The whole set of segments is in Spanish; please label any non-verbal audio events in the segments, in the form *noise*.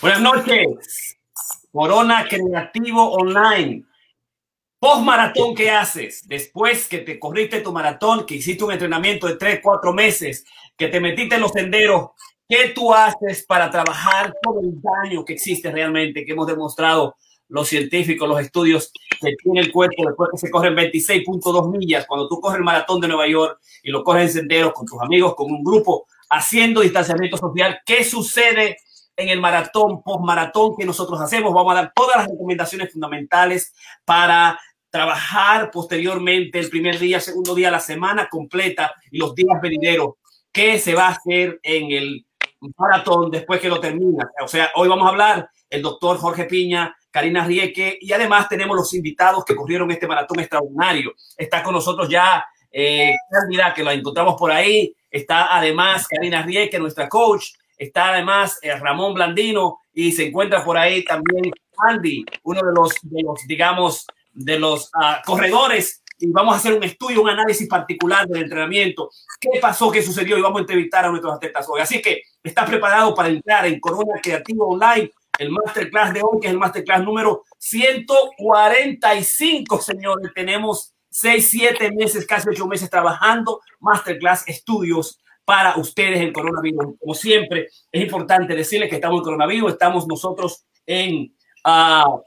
Buenas noches. Corona Creativo Online. Post maratón, ¿qué haces? Después que te corriste tu maratón, que hiciste un entrenamiento de tres, cuatro meses, que te metiste en los senderos, ¿qué tú haces para trabajar todo el daño que existe realmente, que hemos demostrado los científicos, los estudios que tiene el cuerpo después que se corren 26.2 millas? Cuando tú corres el maratón de Nueva York y lo corres en senderos con tus amigos, con un grupo, haciendo distanciamiento social, ¿qué sucede en el maratón, post maratón que nosotros hacemos? Vamos a dar todas las recomendaciones fundamentales para trabajar posteriormente el primer día, segundo día, la semana completa y los días venideros. ¿Qué se va a hacer en el maratón después que lo termina? O sea, hoy vamos a hablar el doctor Jorge Piña, Karina Rieke y además tenemos los invitados que corrieron este maratón extraordinario. Está con nosotros ya eh, que la encontramos por ahí. Está además Karina Rieke, nuestra coach. Está además eh, Ramón Blandino y se encuentra por ahí también Andy, uno de los, de los digamos, de los uh, corredores y vamos a hacer un estudio, un análisis particular del entrenamiento. ¿Qué pasó? ¿Qué sucedió? Y vamos a entrevistar a nuestros atletas hoy. Así que está preparado para entrar en Corona Creativo Online, el masterclass de hoy, que es el masterclass número 145, señores. Tenemos 6, 7 meses, casi 8 meses trabajando, masterclass, estudios para ustedes en coronavirus. Como siempre, es importante decirles que estamos en coronavirus, estamos nosotros en... Uh,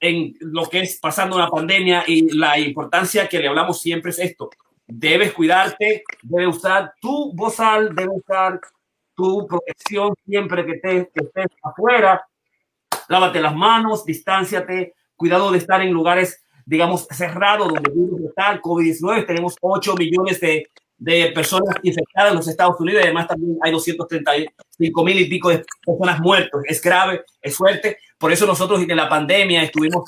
en lo que es pasando una pandemia y la importancia que le hablamos siempre es esto. Debes cuidarte, debes usar tu bozal, debes usar tu protección siempre que, te, que estés afuera. Lávate las manos, distánciate, cuidado de estar en lugares, digamos, cerrados donde está el COVID-19. Tenemos 8 millones de, de personas infectadas en los Estados Unidos y además también hay 235 mil y pico de personas muertas. Es grave, es fuerte. Por eso nosotros en la pandemia estuvimos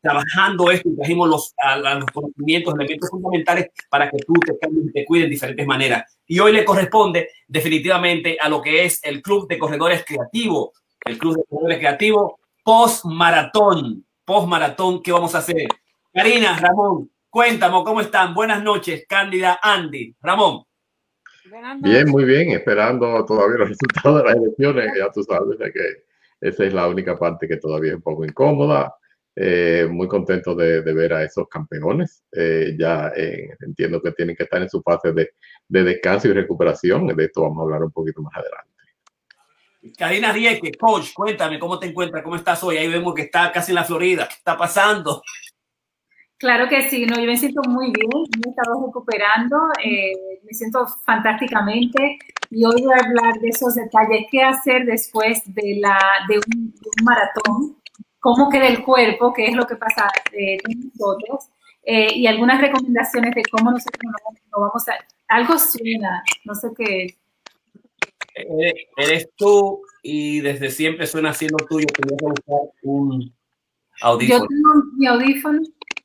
trabajando esto y trajimos los, a, los conocimientos, elementos fundamentales para que tú te cambies te cuides de diferentes maneras. Y hoy le corresponde definitivamente a lo que es el Club de Corredores Creativo, el Club de Corredores Creativo post-maratón. Post-maratón, ¿qué vamos a hacer? Karina, Ramón, cuéntame, ¿cómo están? Buenas noches, Cándida, Andy. Ramón. Bien, muy bien, esperando todavía los resultados de las elecciones, ya tú sabes que esa es la única parte que todavía es un poco incómoda. Eh, muy contento de, ver a esos campeones. Eh, ya eh, entiendo que tienen que estar en su fase de, descanso y recuperación. De esto vamos a hablar un poquito más adelante. Karina Rieke, coach, cuéntame cómo te encuentras, cómo estás hoy. Ahí vemos que está casi en la Florida. ¿Qué está pasando? Claro que sí, no, yo me siento muy bien, me he estado recuperando, me siento fantásticamente y hoy voy a hablar de esos detalles, qué hacer después de, la, de, un, maratón, cómo queda el cuerpo, qué es lo que pasa eh, con nosotros eh, y algunas recomendaciones de cómo nosotros no, vamos a... Algo suena, no sé qué Eres, tú y desde siempre suena siendo tuyo. Tenía que buscar un audífono. Yo tengo mi audífono.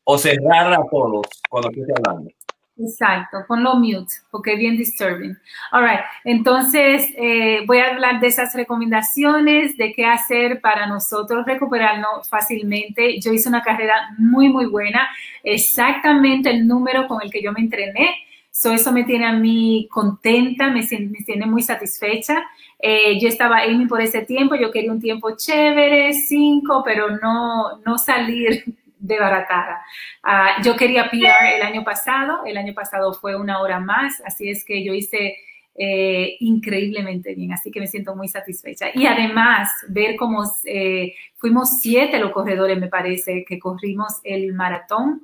O cerrar a todos cuando estés hablando. Exacto, ponlo mute, porque es bien disturbing. All right, entonces eh, voy a hablar de esas recomendaciones, de qué hacer para nosotros recuperarnos fácilmente. Yo hice una carrera muy, muy buena, exactamente el número con el que yo me entrené. So, eso me tiene a mí contenta, me, me tiene muy satisfecha. Eh, yo estaba aiming por ese tiempo, yo quería un tiempo chévere, cinco, pero no, no salir de baratada. Ah, yo quería PR el año pasado, el año pasado fue una hora más, así es que yo hice eh, increíblemente bien, así que me siento muy satisfecha. Y además, ver cómo eh, fuimos siete los corredores, me parece, que corrimos el maratón.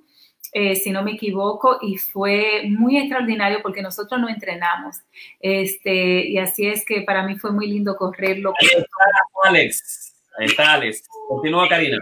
Eh, si no me equivoco, y fue muy extraordinario porque nosotros no entrenamos. Este, y así es que para mí fue muy lindo correrlo. Ahí está Alex. Ahí está Alex. Continúa, Karina.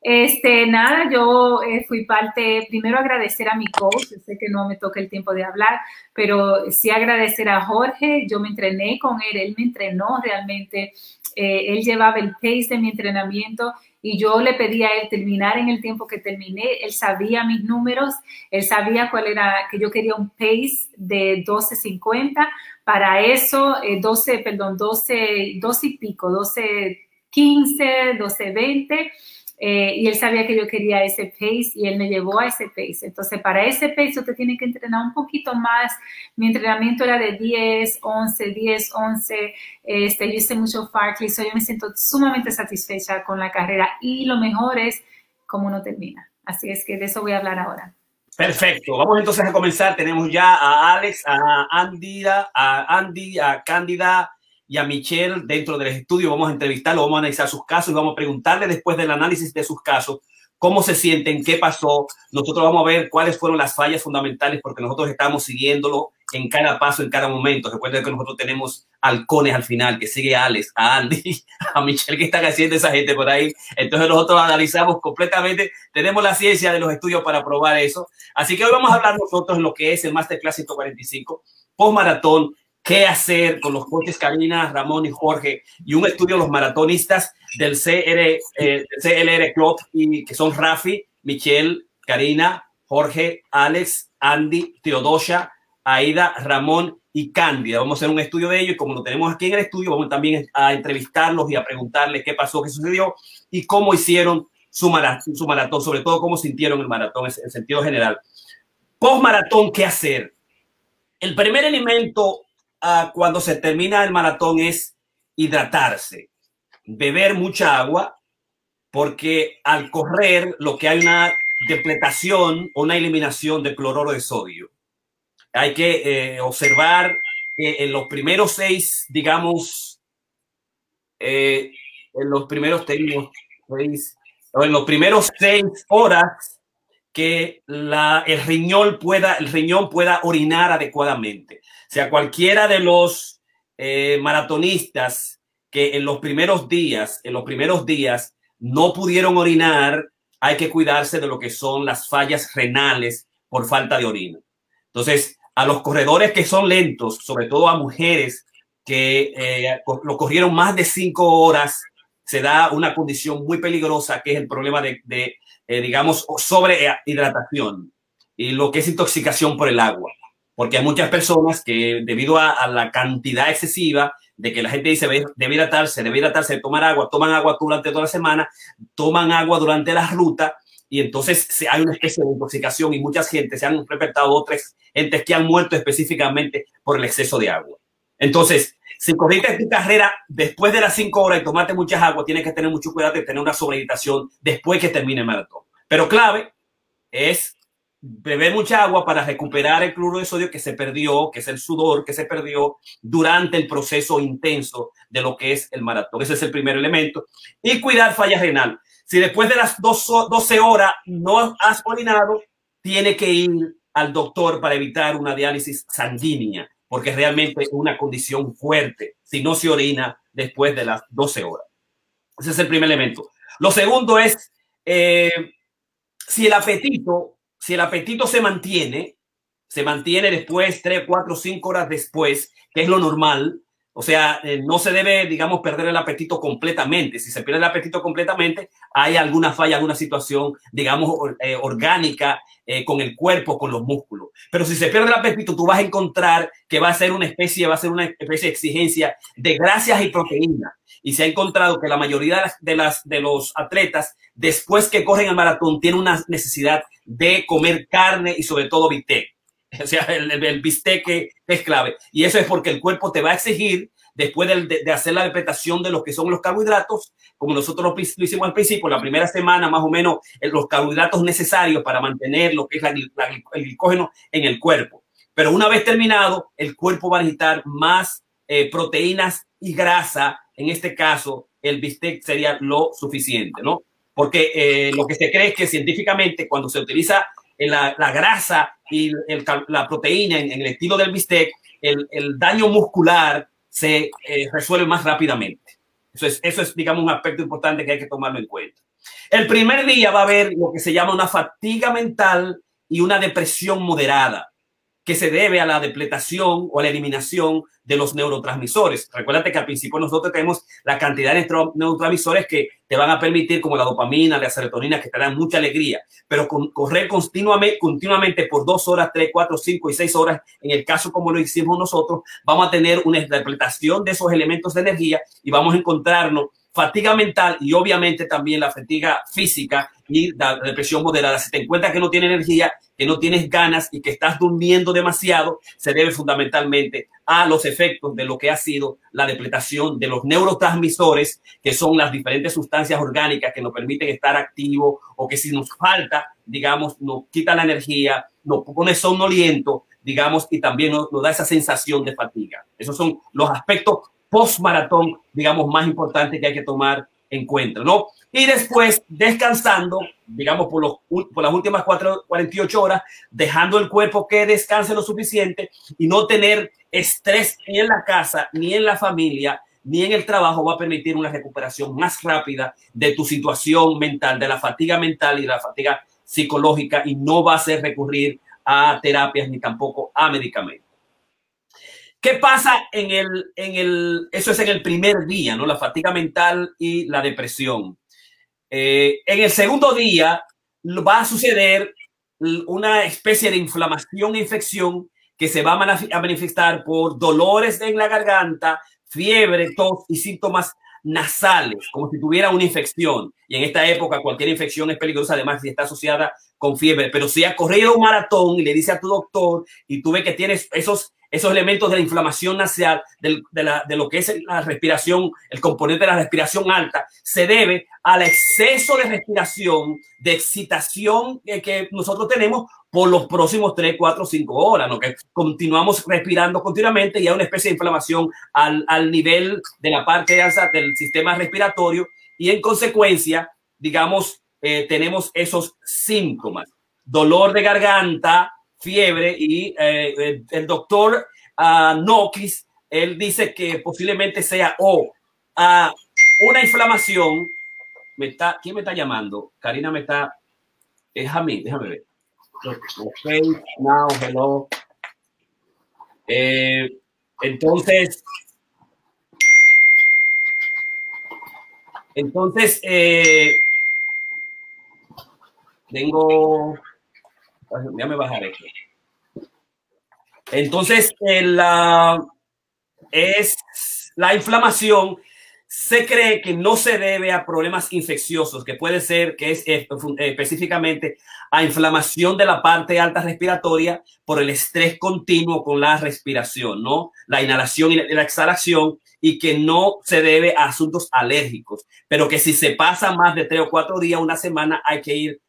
Este, nada, yo eh, fui parte, primero agradecer a mi coach, sé que no me toca el tiempo de hablar, pero sí agradecer a Jorge, yo me entrené con él, él me entrenó realmente, eh, él llevaba el pace de mi entrenamiento y yo le pedí a él terminar en el tiempo que terminé, él sabía mis números, él sabía cuál era, que yo quería un pace de 12.50, para eso, 12, eh, perdón, 12, 12 y pico, 12, 15, 12, 20 Eh, y él sabía que yo quería ese pace y él me llevó a ese pace. Entonces, para ese pace usted tiene que entrenar un poquito más. Mi entrenamiento era de 10, 11, 10, 11. Este, yo hice mucho Farkley, so yo me siento sumamente satisfecha con la carrera y lo mejor es cómo uno termina. Así es que de eso voy a hablar ahora. Perfecto. Vamos entonces a comenzar. Tenemos ya a Alex, a Andy, a Andy, a Cándida y a Michelle dentro del estudio. Vamos a entrevistarlo, vamos a analizar sus casos y vamos a preguntarle después del análisis de sus casos cómo se sienten, qué pasó. Nosotros vamos a ver cuáles fueron las fallas fundamentales porque nosotros estamos siguiéndolo en cada paso, en cada momento. Recuerden que nosotros tenemos halcones al final, que sigue a Alex, a Andy, *laughs* a Michelle, que están haciendo esa gente por ahí. Entonces nosotros analizamos completamente, tenemos la ciencia de los estudios para probar eso. Así que hoy vamos a hablar nosotros lo que es el Masterclass 145, post maratón, qué hacer con los coches Karina, Ramón y Jorge y un estudio de los maratonistas del CR, eh, CLR Club y que son Rafi, Michelle, Karina, Jorge, Alex, Andy, Teodosia, Aida, Ramón y Cándida. Vamos a hacer un estudio de ellos y como lo tenemos aquí en el estudio, vamos también a entrevistarlos y a preguntarles qué pasó, qué sucedió y cómo hicieron su maratón, su maratón sobre todo cómo sintieron el maratón en sentido general. Post maratón, ¿qué hacer? El primer elemento cuando se termina el maratón es hidratarse, beber mucha agua, porque al correr lo que hay una depletación o una eliminación de cloruro de sodio. Hay que eh, observar que en los primeros seis, digamos, eh, en los primeros seis, en los primeros seis horas que la, el riñón pueda, el riñón pueda orinar adecuadamente sea, cualquiera de los eh, maratonistas que en los primeros días, en los primeros días no pudieron orinar, hay que cuidarse de lo que son las fallas renales por falta de orina. Entonces, a los corredores que son lentos, sobre todo a mujeres que eh, lo corrieron más de cinco horas, se da una condición muy peligrosa que es el problema de, eh, digamos, sobrehidratación y lo que es intoxicación por el agua porque hay muchas personas que debido a, la cantidad excesiva de que la gente dice debe hidratarse, debe hidratarse, tomar agua, toman agua durante toda la semana, toman agua durante la ruta y entonces hay una especie de intoxicación y muchas gente se han reportado otras gentes que han muerto específicamente por el exceso de agua. Entonces, si corriste tu carrera después de las cinco horas y tomaste muchas aguas, tienes que tener mucho cuidado de tener una sobrehidratación después que termine el maratón. Pero clave es beber mucha agua para recuperar el cloruro de sodio que se perdió, que es el sudor que se perdió durante el proceso intenso de lo que es el maratón. Ese es el primer elemento. Y cuidar falla renal. Si después de las 12 horas no has orinado, tiene que ir al doctor para evitar una diálisis sanguínea, porque realmente es una condición fuerte si no se orina después de las 12 horas. Ese es el primer elemento. Lo segundo es eh, si el apetito si el apetito se mantiene, se mantiene después, tres, cuatro, cinco horas después, que es lo normal, o sea, eh, no se debe, digamos, perder el apetito completamente. Si se pierde el apetito completamente, hay alguna falla, alguna situación, digamos, eh, orgánica eh, con el cuerpo, con los músculos. Pero si se pierde el apetito, tú vas a encontrar que va a ser una especie, va a ser una especie de exigencia de grasas y proteínas. Y se ha encontrado que la mayoría de, las, de los atletas, después que corren el maratón, tienen una necesidad de comer carne y sobre todo bistec. *laughs* O sea, el, bistec es clave. Y eso es porque el cuerpo te va a exigir, después de, hacer la depletación de lo que son los carbohidratos, como nosotros lo, hicimos al principio, la primera semana más o menos, los carbohidratos necesarios para mantener lo que es el glicógeno en el cuerpo. Pero una vez terminado, el cuerpo va a necesitar más eh, proteínas y grasa. En este caso, el bistec sería lo suficiente, ¿no? Porque eh, lo que se cree es que científicamente cuando se utiliza la, la grasa y la proteína en, el estilo del bistec, el, el daño muscular se eh, resuelve más rápidamente. Eso es, eso es, digamos, un aspecto importante que hay que tomarlo en cuenta. El primer día va a haber lo que se llama una fatiga mental y una depresión moderada que se debe a la depletación o a la eliminación de los neurotransmisores. Recuérdate que al principio nosotros tenemos la cantidad de neurotransmisores que te van a permitir, como la dopamina, la serotonina, que te dan mucha alegría, pero con, correr continuamente, continuamente por dos horas, tres, cuatro, cinco y seis horas, en el caso como lo hicimos nosotros, vamos a tener una depletación de esos elementos de energía y vamos a encontrarnos fatiga mental y obviamente también la fatiga física y la depresión moderada. Si te encuentras que no tienes energía, que no tienes ganas y que estás durmiendo demasiado, se debe fundamentalmente a los efectos de lo que ha sido la depletación de los neurotransmisores, que son las diferentes sustancias orgánicas que nos permiten estar activos o que si nos falta, digamos, nos quita la energía, nos pone somnoliento, digamos, y también nos, nos da esa sensación de fatiga. Esos son los aspectos post-maratón, digamos, más importante que hay que tomar en cuenta, ¿no? Y después descansando, digamos, por, los, por las últimas 4, 48 horas, dejando el cuerpo que descanse lo suficiente y no tener estrés ni en la casa, ni en la familia, ni en el trabajo, va a permitir una recuperación más rápida de tu situación mental, de la fatiga mental y de la fatiga psicológica y no va a ser recurrir a terapias ni tampoco a medicamentos. ¿Qué pasa en el, en el, eso es en el primer día, ¿no? La fatiga mental y la depresión. Eh, en el segundo día va a suceder una especie de inflamación e infección que se va a manifestar por dolores en la garganta, fiebre, tos y síntomas nasales, como si tuviera una infección. Y en esta época cualquier infección es peligrosa, además si está asociada con fiebre. Pero si has corrido un maratón y le dice a tu doctor y tú ves que tienes esos esos elementos de la inflamación nasal, de, lo que es la respiración, el componente de la respiración alta, se debe al exceso de respiración, de excitación que, nosotros tenemos por los próximos 3, 4, 5 horas, ¿no? que continuamos respirando continuamente y hay una especie de inflamación al, nivel de la parte alta del sistema respiratorio y en consecuencia, digamos, eh, tenemos esos síntomas. Dolor de garganta, fiebre y eh, el, doctor uh, Nokis, él dice que posiblemente sea o a una inflamación. Me está, ¿Quién me está llamando? Karina me está. Es a mí, déjame ver. Ok, now, hello. Eh, entonces, entonces, eh, tengo Déjame bajar esto. Entonces, la, es la inflamación se cree que no se debe a problemas infecciosos, que puede ser que es eh, específicamente a inflamación de la parte alta respiratoria por el estrés continuo con la respiración, ¿no? La inhalación y la exhalación y que no se debe a asuntos alérgicos, pero que si se pasa más de tres o cuatro días, una semana, hay que ir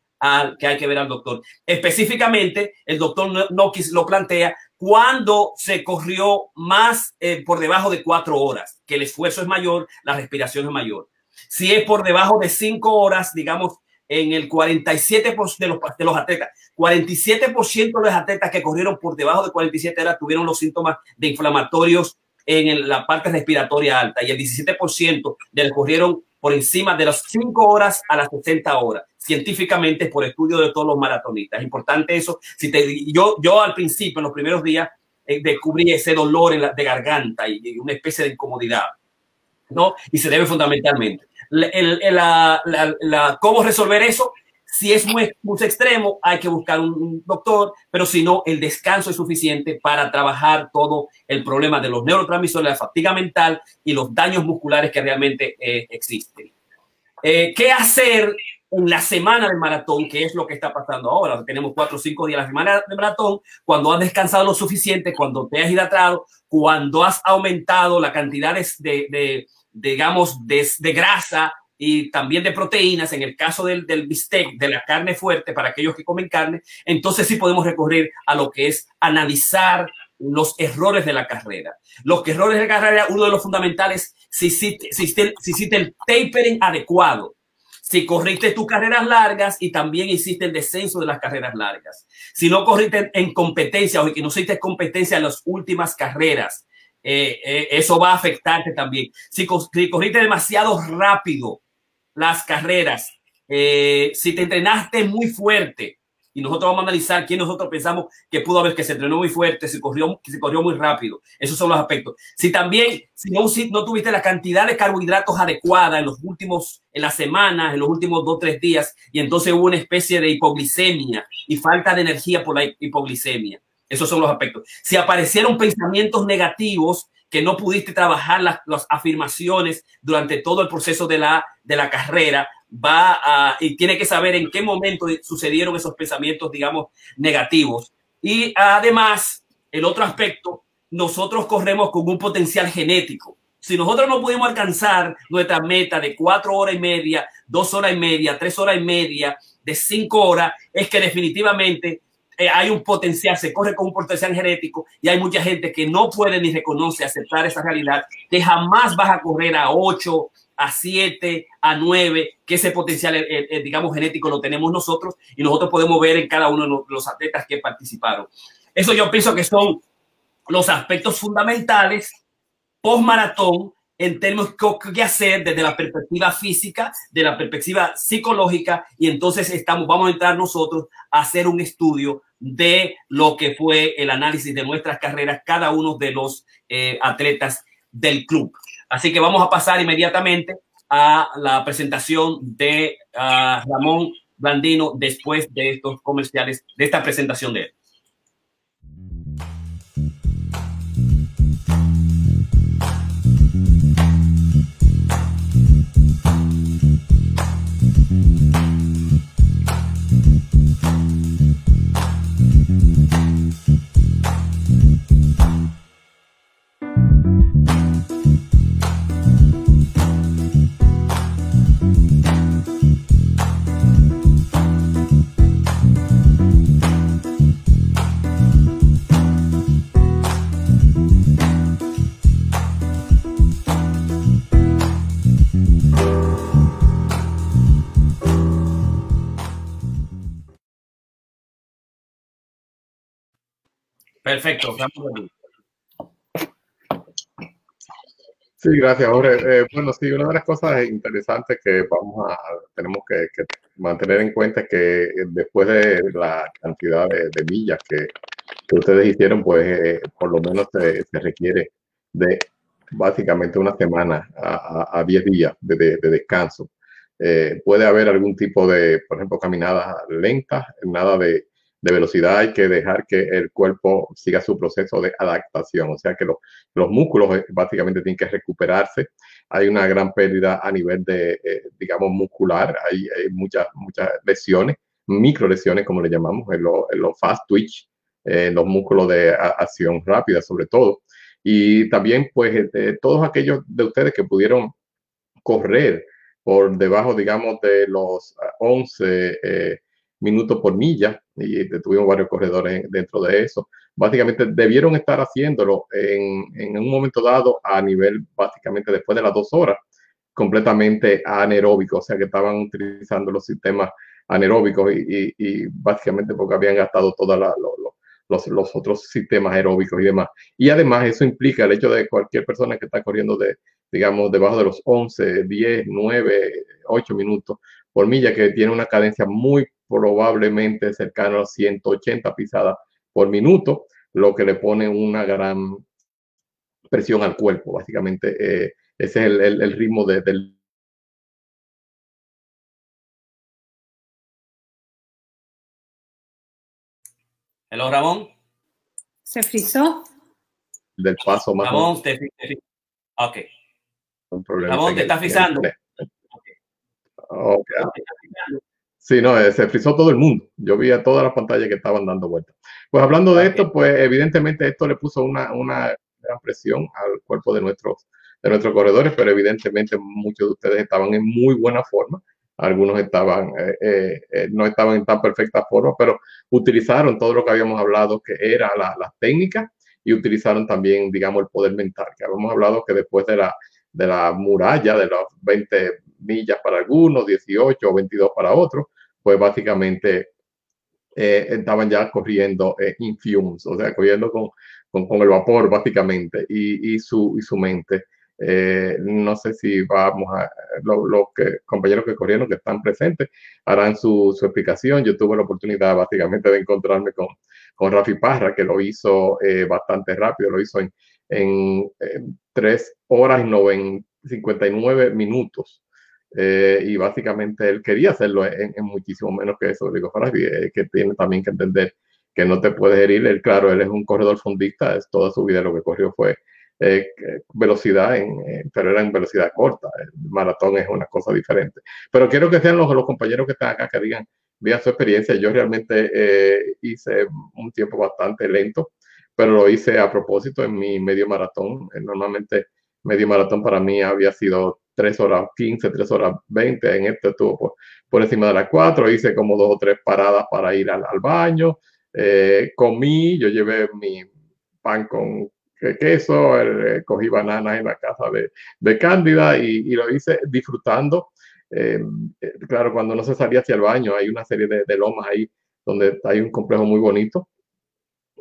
que hay que ver al doctor. Específicamente, el doctor Nokis lo plantea cuando se corrió más eh, por debajo de cuatro horas, que el esfuerzo es mayor, la respiración es mayor. Si es por debajo de cinco horas, digamos, en el 47% de los, de los atletas, 47% de los atletas que corrieron por debajo de 47 horas tuvieron los síntomas de inflamatorios en la parte respiratoria alta y el 17% de los corrieron por encima de las 5 horas a las 60 horas, científicamente por estudio de todos los maratonistas. Es importante eso. Si te, yo, yo al principio, en los primeros días, eh, descubrí ese dolor en la, de garganta y, una especie de incomodidad, ¿no? Y se debe fundamentalmente. la, la, ¿Cómo resolver eso? Si es muy, muy extremo, hay que buscar un, doctor, pero si no, el descanso es suficiente para trabajar todo el problema de los neurotransmisores, la fatiga mental y los daños musculares que realmente eh, existen. Eh, ¿Qué hacer en la semana del maratón, que es lo que está pasando ahora? Tenemos cuatro o cinco días la semana de maratón, cuando has descansado lo suficiente, cuando te has hidratado, cuando has aumentado la cantidad de, de, digamos, de, de grasa y también de proteínas, en el caso del, del bistec, de la carne fuerte, para aquellos que comen carne, entonces sí podemos recurrir a lo que es analizar los errores de la carrera. Los errores de carrera, uno de los fundamentales, si hiciste, si hiciste, el tapering adecuado, si corriste tus carreras largas y también hiciste el descenso de las carreras largas. Si no corriste en competencia o que no hiciste competencia en las últimas carreras, eh, eh, eso va a afectarte también. Si, corriste demasiado rápido, las carreras. Eh, si te entrenaste muy fuerte, y nosotros vamos a analizar quién nosotros pensamos que pudo haber que se entrenó muy fuerte, se corrió, que se corrió muy rápido. Esos son los aspectos. Si también, si no, si no tuviste la cantidad de carbohidratos adecuada en los últimos, en las semanas, en los últimos dos, tres días, y entonces hubo una especie de hipoglicemia y falta de energía por la hipoglicemia. Esos son los aspectos. Si aparecieron pensamientos negativos que no pudiste trabajar las, las, afirmaciones durante todo el proceso de la, de la carrera, va a, y tiene que saber en qué momento sucedieron esos pensamientos, digamos, negativos. Y además, el otro aspecto, nosotros corremos con un potencial genético. Si nosotros no pudimos alcanzar nuestra meta de cuatro horas y media, dos horas y media, tres horas y media, de cinco horas, es que definitivamente eh, hay un potencial, se corre con un potencial genético y hay mucha gente que no puede ni reconoce aceptar esa realidad, que jamás vas a correr a ocho, a siete, a nueve, que ese potencial, eh, eh, digamos, genético lo tenemos nosotros y nosotros podemos ver en cada uno de los atletas que participaron. Eso yo pienso que son los aspectos fundamentales post maratón en términos de qué hacer desde la perspectiva física, de la perspectiva psicológica, y entonces estamos, vamos a entrar nosotros a hacer un estudio de lo que fue el análisis de nuestras carreras, cada uno de los eh, atletas del club. Así que vamos a pasar inmediatamente a la presentación de uh, Ramón Blandino después de estos comerciales, de esta presentación de él. Perfecto. Sí, gracias, Jorge. Eh, bueno, sí, una de las cosas interesantes que vamos a, tenemos que, mantener en cuenta es que después de la cantidad de, millas que, ustedes hicieron, pues eh, por lo menos se, requiere de básicamente una semana a 10 días de, descanso. Eh, puede haber algún tipo de, por ejemplo, caminadas lentas, nada de de velocidad hay que dejar que el cuerpo siga su proceso de adaptación, o sea que los músculos eh, básicamente tienen que recuperarse. Hay una gran pérdida a nivel de, eh, digamos, muscular, hay, muchas, muchas lesiones, micro lesiones como le llamamos, en los fast twitch, en los músculos de acción rápida sobre todo. Y también pues todos aquellos de ustedes que pudieron correr por debajo, digamos, de los 11 eh, minutos por milla y tuvimos varios corredores dentro de eso. Básicamente debieron estar haciéndolo en, en, un momento dado a nivel, básicamente después de las dos horas, completamente anaeróbico, o sea que estaban utilizando los sistemas anaeróbicos y, y, básicamente porque habían gastado todos los, los, otros sistemas aeróbicos y demás. Y además eso implica el hecho de cualquier persona que está corriendo de, digamos, debajo de los 11, 10, 9, 8 minutos por milla, que tiene una cadencia muy probablemente cercano a 180 pisadas por minuto, lo que le pone una gran presión al cuerpo, básicamente. Eh, ese es el, el, ritmo de, del... Hello, Ramón. ¿Se frizó? Del paso más. Ramón, te, Ok. Ramón, te está frizando. Okay. Sí, no, eh, se frizó todo el mundo. Yo vi a todas las pantallas que estaban dando vueltas. Pues hablando de esto, pues evidentemente esto le puso una, una gran presión al cuerpo de nuestros, de nuestros corredores, pero evidentemente muchos de ustedes estaban en muy buena forma. Algunos estaban, eh, eh, no estaban en tan perfecta forma, pero utilizaron todo lo que habíamos hablado, que era las la técnicas, y utilizaron también, digamos, el poder mental, que habíamos hablado que después de la, de la muralla, de los 20 millas para algunos, 18 o 22 para otros, pues básicamente eh, estaban ya corriendo eh, in fumes, o sea, corriendo con, con, el vapor básicamente y, y, su, y su mente. Eh, no sé si vamos a, los compañeros que corrieron, que están presentes, harán su, su, explicación. Yo tuve la oportunidad básicamente de encontrarme con, con Rafi Parra, que lo hizo bastante rápido, lo hizo en, en, en 3 horas y 59 minutos. Eh, y básicamente él quería hacerlo en, muchísimo menos que eso. Digo, eh, que tiene también que entender que no te puedes herir. Él, claro, él es un corredor fundista, es toda su vida lo que corrió fue velocidad, en, pero era en velocidad corta. El maratón es una cosa diferente. Pero quiero que sean los, los compañeros que están acá que digan, vía su experiencia. Yo realmente hice un tiempo bastante lento, pero lo hice a propósito en mi medio maratón. Normalmente medio maratón para mí había sido 3 horas 15, 3 horas 20, en este estuvo por, encima de las 4, hice como dos o tres paradas para ir al, baño, eh, comí, yo llevé mi pan con queso, eh, cogí bananas en la casa de, de Cándida y, lo hice disfrutando. Em, eh, claro, cuando no se salía hacia el baño, hay una serie de, de lomas ahí donde hay un complejo muy bonito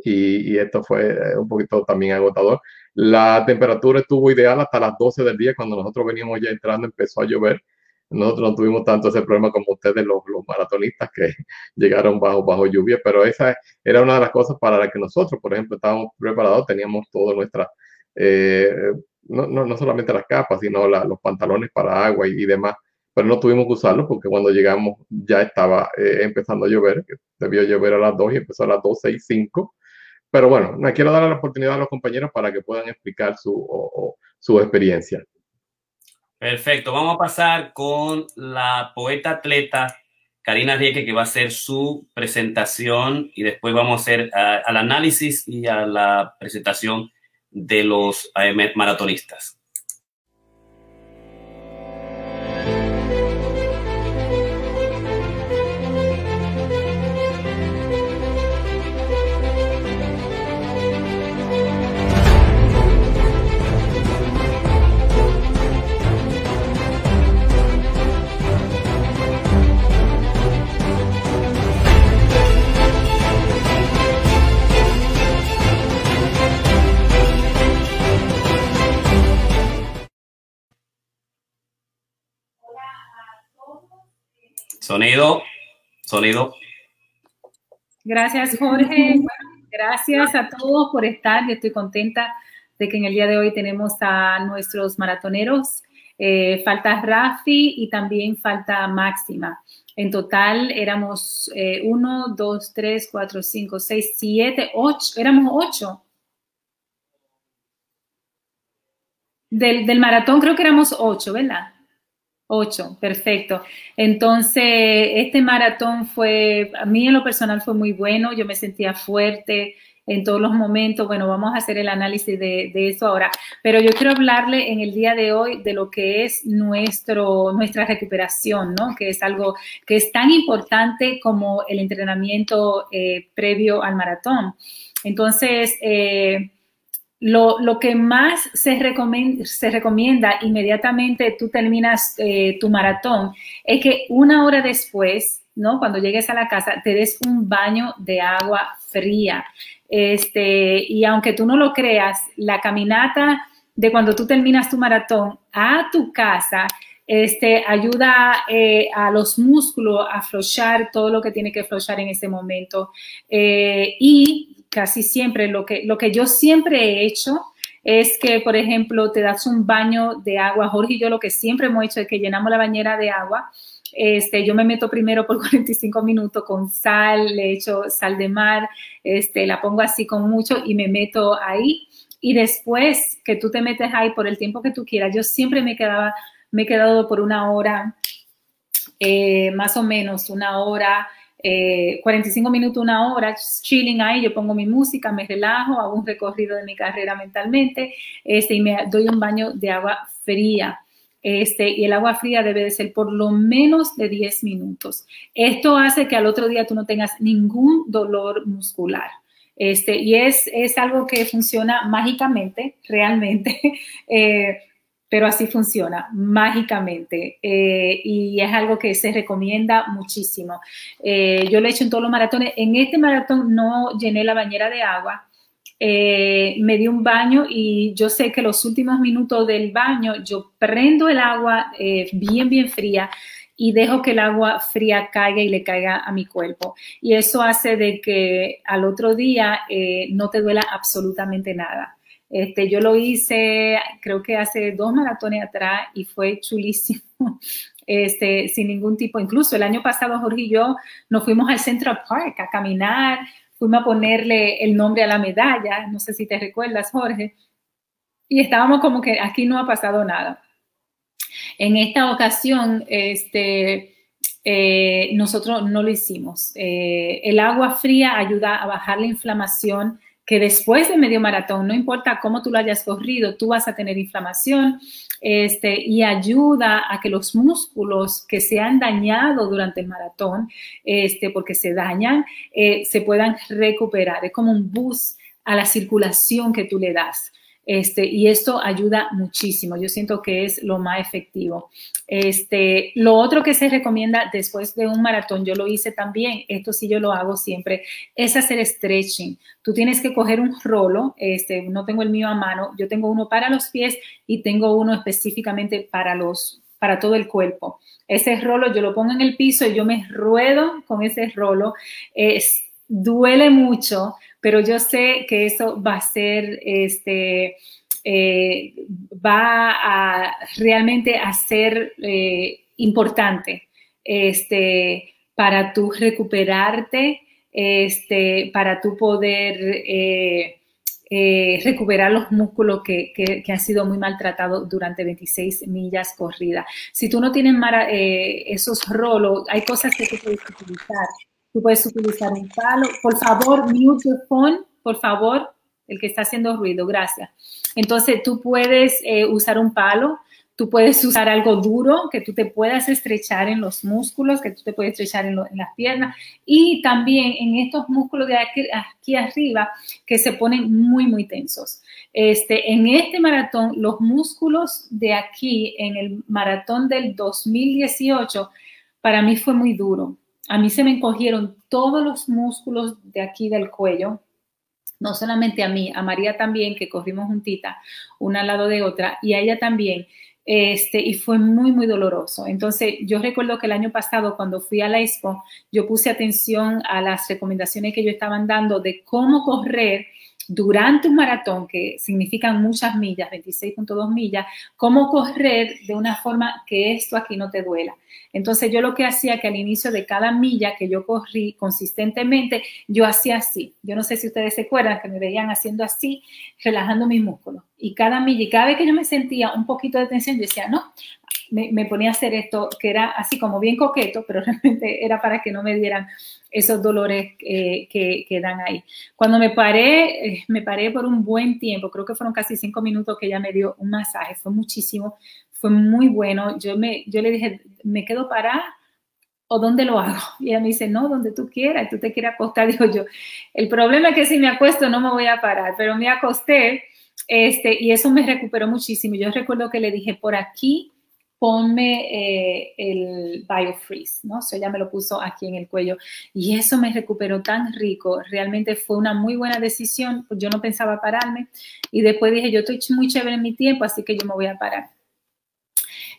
y, y, esto fue un poquito también agotador. La temperatura estuvo ideal hasta las 12 del día, cuando nosotros veníamos ya entrando, empezó a llover. Nosotros no tuvimos tanto ese problema como ustedes, los, los maratonistas que *laughs* llegaron bajo, bajo lluvia, pero esa era una de las cosas para las que nosotros, por ejemplo, estábamos preparados, teníamos toda nuestra, eh, no, no, no, solamente las capas, sino los pantalones para agua y, demás, pero no tuvimos que usarlos porque cuando llegamos ya estaba eh, empezando a llover, debió llover a las 2 y empezó a las 12 y 5 pero bueno, me quiero dar la oportunidad a los compañeros para que puedan explicar su, su experiencia. Perfecto, vamos a pasar con la poeta atleta Karina Rieke, que va a hacer su presentación y después vamos a hacer al análisis y a la presentación de los eh, maratonistas. Sonido, sonido. Gracias, Jorge. *laughs* gracias a todos por estar. Yo estoy contenta de que en el día de hoy tenemos a nuestros maratoneros. Eh, falta Rafi y también falta Máxima. En total éramos eh, uno, dos, tres, cuatro, cinco, seis, siete, ocho. Éramos ocho. Del, del maratón creo que éramos ocho, ¿verdad? Ocho, perfecto. Entonces, este maratón fue, a mí en lo personal fue muy bueno, yo me sentía fuerte en todos los momentos. Bueno, vamos a hacer el análisis de, eso ahora, pero yo quiero hablarle en el día de hoy de lo que es nuestro, nuestra recuperación, ¿no? Que es algo que es tan importante como el entrenamiento eh, previo al maratón. Entonces, eh, lo, que más se se recomienda inmediatamente tú terminas eh, tu maratón es que una hora después, ¿no? Cuando llegues a la casa, te des un baño de agua fría. Este, y aunque tú no lo creas, la caminata de cuando tú terminas tu maratón a tu casa, este, ayuda eh, a los músculos a aflojar todo lo que tiene que aflojar en ese momento. Eh, y casi siempre, lo que, lo que yo siempre he hecho es que, por ejemplo, te das un baño de agua. Jorge y yo lo que siempre hemos hecho es que llenamos la bañera de agua. Este, yo me meto primero por *laughs* 45 minutos con sal, le echo sal de mar, este, la pongo así con mucho y me meto ahí. Y después que tú te metes ahí por el tiempo que tú quieras, yo siempre me quedaba, me he quedado por una hora, eh, más o menos una hora, 45 eh, minutos, una hora, chilling ahí, yo pongo mi música, me relajo, hago un recorrido de mi carrera mentalmente este, y me doy un baño de agua fría. Este, y el agua fría debe de ser por lo menos de 10 minutos. Esto hace que al otro día tú no tengas ningún dolor muscular. Este, y es, es algo que funciona mágicamente, *laughs* realmente. Eh, pero así funciona mágicamente eh, y es algo que se recomienda muchísimo. Eh, yo lo he hecho en todos los maratones. En este maratón no llené la bañera de agua, eh, me di un baño y yo sé que los últimos minutos del baño yo prendo el agua bien, bien fría y dejo que el agua fría caiga y le caiga a mi cuerpo. Y eso hace de que al otro día no te duela absolutamente nada. Este, yo lo hice, creo que hace dos maratones atrás y fue chulísimo. *laughs* Este, sin ningún tipo, incluso el año pasado Jorge y yo nos fuimos al Central Park a caminar, fuimos a ponerle el nombre a la medalla, no sé si te recuerdas Jorge, y estábamos como que aquí no ha pasado nada. En esta ocasión, este, eh, nosotros no lo hicimos. Eh, el agua fría ayuda a bajar la inflamación que después de medio maratón, no importa cómo tú lo hayas corrido, tú vas a tener inflamación este, y ayuda a que los músculos que se han dañado durante el maratón, este, porque se dañan, eh, se puedan recuperar. Es como un boost a la circulación que tú le das. Este, y esto ayuda muchísimo. Yo siento que es lo más efectivo. Este, lo otro que se recomienda después de un maratón, yo lo hice también, esto sí yo lo hago siempre, es hacer stretching. Tú tienes que coger un rolo, este, no tengo el mío a mano, yo tengo uno para los pies y tengo uno específicamente para los para todo el cuerpo. Ese rolo yo lo pongo en el piso y yo me ruedo con ese rolo. Es, duele mucho, pero yo sé que eso va a ser, este, eh, va a realmente a ser eh, importante este, para tú recuperarte, este, para tú poder eh, recuperar los músculos que, que, han sido muy maltratados durante 26 millas corridas. Si tú no tienes esos rolos, hay cosas que tú puedes utilizar Tú puedes utilizar un palo. Por favor, mute por favor, el que está haciendo ruido, gracias. Entonces, tú puedes eh, usar un palo, tú puedes usar algo duro que tú te puedas estrechar en los músculos, que tú te puedes estrechar en, las piernas y también en estos músculos de aquí, arriba que se ponen muy, muy tensos. Este, en este maratón, los músculos de aquí, en el maratón del 2018, para mí fue muy duro a mí se me encogieron todos los músculos de aquí del cuello, no solamente a mí, a María también, que corrimos juntita, una al lado de otra, y a ella también. Este, y fue muy, muy doloroso. Entonces, yo recuerdo que el año pasado, cuando fui a la expo, yo puse atención a las recomendaciones que ellos estaban dando de cómo correr durante un maratón, que significan muchas millas, 26.2 millas, cómo correr de una forma que esto aquí no te duela. Entonces yo lo que hacía que al inicio de cada milla que yo corrí consistentemente, yo hacía así. Yo no sé si ustedes se acuerdan que me veían haciendo así, relajando mis músculos. Y cada milla, y cada vez que yo me sentía un poquito de tensión, yo decía, no, me, ponía a hacer esto, que era así como bien coqueto, pero *laughs* realmente era para que no me dieran esos dolores eh, que, dan ahí. Cuando me paré, eh, me paré por un buen tiempo, creo que fueron casi cinco minutos que ella me dio un masaje, fue muchísimo, fue muy bueno. Yo, me, yo le dije, ¿me quedo parada? ¿O dónde lo hago? *laughs* Y ella me dice, no, donde tú quieras, tú te quieres acostar. *laughs* Digo yo, el problema es que si me acuesto no me voy a parar, pero me acosté este, y eso me recuperó muchísimo. Yo recuerdo que le dije, por aquí ponme eh, el BioFreeze, ¿no? So ella me lo puso aquí en el cuello y eso me recuperó tan rico. Realmente fue una muy buena decisión. Yo no pensaba pararme y después dije, yo estoy muy chévere en mi tiempo, así que yo me voy a parar.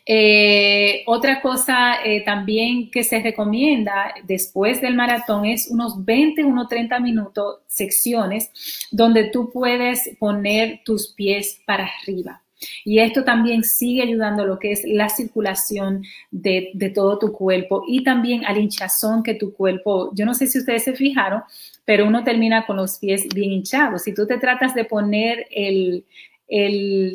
Eh, otra cosa eh, también que se recomienda después del maratón es unos 20, unos 30 minutos, secciones, donde tú puedes poner tus pies para arriba. Y esto también sigue ayudando a lo que es la circulación de, todo tu cuerpo y también al hinchazón que tu cuerpo, yo no sé si ustedes se fijaron, pero uno termina con los pies bien hinchados. Si tú te tratas de poner el,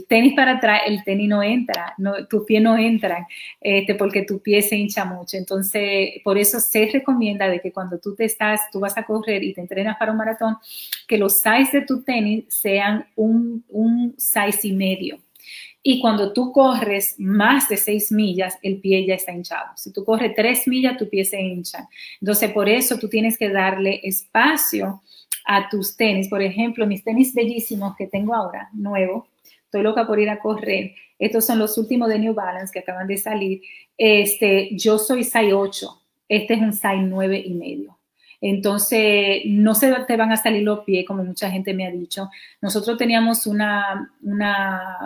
tenis para atrás, el tenis no entra, no, tus pies no entran, este, porque tu pie se hincha mucho. Entonces, por eso se recomienda de que cuando tú te estás, tú vas a correr y te entrenas para un maratón, que los size de tu tenis sean un, un size y medio. Y cuando tú corres más de seis millas, el pie ya está hinchado. Si tú corres tres millas, tu pie se hincha. Entonces, por eso tú tienes que darle espacio a tus tenis. Por ejemplo, mis tenis bellísimos que tengo ahora, nuevo, estoy loca por ir a correr. Estos son los últimos de New Balance que acaban de salir. Este, yo soy size 8. Este es un size 9 y medio. Entonces, no se te van a salir los pies, como mucha gente me ha dicho. Nosotros teníamos una,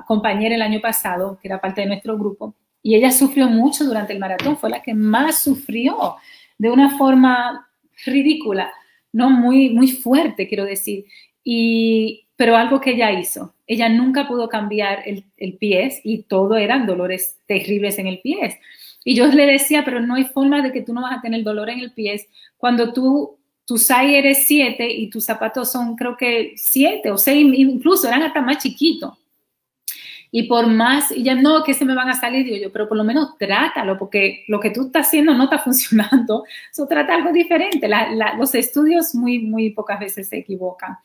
compañera el año pasado, que era parte de nuestro grupo, y ella sufrió mucho durante el maratón, fue la que más sufrió de una forma ridícula, no muy, muy fuerte, quiero decir. Y, pero algo que ella hizo, ella nunca pudo cambiar el, el pie y todo eran dolores terribles en el pie. Y yo le decía, pero no hay forma de que tú no vas a tener dolor en el pie cuando tú, tu size eres 7 y tus zapatos son creo que 7 o 6, incluso eran hasta más chiquitos. Y por más, y ya no, que se me van a salir, digo yo, pero por lo menos trátalo, porque lo que tú estás haciendo no está *laughs* funcionando. Eso trata algo diferente. los estudios muy, muy pocas veces se equivocan.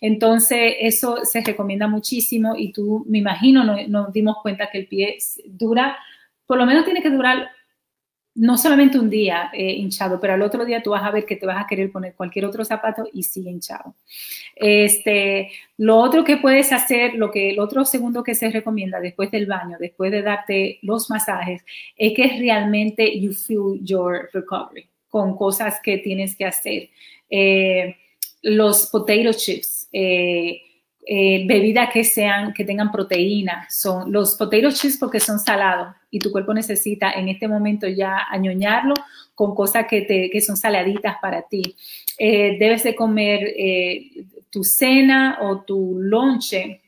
Entonces, eso se recomienda muchísimo y tú, me imagino, nos dimos cuenta que el pie dura, por lo menos tiene que durar no solamente un día eh, hinchado, pero al otro día tú vas a ver que te vas a querer poner cualquier otro zapato y sigue hinchado. Este, lo otro que puedes hacer, lo que el otro segundo que se recomienda después del baño, después de darte los masajes, es que realmente you feel your recovery con cosas que tienes que hacer. Eh, los potato chips. Eh, eh, bebidas que sean, que tengan proteína, son los potato chips porque son salados y tu cuerpo necesita en este momento ya añoñarlo con cosas que, te, que son saladitas para ti. Eh, debes de comer eh, tu cena o tu lonche,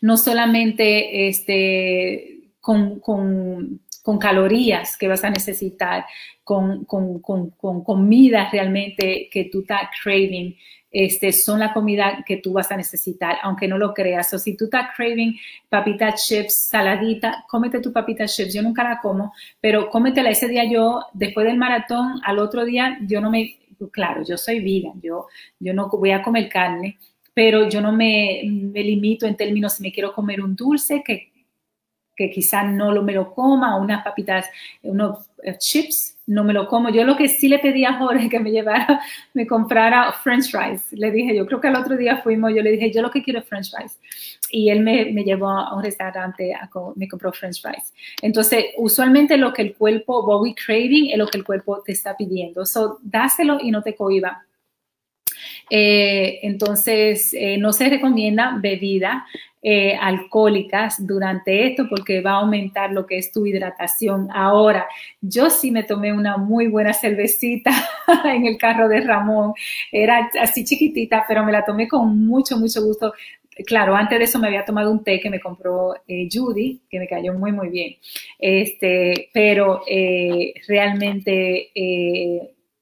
no solamente este, con, con, con calorías que vas a necesitar, con, con, con comida realmente que tú estás craving, este, son la comida que tú vas a necesitar, aunque no lo creas. O si tú estás craving papita chips, saladita, cómete tu papita chips. Yo nunca la como, pero cómetela ese día yo, después del maratón, al otro día, yo no me, claro, yo soy vegan, yo, yo no voy a comer carne, pero yo no me, me limito en términos si me quiero comer un dulce, que que quizás no lo, me lo coma, unas papitas, unos eh, chips, no me lo como. Yo lo que sí le pedí a Jorge que me llevara, *laughs* me comprara french fries. Le dije, yo creo que el otro día fuimos, yo le dije, yo lo que quiero es french fries. Y él me, me llevó a un restaurante, me compró french fries. Entonces, usualmente lo que el cuerpo, what we craving, es lo que el cuerpo te está pidiendo. So, dáselo y no te cohiba. Eh, entonces, eh, no se recomienda bebida eh, alcohólicas durante esto porque va a aumentar lo que es tu hidratación. Ahora, yo sí me tomé una muy buena cervecita *laughs* en el carro de Ramón. Era así chiquitita, pero me la tomé con mucho, mucho gusto. Claro, antes de eso me había tomado un té que me compró Judy, que me cayó muy, muy bien. Este, pero realmente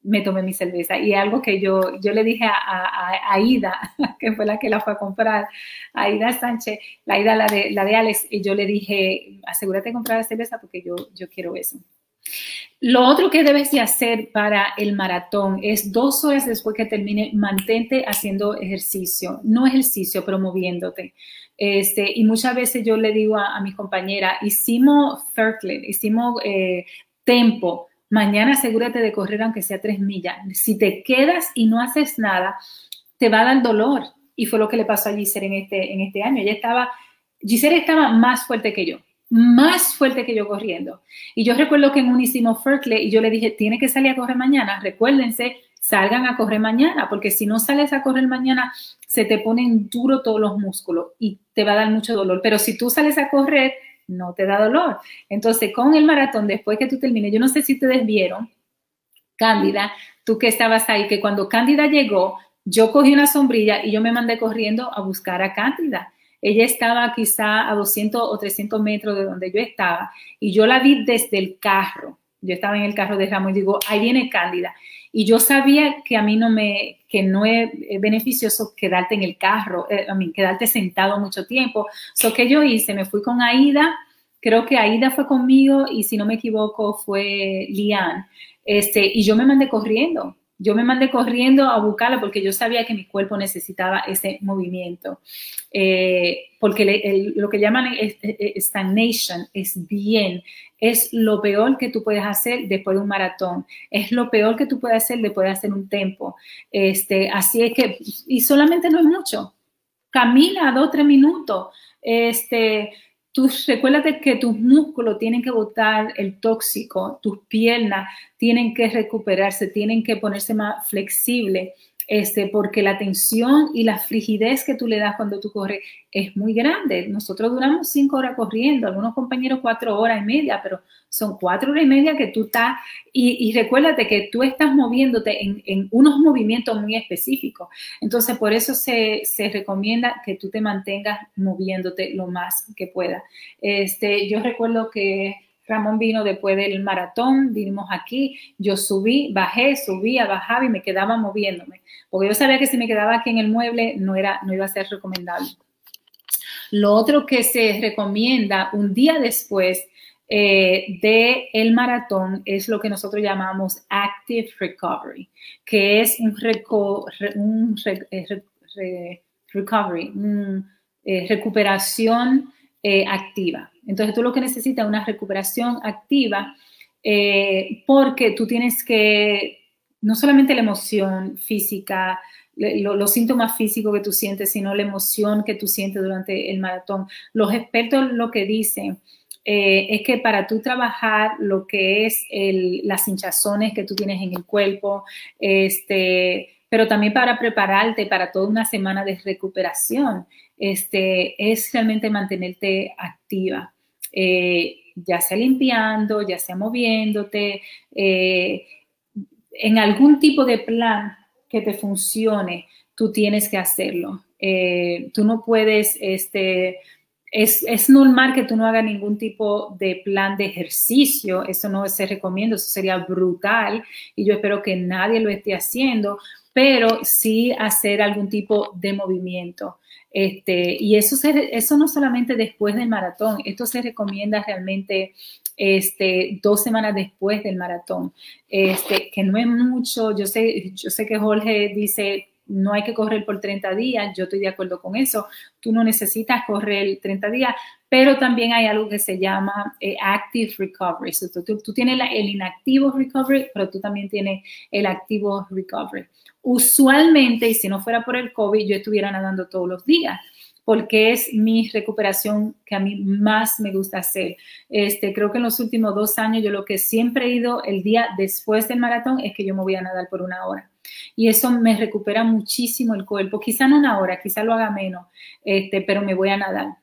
me tomé mi cerveza. Y algo que yo, yo le dije a, Aida, *laughs* que fue la que la fue a comprar, a Aida Sánchez, la Aida, la de, la de Alex, y yo le dije, asegúrate de comprar la cerveza porque yo, yo quiero eso. Lo otro que debes de hacer para el maratón es dos horas después que termine, mantente haciendo ejercicio, no ejercicio, pero moviéndote. Este, y muchas veces yo le digo a, mi compañera, hicimos Fertlet, hicimos eh, Tempo, Mañana asegúrate de correr aunque sea tres millas. Si te quedas y no haces nada, te va a dar dolor. Y fue lo que le pasó a Giselle en este, en este año. Ella estaba, Giselle estaba más fuerte que yo, más fuerte que yo corriendo. Y yo recuerdo que en un hicimos y yo le dije, tiene que salir a correr mañana. Recuérdense, salgan a correr mañana, porque si no sales a correr mañana, se te ponen duro todos los músculos y te va a dar mucho dolor. Pero si tú sales a correr, no te da dolor. Entonces, con el maratón, después que tú termines, yo no sé si ustedes vieron, Cándida, tú que estabas ahí, que cuando Cándida llegó, yo cogí una sombrilla y yo me mandé corriendo a buscar a Cándida. Ella estaba quizá a 200 o 300 metros de donde yo estaba y yo la vi desde el carro. Yo estaba en el carro de Ramón y digo, ahí viene Cándida. Y yo sabía que a mí no me, que no es beneficioso quedarte en el carro, eh, a mí, quedarte sentado mucho tiempo. So, ¿qué yo hice? Me fui con Aida, creo que Aida fue conmigo y si no me equivoco fue Lian. Este, y yo me mandé corriendo. Yo me mandé corriendo a buscarla porque yo sabía que mi cuerpo necesitaba ese movimiento. Eh, porque lo que llaman stagnation es bien es lo peor que tú puedes hacer después de un maratón, es lo peor que tú puedes hacer después de hacer un tempo. Este, así es que, y solamente no es mucho, camina dos, tres minutos. Este, tú recuérdate que tus músculos tienen que botar el tóxico, tus piernas tienen que recuperarse, tienen que ponerse más flexibles este, porque la tensión y la frigidez que tú le das cuando tú corres es muy grande. Nosotros duramos cinco horas corriendo, algunos compañeros cuatro horas y media, pero son cuatro horas y media que tú estás, y, recuérdate que tú estás moviéndote en, unos movimientos muy específicos. Entonces, por eso se, recomienda que tú te mantengas moviéndote lo más que puedas. Este, yo recuerdo que Ramón vino después del maratón, vinimos aquí, yo subí, bajé, subía, bajaba y me quedaba moviéndome, porque yo sabía que si me quedaba aquí en el mueble no, era, no iba a ser recomendable. Lo otro que se recomienda un día después eh, de el maratón es lo que nosotros llamamos active recovery, que es un, eh, recovery, eh, recuperación activa. Entonces tú lo que necesitas es una recuperación activa porque tú tienes que, no solamente la emoción física, los síntomas físicos que tú sientes, sino la emoción que tú sientes durante el maratón. Los expertos lo que dicen eh, es que para tú trabajar lo que es las hinchazones que tú tienes en el cuerpo, este, pero también para prepararte para toda una semana de recuperación, este, es realmente mantenerte activa, eh, ya sea limpiando, ya sea moviéndote, eh, en algún tipo de plan que te funcione, tú tienes que hacerlo. tú no puedes, este, es, normal que tú no hagas ningún tipo de plan de ejercicio, eso no se recomienda, eso sería brutal y yo espero que nadie lo esté haciendo, pero sí hacer algún tipo de movimiento. Este, y eso, eso no solamente después del maratón, esto se recomienda realmente este, dos semanas después del maratón, este, que no es mucho, yo sé, yo sé que Jorge dice no hay que correr por 30 días, yo estoy de acuerdo con eso, tú no necesitas correr 30 días, pero también hay algo que se llama eh, active recovery. tú, tienes el inactivo recovery, pero tú también tienes el activo recovery. Usualmente, y si no fuera por el COVID, yo estuviera nadando todos los días porque es mi recuperación que a mí más me gusta hacer. Este, creo que en los últimos dos años yo lo que siempre he ido el día después del maratón es que yo me voy a nadar por una hora y eso me recupera muchísimo el cuerpo. Quizá no una hora, quizá lo haga menos, este, pero me voy a nadar.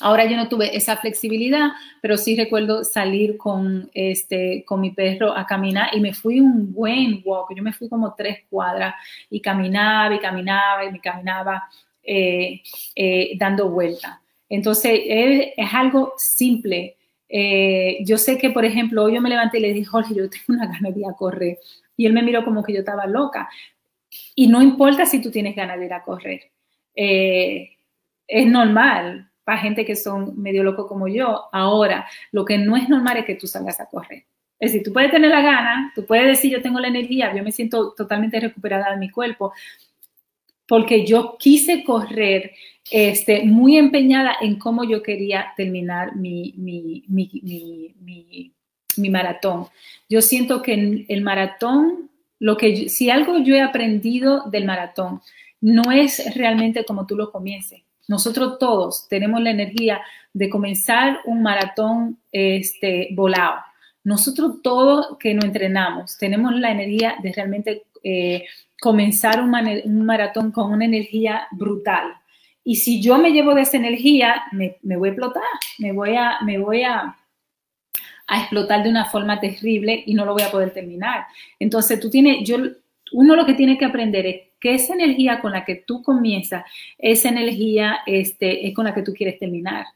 Ahora yo no tuve esa flexibilidad, pero sí recuerdo salir con, este, con mi perro a caminar y me fui un buen walk. Yo me fui como tres cuadras y caminaba y caminaba y me caminaba eh, eh, dando vuelta. Entonces es, algo simple. Eh, yo sé que, por ejemplo, hoy yo me levanté y le dije, Jorge, yo tengo una ir a correr. Y él me miró como que yo estaba loca. Y no importa si tú tienes ganas de ir a correr. Eh, es normal para gente que son medio locos como yo. Ahora, lo que no es normal es que tú salgas a correr. Es decir, tú puedes tener la gana, tú puedes decir yo tengo la energía, yo me siento totalmente recuperada de mi cuerpo, porque yo quise correr este, muy empeñada en cómo yo quería terminar mi, mi, mi, mi maratón. Yo siento que el maratón, lo que si algo yo he aprendido del maratón, no es realmente como tú lo comiences. Nosotros todos tenemos la energía de comenzar un maratón este, volado. Nosotros todos que nos entrenamos tenemos la energía de realmente eh, comenzar un, maratón con una energía brutal. Y si yo me llevo de esa energía, me, me voy a explotar, me voy a, me voy a, a explotar de una forma terrible y no lo voy a poder terminar. Entonces, tú tienes, yo, uno lo que tiene que aprender es que esa energía con la que tú comienzas, esa energía este, es con la que tú quieres terminar.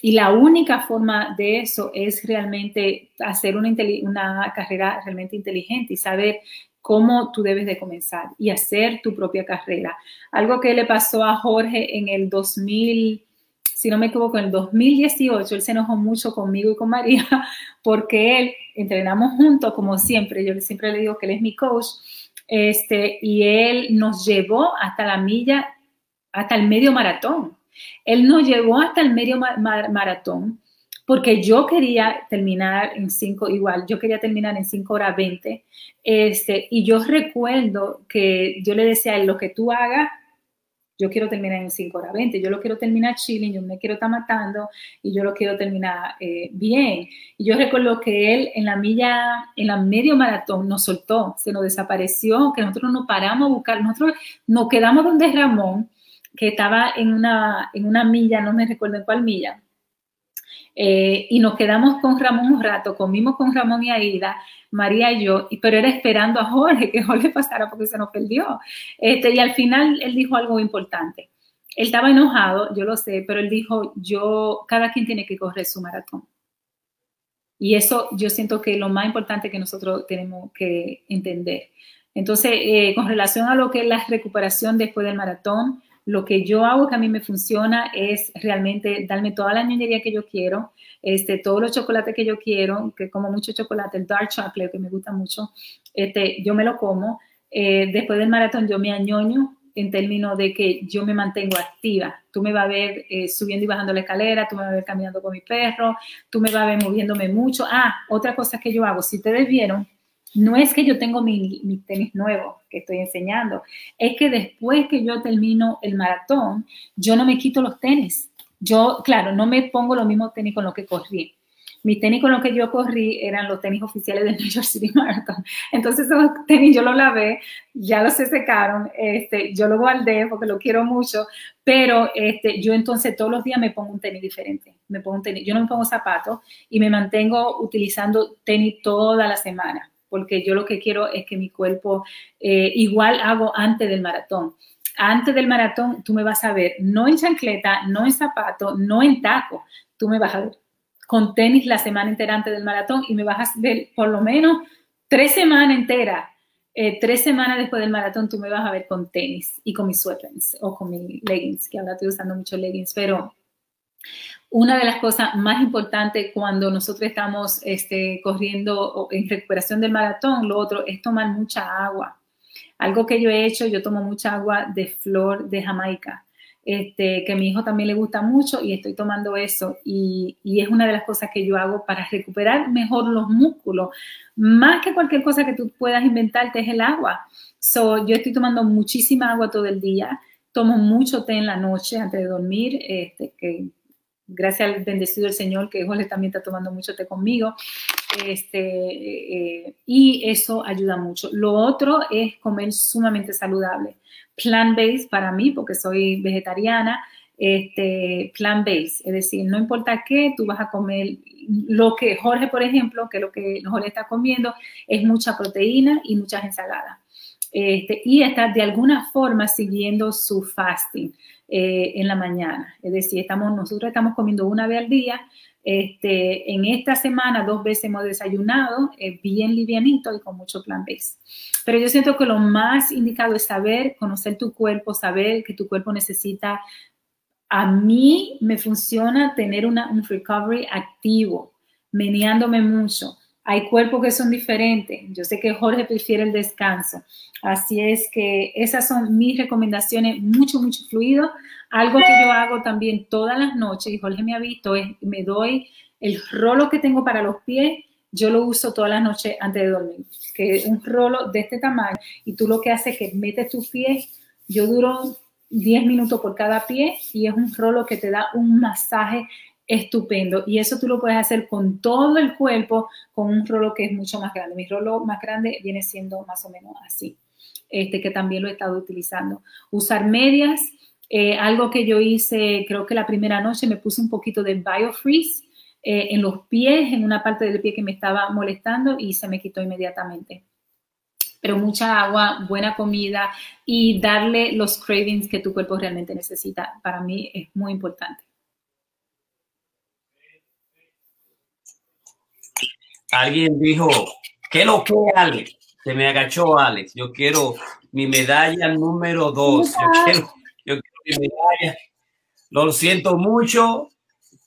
Y la única forma de eso es realmente hacer una, una carrera realmente inteligente y saber cómo tú debes de comenzar y hacer tu propia carrera. Algo que le pasó a Jorge en el 2000 si no me equivoco, en el 2018, él se enojó mucho conmigo y con María *laughs* porque él entrenamos juntos, como siempre, yo siempre le digo que él es mi coach, este, y él nos llevó hasta la milla, hasta el medio maratón. Él nos llevó hasta el medio maratón porque yo quería terminar en 5, igual, yo quería terminar en 5 horas 20, este, y yo recuerdo que yo le decía lo que tú hagas, yo quiero terminar en 5 horas 20, yo lo quiero terminar chilling, yo me quiero estar matando y yo lo quiero terminar eh, bien. Y yo recuerdo que él en la milla, en la medio maratón nos soltó, se nos desapareció, que nosotros nos paramos a buscar, nosotros nos quedamos donde Ramón, que estaba en una, en una milla, no me recuerdo en cuál milla, eh, y nos quedamos con Ramón un rato, comimos con Ramón y Aida, María y yo, pero era esperando a Jorge, que Jorge pasara porque se nos perdió. Este, y al final él dijo algo importante. Él estaba enojado, yo lo sé, pero él dijo, yo, cada quien tiene que correr su maratón. Y eso yo siento que es lo más importante que nosotros tenemos que entender. Entonces, eh, con relación a lo que es la recuperación después del maratón, Lo que yo hago que a mí me funciona es realmente darme toda la ñoñería que yo quiero, este, todos los chocolates que yo quiero, que como mucho chocolate, el dark chocolate que me gusta mucho, este, yo me lo como. Eh, después del maratón yo me añoño en términos de que yo me mantengo activa. Tú me vas a ver eh, subiendo y bajando la escalera, tú me vas a ver caminando con mi perro, tú me vas a ver moviéndome mucho. Ah, otra cosa que yo hago, si ustedes vieron, no es que yo tengo mi, mi, tenis nuevo que estoy enseñando, es que después que yo termino el maratón, yo no me quito los tenis. Yo, claro, no me pongo los mismos tenis con los que corrí. Mis tenis con los que yo corrí eran los tenis oficiales del *laughs* New York City Marathon. Entonces esos tenis yo los lavé, ya los se secaron, este, yo los guardé porque lo quiero mucho, pero este, yo entonces todos los días me pongo un tenis diferente. Me pongo un tenis, yo no me pongo zapatos y me mantengo utilizando tenis toda la semana porque yo lo que quiero es que mi cuerpo, eh, igual hago antes del maratón. Antes del maratón, tú me vas a ver, no en chancleta, no en zapato, no en taco, tú me vas a ver con tenis la semana entera antes del maratón y me vas a ver por lo menos tres semanas enteras, eh, tres semanas después del maratón, tú me vas a ver con tenis y con mis sweatpants o con mis leggings, que ahora estoy usando mucho leggings, pero una de las cosas más importantes cuando nosotros estamos este, corriendo en recuperación del maratón, lo otro es tomar mucha agua. Algo que yo he hecho, yo tomo mucha agua de flor de Jamaica, este, que a mi hijo también le gusta mucho y estoy tomando eso. Y, es una de las cosas que yo hago para recuperar mejor los músculos. Más que cualquier cosa que tú puedas inventarte es el agua. So, yo estoy tomando muchísima agua todo el día. Tomo mucho té en la noche antes de dormir, este, que gracias al bendecido el Señor, que Jorge también está tomando mucho té conmigo, este, eh, y eso ayuda mucho. Lo otro es comer sumamente saludable. Plant-based para mí, porque soy vegetariana, este, plant-based, es decir, no importa qué, tú vas a comer lo que Jorge, por ejemplo, que lo que Jorge está comiendo es mucha proteína y muchas ensaladas. Este, y está de alguna forma siguiendo su fasting. Eh, en la mañana. Es decir, estamos, nosotros estamos comiendo una vez al día. Este, en esta semana dos veces hemos desayunado, eh, bien livianito y con mucho plan B. Pero yo siento que lo más indicado es saber, conocer tu cuerpo, saber que tu cuerpo necesita. A mí me funciona tener una, un recovery activo, meneándome mucho hay cuerpos que son diferentes. Yo sé que Jorge prefiere el descanso. Así es que esas son mis recomendaciones, mucho, mucho fluido. Algo que yo hago también todas las noches, y Jorge me ha visto, es me doy el rolo que tengo para los pies, yo lo uso todas las noches antes de dormir, que es un rolo de este tamaño, y tú lo que haces es que metes tus pies, yo duro 10 minutos por cada pie, y es un rolo que te da un masaje estupendo. Y eso tú lo puedes hacer con todo el cuerpo, con un rolo que es mucho más grande. Mi rolo más grande viene siendo más o menos así, este que también lo he estado utilizando. Usar medias, eh, algo que yo hice, creo que la primera noche me puse un poquito de BioFreeze eh, en los pies, en una parte del pie que me estaba molestando y se me quitó inmediatamente pero mucha agua, buena comida y darle los cravings que tu cuerpo realmente necesita. Para mí es muy importante. Alguien dijo, ¿qué lo que, Alex? Se me agachó Alex. Yo quiero mi medalla número dos. Yo quiero, yo quiero mi medalla. Lo siento mucho.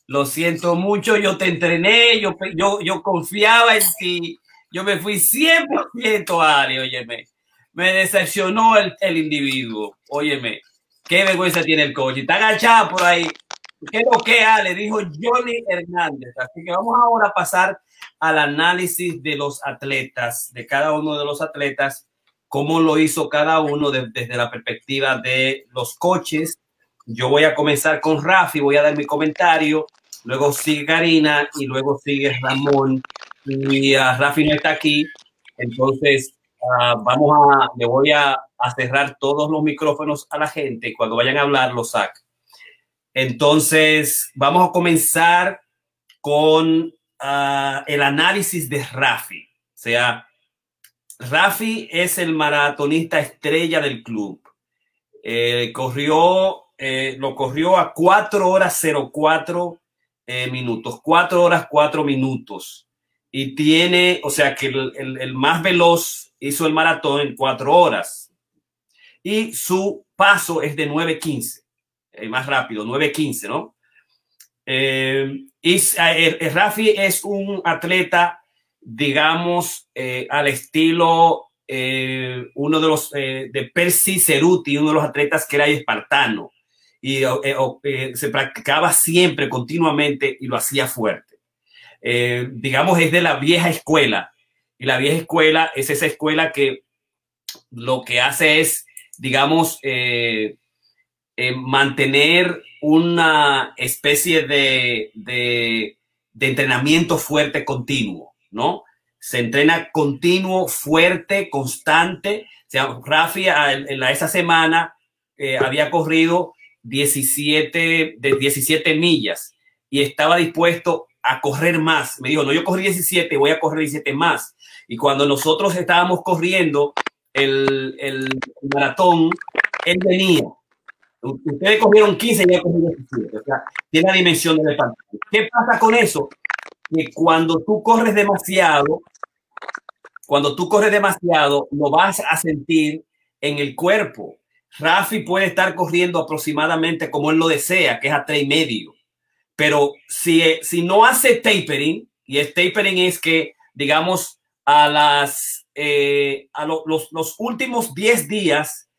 Lo siento mucho. Yo te entrené. Yo, yo, yo confiaba en ti. Yo me fui 100% Ale, óyeme. Me decepcionó el, el individuo. Óyeme. Qué vergüenza tiene el coche. Está agachado por ahí. ¿Qué lo que, Ale? Dijo Johnny Hernández. Así que vamos ahora a pasar al análisis de los atletas, de cada uno de los atletas, cómo lo hizo cada uno desde la perspectiva de los coches. Yo voy a comenzar con Rafi, voy a dar mi comentario, luego sigue Karina y luego sigue Ramón. Y uh, Rafi no está aquí, entonces uh, vamos a, le voy a, cerrar todos los micrófonos a la gente cuando vayan a hablar los sac. Entonces, vamos a comenzar con Ah, el análisis de Rafi. O sea, Rafi es el maratonista estrella del club. Eh, corrió, eh, lo corrió a 4 horas 04 eh, minutos, 4 horas 4 minutos. Y tiene, o sea que el, el más veloz hizo el maratón en 4 horas. Y su paso es de 9.15, eh, más rápido, 9.15, ¿no? Eh, y, Rafi es un atleta, digamos, al estilo uno de los de Percy Ceruti, uno de los atletas que era espartano y se practicaba siempre, continuamente y lo hacía fuerte. digamos, es de la vieja escuela. Y la vieja escuela es esa escuela que lo que hace es, digamos, eh, eh, mantener una especie de, de, entrenamiento fuerte continuo, ¿no? Se entrena continuo, fuerte, constante. O sea, Rafi esa semana eh, había corrido 17, de 17 millas y estaba dispuesto a correr más. Me dijo, no, yo corrí 17, voy a correr 17 más. Y cuando nosotros estábamos corriendo el, el, maratón, él venía. Ustedes cogieron 15 y ya cogieron 17. O sea, tiene la dimensión del pantalla. ¿Qué pasa con eso? Que cuando tú corres demasiado, cuando tú corres demasiado, lo vas a sentir en el cuerpo. Rafi puede estar corriendo aproximadamente como él lo desea, que es a tres y medio. Pero si, si no hace tapering, y el tapering es que, digamos, a las eh, a los, los, últimos 10 días,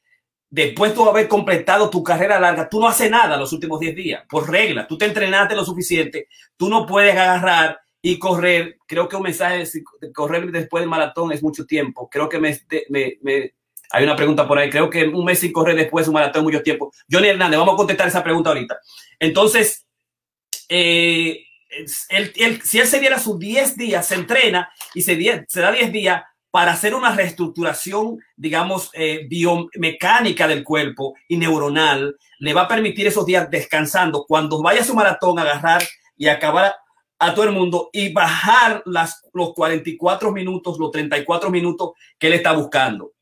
después de haber completado tu carrera larga, tú no haces nada los últimos 10 días, por regla. Tú te entrenaste lo suficiente, tú no puedes agarrar y correr. Creo que un mensaje de correr después del maratón es mucho tiempo. Creo que hay una pregunta por ahí. Creo que un mes sin correr después de un maratón es mucho tiempo. Johnny Hernández, vamos a contestar esa pregunta ahorita. Entonces, eh, si él se diera sus 10 días, se entrena y se, se da 10 días, para hacer una reestructuración, digamos, eh, biomecánica del cuerpo y neuronal, le va a permitir esos días descansando. Cuando vaya a su maratón, agarrar y acabar a todo el mundo y bajar las, los 44 minutos, los 34 minutos que él está buscando.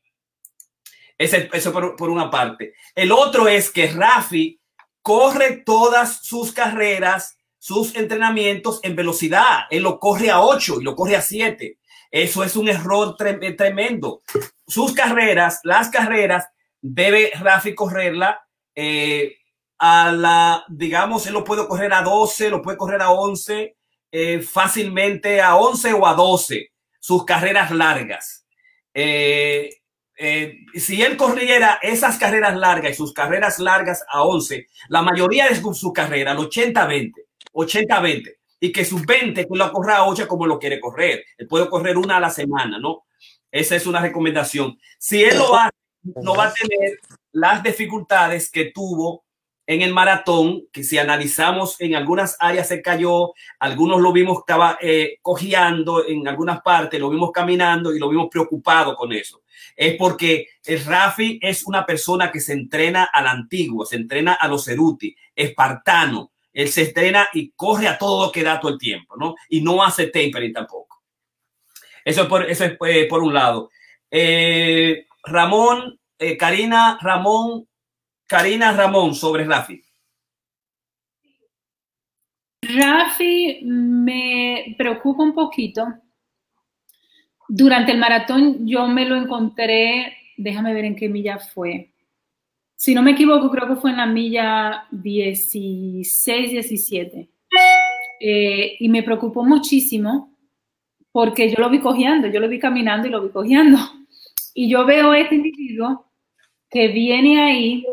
Eso por, por una parte. El otro es que Rafi corre todas sus carreras, sus entrenamientos en velocidad. Él lo corre a 8 y lo corre a 7 eso es un error eh, tremendo. Sus carreras, las carreras, debe Rafi correrla eh, a la, digamos, él lo puede correr a 12, lo puede correr a 11, eh, fácilmente a 11 o a 12, sus carreras largas. si él corriera esas carreras largas y sus carreras largas a 11, la mayoría de su, su carrera, el 80-20, 80-20, y que sus 20 que lo corra a 8 como lo quiere correr. Él puede correr una a la semana, ¿no? Esa es una recomendación. Si él lo hace, no va a tener las dificultades que tuvo en el maratón, que si analizamos en algunas áreas se cayó, algunos lo vimos estaba eh, cojeando en algunas partes, lo vimos caminando y lo vimos preocupado con eso. Es porque el Rafi es una persona que se entrena al antiguo, se entrena a los Ceruti, espartano, él se estrena y corre a todo lo que da todo el tiempo, ¿no? Y no hace tapering tampoco. Eso es por, eso es, eh, por un lado. Eh, Ramón, eh, Karina, Ramón, Karina Ramón sobre Rafi. Rafi me preocupa un poquito. Durante el maratón yo me lo encontré, déjame ver en qué milla fue si no me equivoco, creo que fue en la milla 16, 17. Eh, y me preocupó muchísimo porque yo lo vi cogiendo, yo lo vi caminando y lo vi cogiendo. Y yo veo a este individuo que viene ahí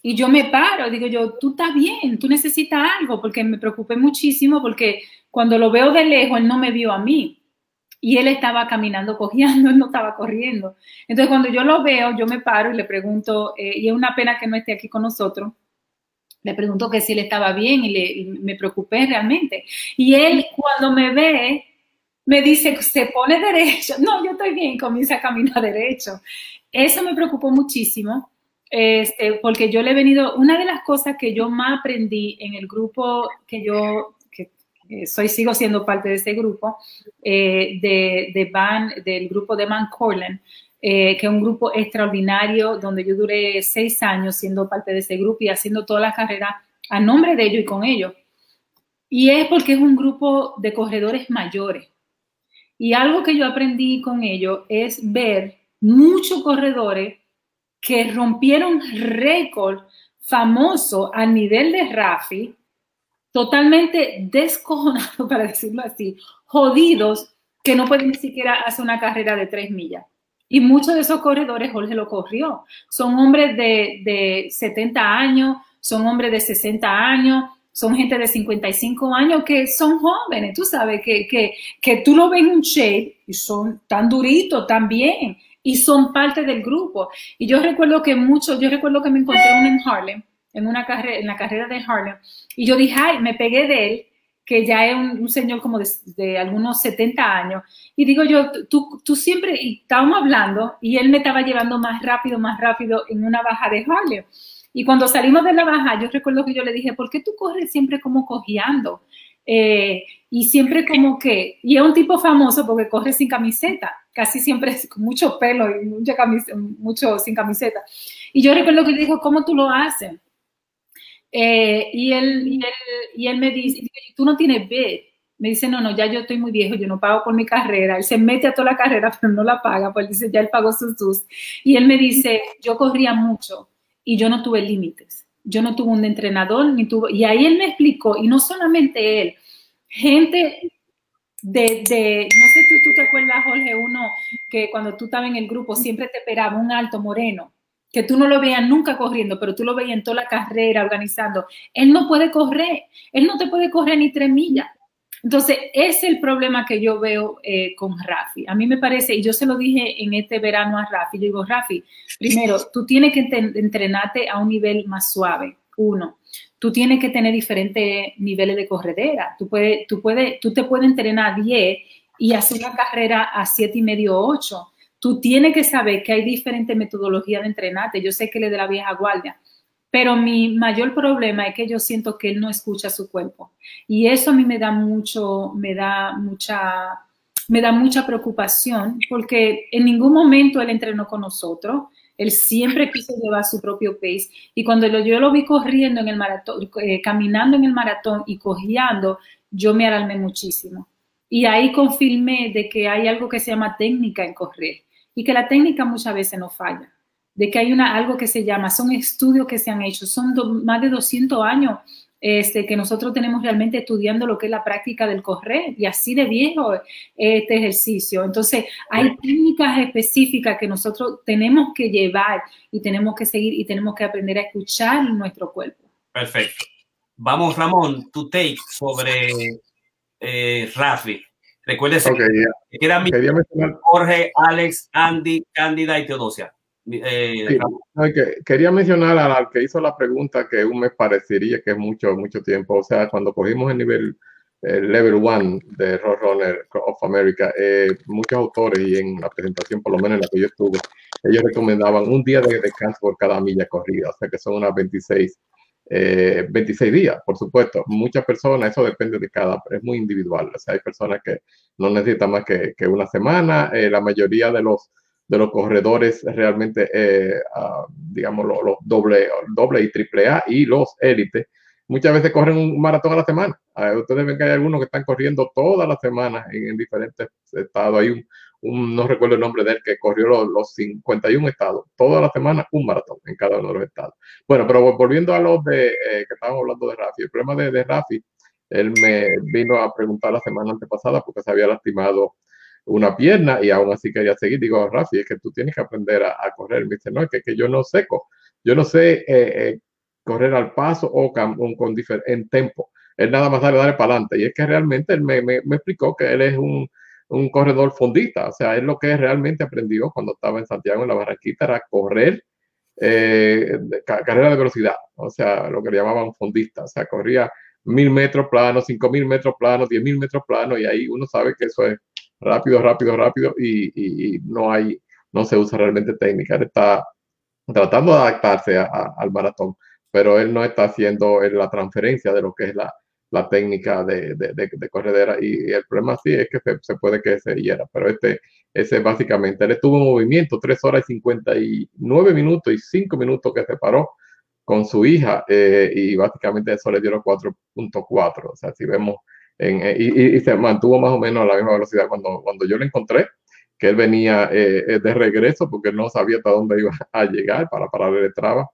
y yo me paro, digo yo, tú estás bien, tú necesitas algo, porque me preocupé muchísimo porque cuando lo veo de lejos, él no me vio a mí y él estaba caminando, *laughs* cogiendo, él no estaba corriendo. Entonces, cuando yo lo veo, yo me paro y le pregunto, eh, y es una pena que no esté aquí con nosotros, le pregunto que si él estaba bien y, le, me preocupé realmente. Y él, cuando me ve, me dice, se pone derecho. *laughs* No, yo estoy bien, comienza a caminar *laughs* derecho. Eso me preocupó muchísimo. Este, porque yo le he venido, una de las cosas que yo más aprendí en el grupo que yo soy, sigo siendo parte de ese grupo, eh, de, de Van, del grupo de Van Corland, eh, que es un grupo extraordinario donde yo duré seis años siendo parte de ese grupo y haciendo toda la carrera a nombre de ellos y con ellos. Y es porque es un grupo de corredores mayores. Y algo que yo aprendí con ellos es ver muchos corredores que rompieron récord famoso a nivel de Rafi, totalmente descojonados, *laughs* para decirlo así, jodidos, que no pueden ni siquiera hacer una carrera de tres millas. Y muchos de esos corredores Jorge lo corrió. Son hombres de, de 70 años, son hombres de 60 años, son gente de 55 años que son jóvenes, tú sabes, que, que, que tú lo ves en un shape y son tan duritos también y son parte del grupo. Y yo recuerdo que mucho, yo recuerdo que me encontré uno en Harlem, en, una carrera, en la carrera de Harlem, y yo dije, ay, me pegué de él, que ya es un, señor como de, algunos 70 años, y digo yo, tú, tú siempre, y estábamos hablando, y él me estaba llevando más rápido, más rápido en una baja de Harlem. Y cuando salimos de la baja, yo recuerdo que yo le dije, ¿por qué tú corres siempre como cojeando? Eh, y siempre como que, y es un tipo famoso porque corre sin camiseta, casi siempre con mucho pelo y mucha camiseta, mucho sin camiseta. Y yo recuerdo que dijo, ¿cómo tú lo haces? Eh, y, él, y, él, y él me dice, tú no tienes bid. Me dice, no, no, ya yo estoy muy viejo, yo no pago por mi carrera. Él se mete a toda la carrera, *laughs* pero no la paga, pues dice, ya él pagó sus sus. Y él me dice, yo corría mucho y yo no tuve límites. Yo no tuve un entrenador, ni tuvo, y ahí él me explicó, y no solamente él, gente de, de no sé si tú te acuerdas, Jorge, uno que cuando tú estabas en el grupo siempre te esperaba un alto moreno, que tú no lo veías nunca corriendo, pero tú lo veías en toda la carrera organizando. Él no puede correr, él no te puede correr ni tres millas. Entonces, es el problema que yo veo eh, con Rafi. A mí me parece, y yo se lo dije en este verano a Rafi, yo digo, Rafi, primero, tú tienes que entrenarte a un nivel más suave, uno. Tú tienes que tener diferentes niveles de corredera. Tú, puedes, tú, puedes, tú te puedes entrenar a 10 y hacer una carrera a siete y medio, 8. Tú tienes que saber que hay diferentes metodologías de entrenarte. Yo sé que le de la vieja guardia, pero mi mayor problema es que yo siento que él no escucha su cuerpo. Y eso a mí me da mucho, me da mucha, me da mucha preocupación porque en ningún momento él entrenó con nosotros. Él siempre quiso llevar su propio pace. Y cuando yo lo vi corriendo en el maratón, eh, caminando en el maratón y cojeando, yo me alarmé muchísimo. Y ahí confirmé de que hay algo que se llama técnica en correr y que la técnica muchas veces no falla de que hay una, algo que se llama, son estudios que se han hecho, son más de 200 años este, que nosotros tenemos realmente estudiando lo que es la práctica del correr y así de viejo este ejercicio. Entonces, hay técnicas específicas que nosotros tenemos que llevar y tenemos que seguir y tenemos que aprender a escuchar nuestro cuerpo. Perfecto. Vamos, Ramón, tu take sobre eh, Rafi. Recuérdese que era mi Jorge, Alex, Andy, Cándida y Teodosia. Eh, quería mencionar al que hizo la pregunta que un mes parecería que es mucho, mucho tiempo. O sea, cuando cogimos el nivel el level one de Roadrunner of America, eh, muchos autores y en la presentación, por lo menos en la que yo estuve, ellos recomendaban un día de descanso por cada milla corrida, o sea que son unas 26, 26 eh, días, por supuesto. Muchas personas, eso depende de cada, es muy individual. O sea, hay personas que no necesitan más que, que una semana. la mayoría de los de los corredores realmente, eh, digamos, los, doble, doble y triple A y los élites, muchas veces corren un maratón a la semana. Ah, ustedes ven que hay algunos que están corriendo todas las semanas en, diferentes estados. Hay un, no recuerdo el nombre de él, que corrió los, 51 estados, toda la semana un maratón en cada uno de los estados. Bueno, pero volviendo a los de, eh, que estábamos hablando de Rafi, el problema de, de Rafi, él me vino a preguntar la semana antepasada porque se había lastimado una pierna y aún así quería seguir. Digo, Rafi, es que tú tienes que aprender a, correr. Me dice, no, es que, que, yo no sé, yo no sé eh, eh, correr al paso o con, en tempo. Él nada más darle para adelante. Y es que realmente él me, me, explicó que él es un, un, corredor fondista. O sea, él lo que realmente aprendió cuando estaba en Santiago, en la Barranquita, era correr eh, carrera de velocidad. O sea, lo que le llamaban fondista. O sea, corría mil metros planos, cinco mil metros planos, diez mil metros planos. Y ahí uno sabe que eso es rápido, rápido, rápido y, no hay, no se usa realmente técnica. Él está tratando de adaptarse al maratón, pero él no está haciendo la transferencia de lo que es la, técnica de, de, corredera y, el problema sí es que se, puede que se hiera, pero este, ese básicamente, él estuvo en movimiento 3 horas y 59 minutos y 5 minutos que se paró con su hija eh, y básicamente eso le dio los 4.4, o sea, si vemos eh, y, se mantuvo más o menos a la misma velocidad cuando, cuando yo lo encontré. que él venía eh, de regreso porque no sabía hasta dónde iba *laughs* a llegar para parar el traba.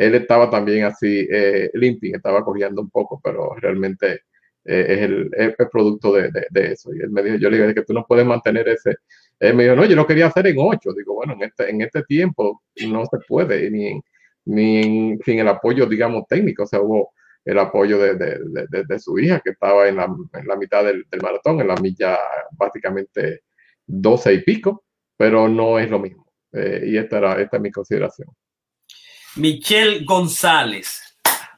Él estaba también así eh, limpio, estaba corriendo un poco, pero realmente es, el, producto de, de, eso. Y él me dijo, yo le dije que tú no puedes mantener ese. Él me dijo, no, yo lo quería hacer en ocho. Digo, bueno, en este, en este tiempo no se puede, ni, ni sin el apoyo, digamos, técnico. O sea, hubo el apoyo de, de, su hija que estaba en la, en la mitad del, del, maratón, en la milla básicamente 12 y pico, pero no es lo mismo. Eh, y esta, era, esta es mi consideración. Michelle González,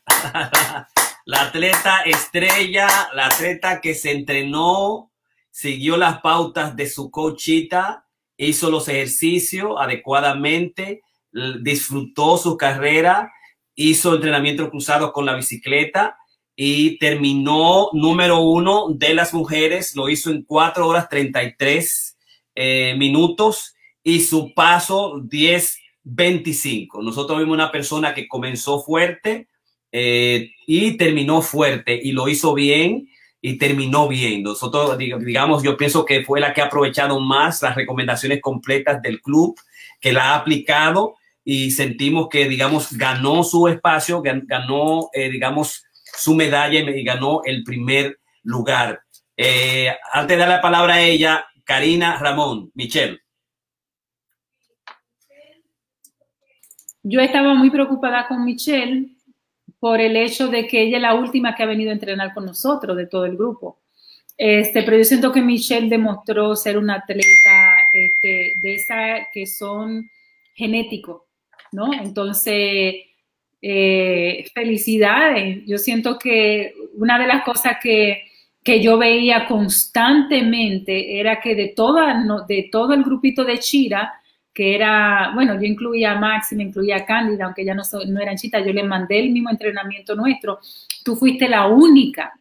*laughs* la atleta estrella, la atleta que se entrenó, siguió las pautas de su coachita, hizo los ejercicios adecuadamente, disfrutó su carrera, hizo entrenamiento cruzado con la bicicleta y terminó número uno de las mujeres, lo hizo en 4 horas 33 eh, minutos y su paso 10.25. Nosotros vimos una persona que comenzó fuerte eh, y terminó fuerte y lo hizo bien y terminó bien. Nosotros, digamos, yo pienso que fue la que ha aprovechado más las recomendaciones completas del club, que la ha aplicado y sentimos que, digamos, ganó su espacio, ganó, eh, digamos, su medalla y ganó el primer lugar. antes de dar la palabra a ella, Karina Ramón, Michelle. Yo estaba muy preocupada con Michelle por el hecho de que ella es la última que ha venido a entrenar con nosotros de todo el grupo. Este, pero yo siento que Michelle demostró ser una atleta este, de esa que son genéticos, ¿no? Entonces, eh, felicidades. Yo siento que una de las cosas que que yo veía constantemente era que de, toda, de todo el grupito de Chira, que era, bueno, yo incluía a me incluía a Cándida, aunque ya no, no eran chitas, yo le mandé el mismo entrenamiento nuestro. Tú fuiste la única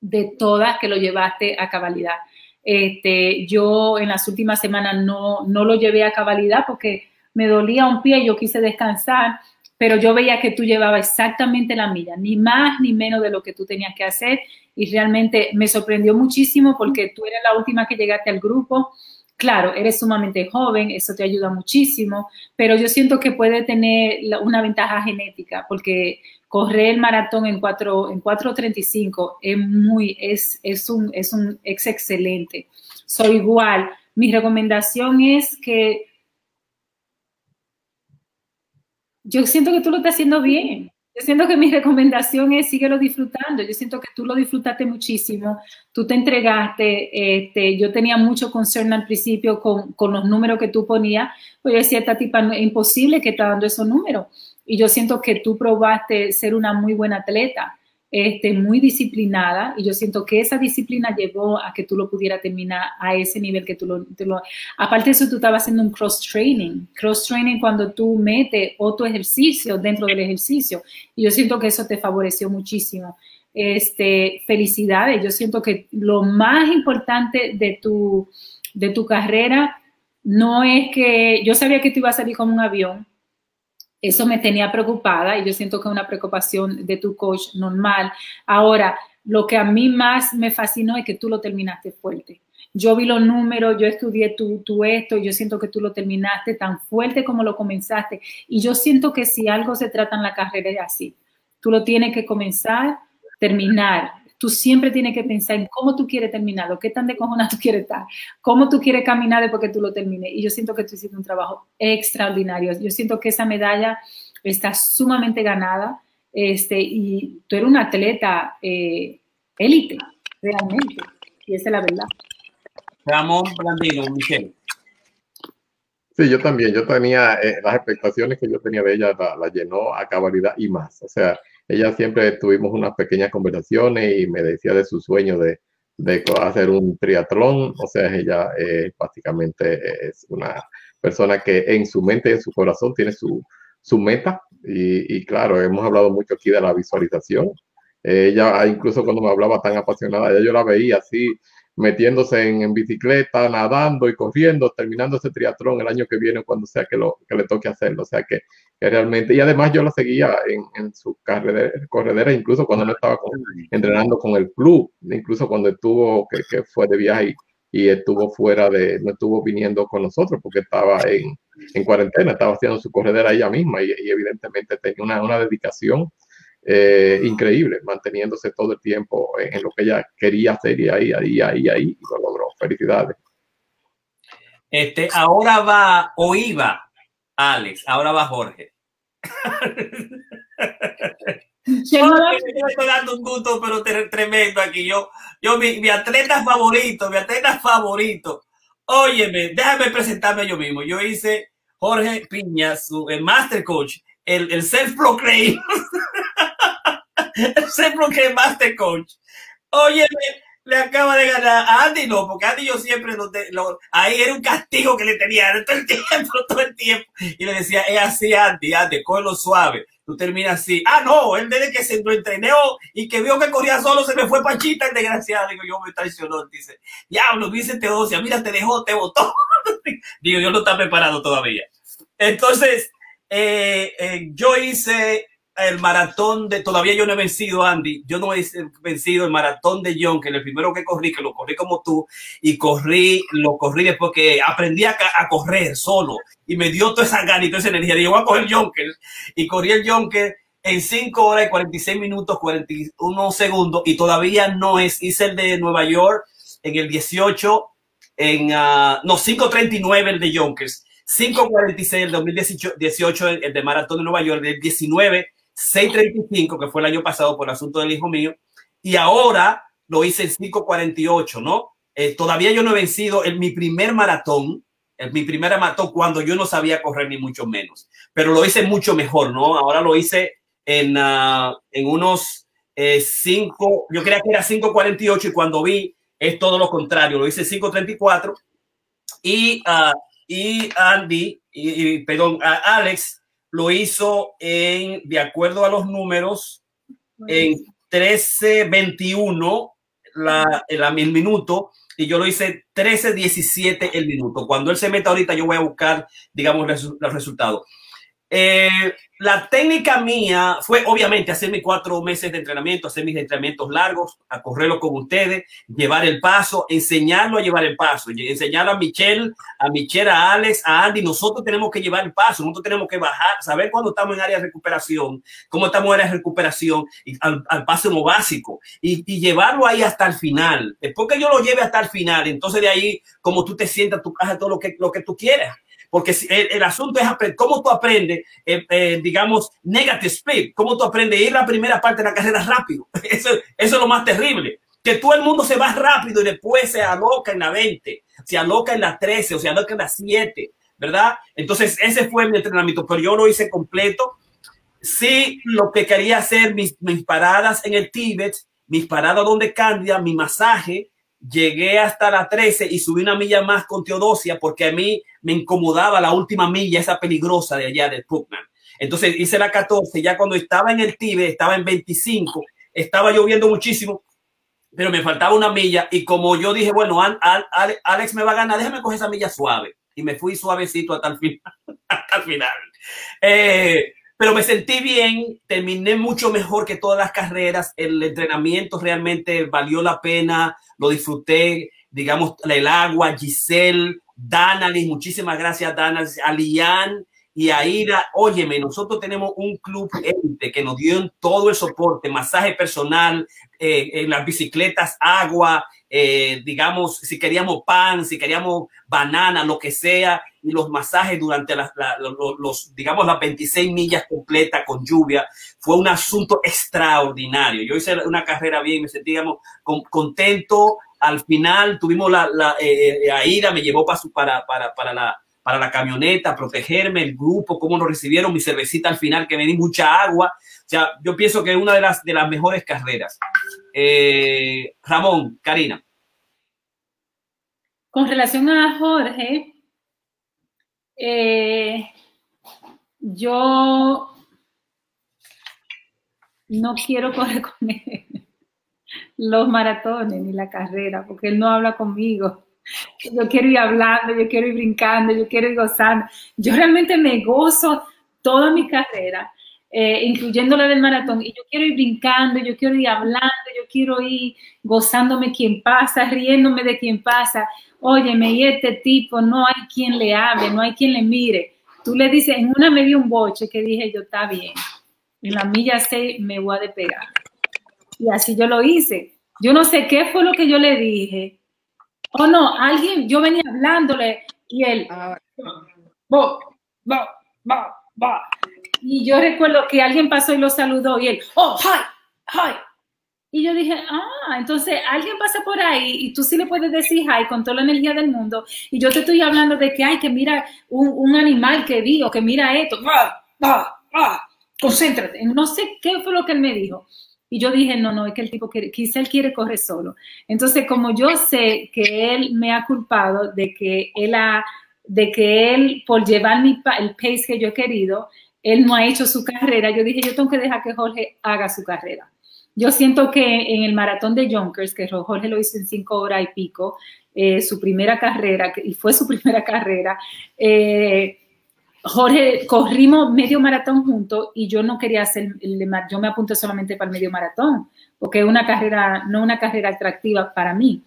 de todas que lo llevaste a cabalidad. Este, yo en las últimas semanas no, no lo llevé a cabalidad porque me dolía un pie y yo quise descansar, pero yo veía que tú llevabas exactamente la milla, ni más ni menos de lo que tú tenías que hacer y realmente me sorprendió muchísimo porque tú eres la última que llegaste al grupo. Claro, eres sumamente joven, eso te ayuda muchísimo, pero yo siento que puede tener una ventaja genética porque correr el maratón en 4 en 4:35 es muy es es un es un es excelente. Soy igual. Mi recomendación es que yo siento que tú lo estás haciendo bien. Yo siento que mi recomendación es síguelo disfrutando. Yo siento que tú lo disfrutaste muchísimo, tú te entregaste. Este, yo tenía mucho concern al principio con, con los números que tú ponías, pues yo decía, esta tipa es imposible que está dando esos números. Y yo siento que tú probaste ser una muy buena atleta este, muy disciplinada y yo siento que esa disciplina llevó a que tú lo pudieras terminar a ese nivel que tú lo, Aparte de eso, tú estabas haciendo un cross-training. Cross-training cuando tú metes otro ejercicio dentro del ejercicio y yo siento que eso te favoreció muchísimo. Este, felicidades, yo siento que lo más importante de tu, de tu carrera no es que yo sabía que tú ibas a salir como un avión, eso me tenía preocupada y yo siento que es una preocupación de tu coach normal. Ahora, lo que a mí más me fascinó es que tú lo terminaste fuerte. Yo vi los números, yo estudié tu, tu esto, yo siento que tú lo terminaste tan fuerte como lo comenzaste. Y yo siento que si algo se trata en la carrera es así. Tú lo tienes que comenzar, terminar, tú siempre tienes que pensar en cómo tú quieres terminarlo, qué tan de cojona tú quieres estar, cómo tú quieres caminar después que tú lo termines. Y yo siento que tú hiciste un trabajo extraordinario. Yo siento que esa medalla está sumamente ganada este, y tú eres un atleta eh, élite, realmente. Y esa es la verdad. Ramón Blandino, Michelle. Sí, yo también. Yo tenía eh, las expectaciones que yo tenía de ella, la, la llenó a cabalidad y más. O sea, ella siempre tuvimos unas pequeñas conversaciones y me decía de su sueño de, de hacer un triatlón. O sea, ella eh, básicamente es una persona que en su mente en su corazón tiene su, su meta. Y, y, claro, hemos hablado mucho aquí de la visualización. Ella, incluso cuando me hablaba tan apasionada, ya yo la veía así metiéndose en, bicicleta, nadando y corriendo, terminando ese triatlón el año que viene cuando sea que, lo, que le toque hacerlo. O sea que, realmente, y además yo la seguía en, en su carrera, corredera, incluso cuando no estaba entrenando con el club, incluso cuando estuvo, que, que, fue de viaje y estuvo fuera de, no estuvo viniendo con nosotros porque estaba en, en cuarentena, estaba haciendo su corredera ella misma y, evidentemente tenía una, una dedicación eh, increíble, manteniéndose todo el tiempo en, lo que ella quería hacer y ahí, ahí, ahí, ahí, y lo logró. Felicidades. Este, ahora va o iba Alex, ahora va Jorge. Yo estoy dando un gusto, pero tremendo aquí. Yo, yo mi, mi, atleta favorito, mi atleta favorito. Óyeme, déjame presentarme yo mismo. Yo hice Jorge Piña, su, el Master Coach, el, el self-proclaim. *laughs* *laughs* el self-proclaim Master Coach. Óyeme, le acaba de ganar a Andy, no, porque Andy yo siempre lo, ahí era un castigo que le tenía *laughs* todo el tiempo, todo el tiempo. Y le decía, es así, Andy, Andy, lo suave. Tú terminas así. Ah, no, él desde que se lo entrenó y que vio que corría solo, se me fue Pachita, el desgraciado. Digo, yo me traicionó. Dice, diablo, dice Teodosia, mira, te dejó, te votó. *laughs* Digo, yo no está preparado todavía. Entonces, eh, eh, yo hice el maratón de, todavía yo no he vencido, Andy, yo no he vencido el maratón de John, que el primero que corrí, que lo corrí como tú, y corrí, lo corrí después que aprendí a, correr solo, y me dio toda esa gana y toda esa energía, y voy a coger Jonker, y corrí el Jonker en 5 horas y 46 minutos, 41 segundos, y todavía no es, hice el de Nueva York en el 18, en, uh, no, 5.39 el de Jonkers, 5.46 el 2018, el de Maratón de Nueva York, el 19 6.35, que fue el año pasado por el asunto del hijo mío, y ahora lo hice en 5.48, ¿no? Eh, todavía yo no he vencido en mi primer maratón, en mi primera maratón cuando yo no sabía correr ni mucho menos, pero lo hice mucho mejor, ¿no? Ahora lo hice en, uh, en unos 5, eh, yo creía que era 5.48 y cuando vi es todo lo contrario, lo hice 5.34 y, uh, y Andy, y, y perdón, Alex lo hizo en, de acuerdo a los números, en 13.21 la, el minuto y yo lo hice 13.17 el minuto. Cuando él se meta ahorita, yo voy a buscar, digamos, los resultados. Eh, la técnica mía fue obviamente hacer mis cuatro meses de entrenamiento, hacer mis entrenamientos largos, a correrlo con ustedes, llevar el paso, enseñarlo a llevar el paso, enseñar a Michelle, a Michelle, a Alex, a Andy. Nosotros tenemos que llevar el paso, nosotros tenemos que bajar, saber cuándo estamos en área de recuperación, cómo estamos en área de recuperación, y al, paso básico y, y, llevarlo ahí hasta el final. Después que yo lo lleve hasta el final, entonces de ahí, como tú te sientas, tú haces todo lo que, lo que tú quieras porque el, asunto es cómo tú aprendes, eh, eh, digamos, negative speed, cómo tú aprendes ir la primera parte de la carrera rápido. *laughs* Eso, eso es lo más terrible. Que todo el mundo se va rápido y después se aloca en la 20, se aloca en la 13 o se aloca en la 7, ¿verdad? Entonces, ese fue mi entrenamiento, pero yo lo hice completo. Sí, lo que quería hacer, mis, mis paradas en el Tíbet, mis paradas donde cambia, mi masaje, llegué hasta la 13 y subí una milla más con Teodosia porque a mí me incomodaba la última milla, esa peligrosa de allá de Puckman. Entonces hice la 14, ya cuando estaba en el Tíbet, estaba en 25, estaba lloviendo muchísimo, pero me faltaba una milla y como yo dije, bueno, Alex me va a ganar, déjame coger esa milla suave. Y me fui suavecito hasta el final. *laughs* hasta el final. Eh, pero me sentí bien, terminé mucho mejor que todas las carreras, el entrenamiento realmente valió la pena, lo disfruté, digamos, el agua, Giselle, Danalis, muchísimas gracias Danalis, a Lian y a Ira. Óyeme, nosotros tenemos un club élite que nos dio todo el soporte, masaje personal, eh, las bicicletas, agua, eh, digamos, si queríamos pan, si queríamos banana, lo que sea, y los masajes durante las, los, digamos, las 26 millas completas con lluvia, fue un asunto extraordinario. Yo hice una carrera bien, me sentí, digamos, contento. Al final tuvimos la, la eh, eh Ira, me llevó para, para, para, para la, para la camioneta, protegerme, el grupo, cómo nos recibieron, mi cervecita al final, que me di mucha agua. O sea, yo pienso que es una de las, de las mejores carreras. Eh, Ramón, Karina. Con relación a Jorge, eh, yo no quiero *laughs* correr con él los maratones ni la carrera, porque él no habla conmigo. Yo quiero ir hablando, yo quiero ir brincando, yo quiero ir gozando. Yo realmente me gozo toda mi carrera eh, incluyendo la del maratón, y yo quiero ir brincando, yo quiero ir hablando, yo quiero ir gozándome quien pasa, riéndome de quien pasa. Óyeme, y este tipo no hay quien le hable, no hay quien le mire. Tú le dices, en una me dio un boche que dije yo, está bien. En la milla 6 me voy a despegar. Y así yo lo hice. Yo no sé qué fue lo que yo le dije. O no, alguien, yo venía hablándole y él, ah. bo, bo, bo, y yo recuerdo que alguien pasó y lo saludó y él, oh, hi, hi. Y yo dije, ah, entonces alguien pasa por ahí y tú sí le puedes decir hi con toda la energía del mundo. Y yo te estoy hablando de que, ay, que mira un, un animal que vi o que mira esto. Ah, ah, ah, concéntrate. No sé qué fue lo que él me dijo. Y yo dije, no, no, es que el tipo quiere, quizá él quiere correr solo. Entonces, como yo sé que él me ha culpado de que él ha, de que él, por llevar mi, el pace que yo he querido, él no ha hecho su carrera, yo dije, yo tengo que dejar que Jorge haga su carrera. Yo siento que en el maratón de Junkers, que Jorge lo hizo en cinco horas y pico, eh, su primera carrera, y fue su *laughs* primera carrera, eh, Jorge, corrimos medio maratón juntos y yo no quería hacer, yo me apunté solamente para el medio maratón, porque es una carrera, no una carrera atractiva para mí.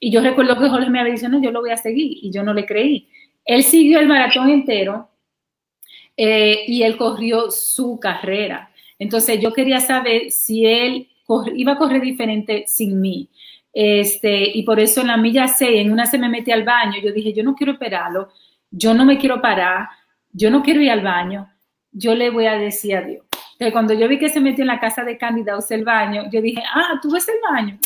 Y yo recuerdo que Jorge me había dicho, no, yo lo voy a seguir, y yo no le creí. Él siguió el maratón entero eh, y él corrió su carrera. Entonces yo quería saber si él iba a correr diferente sin mí. Este, y por eso en la milla 6, en una se me metí al baño, yo dije, yo no quiero esperarlo, yo no me quiero parar, yo no quiero ir al baño, yo le voy a decir adiós. Entonces, cuando yo vi que se metió en la casa de Cándida el baño, yo dije, ah, tú ves el baño.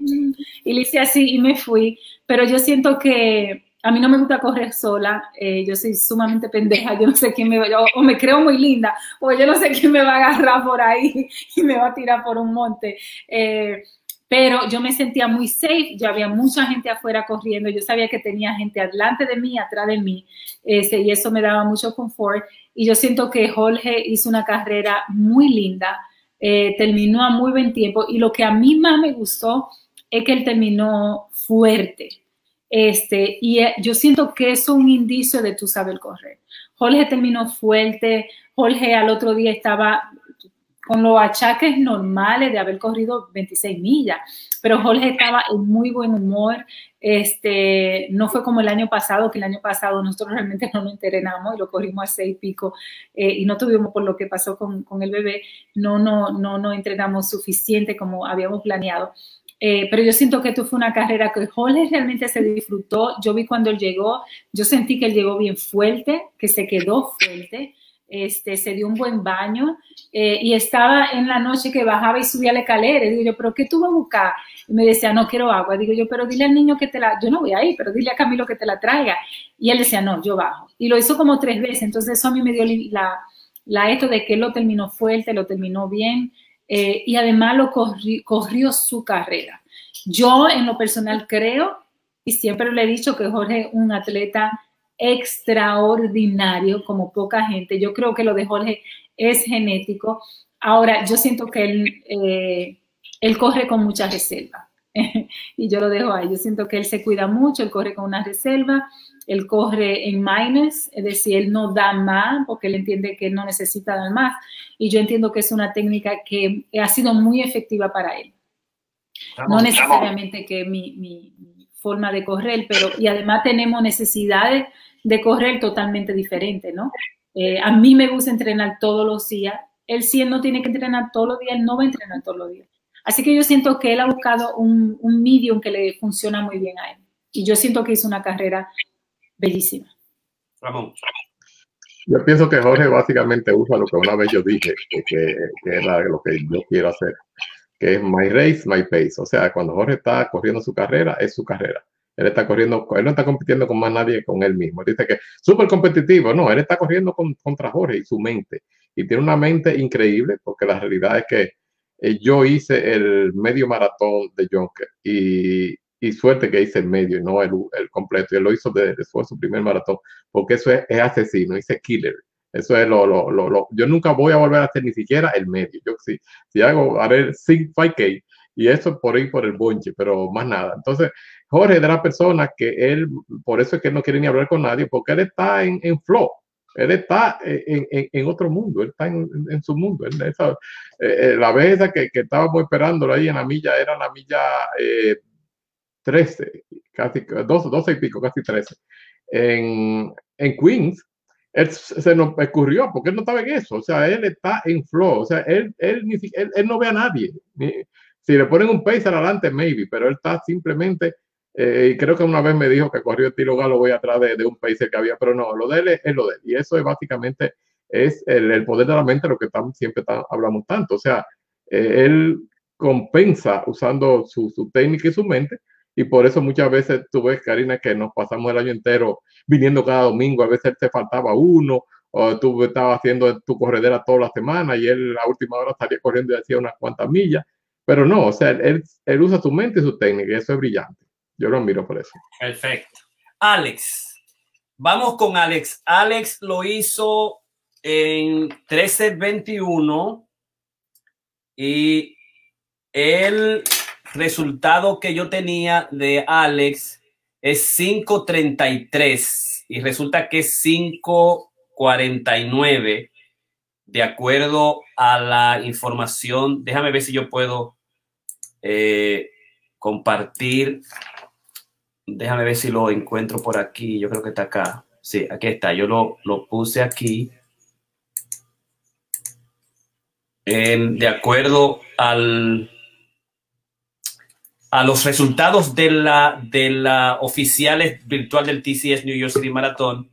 Mm". Y le hice así y me fui. Pero yo siento que a mí no me gusta correr sola. Eh, yo soy sumamente pendeja. *laughs* Yo no sé quién me va, o me creo muy linda, o yo no sé quién me va a agarrar por ahí *laughs* y me va a tirar por un monte. Eh, pero yo me sentía muy safe, ya había mucha gente afuera corriendo, yo sabía que tenía gente adelante de mí, atrás de mí, ese, y eso me daba mucho confort. Y yo siento que Jorge hizo una carrera muy linda, eh, terminó a muy buen tiempo, y lo que a mí más me gustó es que él terminó fuerte. Este, y eh, yo siento que es un indicio de tu saber correr. Jorge terminó fuerte, Jorge al otro día estaba con los achaques normales de haber corrido 26 millas. Pero Jorge estaba en muy buen humor. Este, no fue como el año pasado, que el año pasado nosotros realmente no nos entrenamos y lo corrimos a seis y pico eh, y no tuvimos por lo que pasó con, con, el bebé, no, no, no, no entrenamos suficiente como habíamos planeado. Eh, pero yo siento que esto fue una carrera que Jorge realmente se disfrutó. Yo vi cuando él llegó, yo sentí que él llegó bien fuerte, que se quedó fuerte este, se dio un buen baño eh, y estaba en la noche que bajaba y subía la escalera. digo yo, ¿pero qué tú vas a buscar? Y me decía, no quiero agua. Digo yo, pero dile al niño que te la, yo no voy a ir, pero dile a Camilo que te la traiga. Y él decía, no, yo bajo. Y lo hizo como tres veces. Entonces eso a mí me dio la, la esto de que él lo terminó fuerte, lo terminó bien eh, y además lo corrió su carrera. Yo en lo personal creo, y siempre le he dicho que Jorge es un atleta extraordinario, como poca gente. Yo creo que lo de Jorge es genético. Ahora, yo siento que él, eh, él corre con mucha reserva. *laughs* y yo lo dejo ahí. Yo siento que él se cuida mucho, él corre con una reserva, él corre en minus, es decir, él no da más porque él entiende que no necesita dar más. Y yo entiendo que es una técnica que ha sido muy efectiva para él. no necesariamente que mi, mi, forma de correr, pero y además tenemos necesidades de correr totalmente diferente, ¿no? Eh, a mí me gusta entrenar todos los días. Él si él no tiene que entrenar todos los días, él no va a entrenar todos los días. Así que yo siento que él ha buscado un, un medium que le funciona muy bien a él. Y yo siento que hizo una carrera bellísima. Ramón. Yo pienso que Jorge básicamente usa lo que una vez yo dije, que, que, era lo que yo quiero hacer, que es my race, my pace. O sea, cuando Jorge está corriendo su carrera, es su carrera. Él está corriendo, él no está compitiendo con más nadie con él mismo. dice que súper competitivo, no, él está corriendo contra Jorge y su mente. Y tiene una mente increíble porque la realidad es que eh, yo hice el medio maratón de Jonker y, y, suerte que hice el medio y no el, el completo. Y él lo hizo de, fue su primer maratón porque eso es, asesino, dice killer. Eso es lo, lo, lo, Yo nunca voy a volver a hacer ni siquiera el medio. Yo sí, si hago, haré 5K y eso por ahí por el bonche, pero más nada. Entonces, Jorge de la persona que él, por eso es que él no quiere ni hablar con nadie, porque él está en, en flow. Él está en, en, otro mundo, él está en, en su mundo. esa, eh, la vez que, que, estábamos esperando ahí en la milla era la milla 13, casi 12, 12 y pico, casi 13. En, en Queens, él se nos ocurrió, porque él no estaba en eso, o sea, él está en flow, o sea, él, él, él, él no ve a nadie. si le ponen un pacer adelante, maybe, pero él está simplemente, eh, y creo que una vez me dijo que corrió el tiro galo voy atrás de, de, un pacer que había, pero no, lo de él es, lo de él. Y eso es básicamente es el, poder de la mente, lo que estamos, siempre hablamos tanto. O sea, eh, él compensa usando su, su técnica y su mente, y por eso muchas veces tú ves, Karina, que nos pasamos el año entero viniendo cada domingo, a veces te faltaba uno, o tú estabas haciendo tu corredera toda la semana y él la última hora estaría corriendo y hacía unas cuantas millas, pero no, o sea, él, él usa su mente y su técnica y eso es brillante. Yo lo admiro por eso. Perfecto. Alex, vamos con Alex. Alex lo hizo en 13-21 y él resultado que yo tenía de Alex es 5.33 y resulta que es 5.49 de acuerdo a la información. Déjame ver si yo puedo eh, compartir. Déjame ver si lo encuentro por aquí. Yo creo que está acá. Sí, aquí está. Yo lo, lo puse aquí. de acuerdo al, a los resultados de la, de la oficiales virtual del TCS New York City Marathon,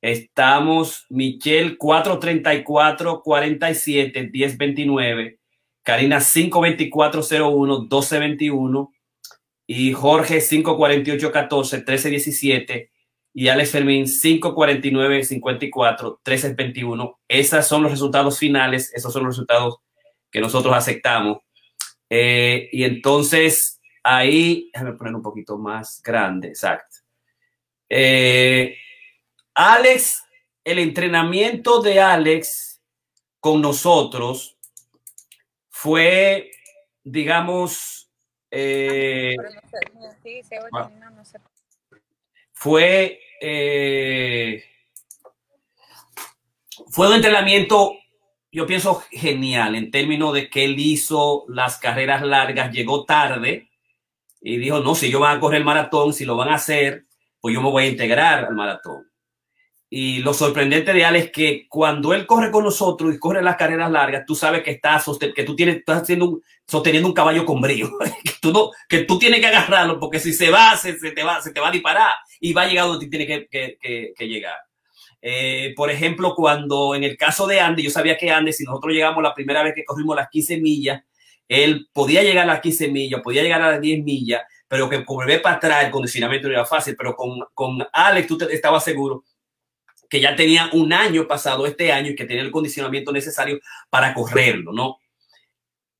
estamos Michelle 434 47 1029, Karina 52401 1221 y Jorge 548 14 1317 y Alex Fermín 549 54 1321. Esos son los resultados finales, esos son los resultados que nosotros aceptamos. Eh, y entonces ahí, déjame poner un poquito más grande, exacto. Eh, Alex, el entrenamiento de Alex con nosotros fue, digamos, eh, fue, fue un entrenamiento yo pienso genial en términos de que él hizo las carreras largas, llegó tarde y dijo, no, si yo van a correr el maratón, si lo van a hacer, pues yo me voy a integrar al maratón. Y lo sorprendente de él es que cuando él corre con nosotros y corre las carreras largas, tú sabes que, está que tú tienes, estás haciendo sosteniendo un caballo con brío, *laughs* que, tú tienes que agarrarlo porque si se va, se, te, va, se te va a disparar y va a llegar donde tiene que, que, que llegar. Eh, por ejemplo, cuando en el caso de Andy, yo sabía que Andy, si nosotros llegamos la primera vez que corrimos las 15 millas, él podía llegar a las 15 millas, podía llegar a las 10 millas, pero que volver para atrás el condicionamiento no era fácil. Pero con, con Alex, tú te, estabas seguro que ya tenía un año pasado este año y que tenía el condicionamiento necesario para correrlo, ¿no?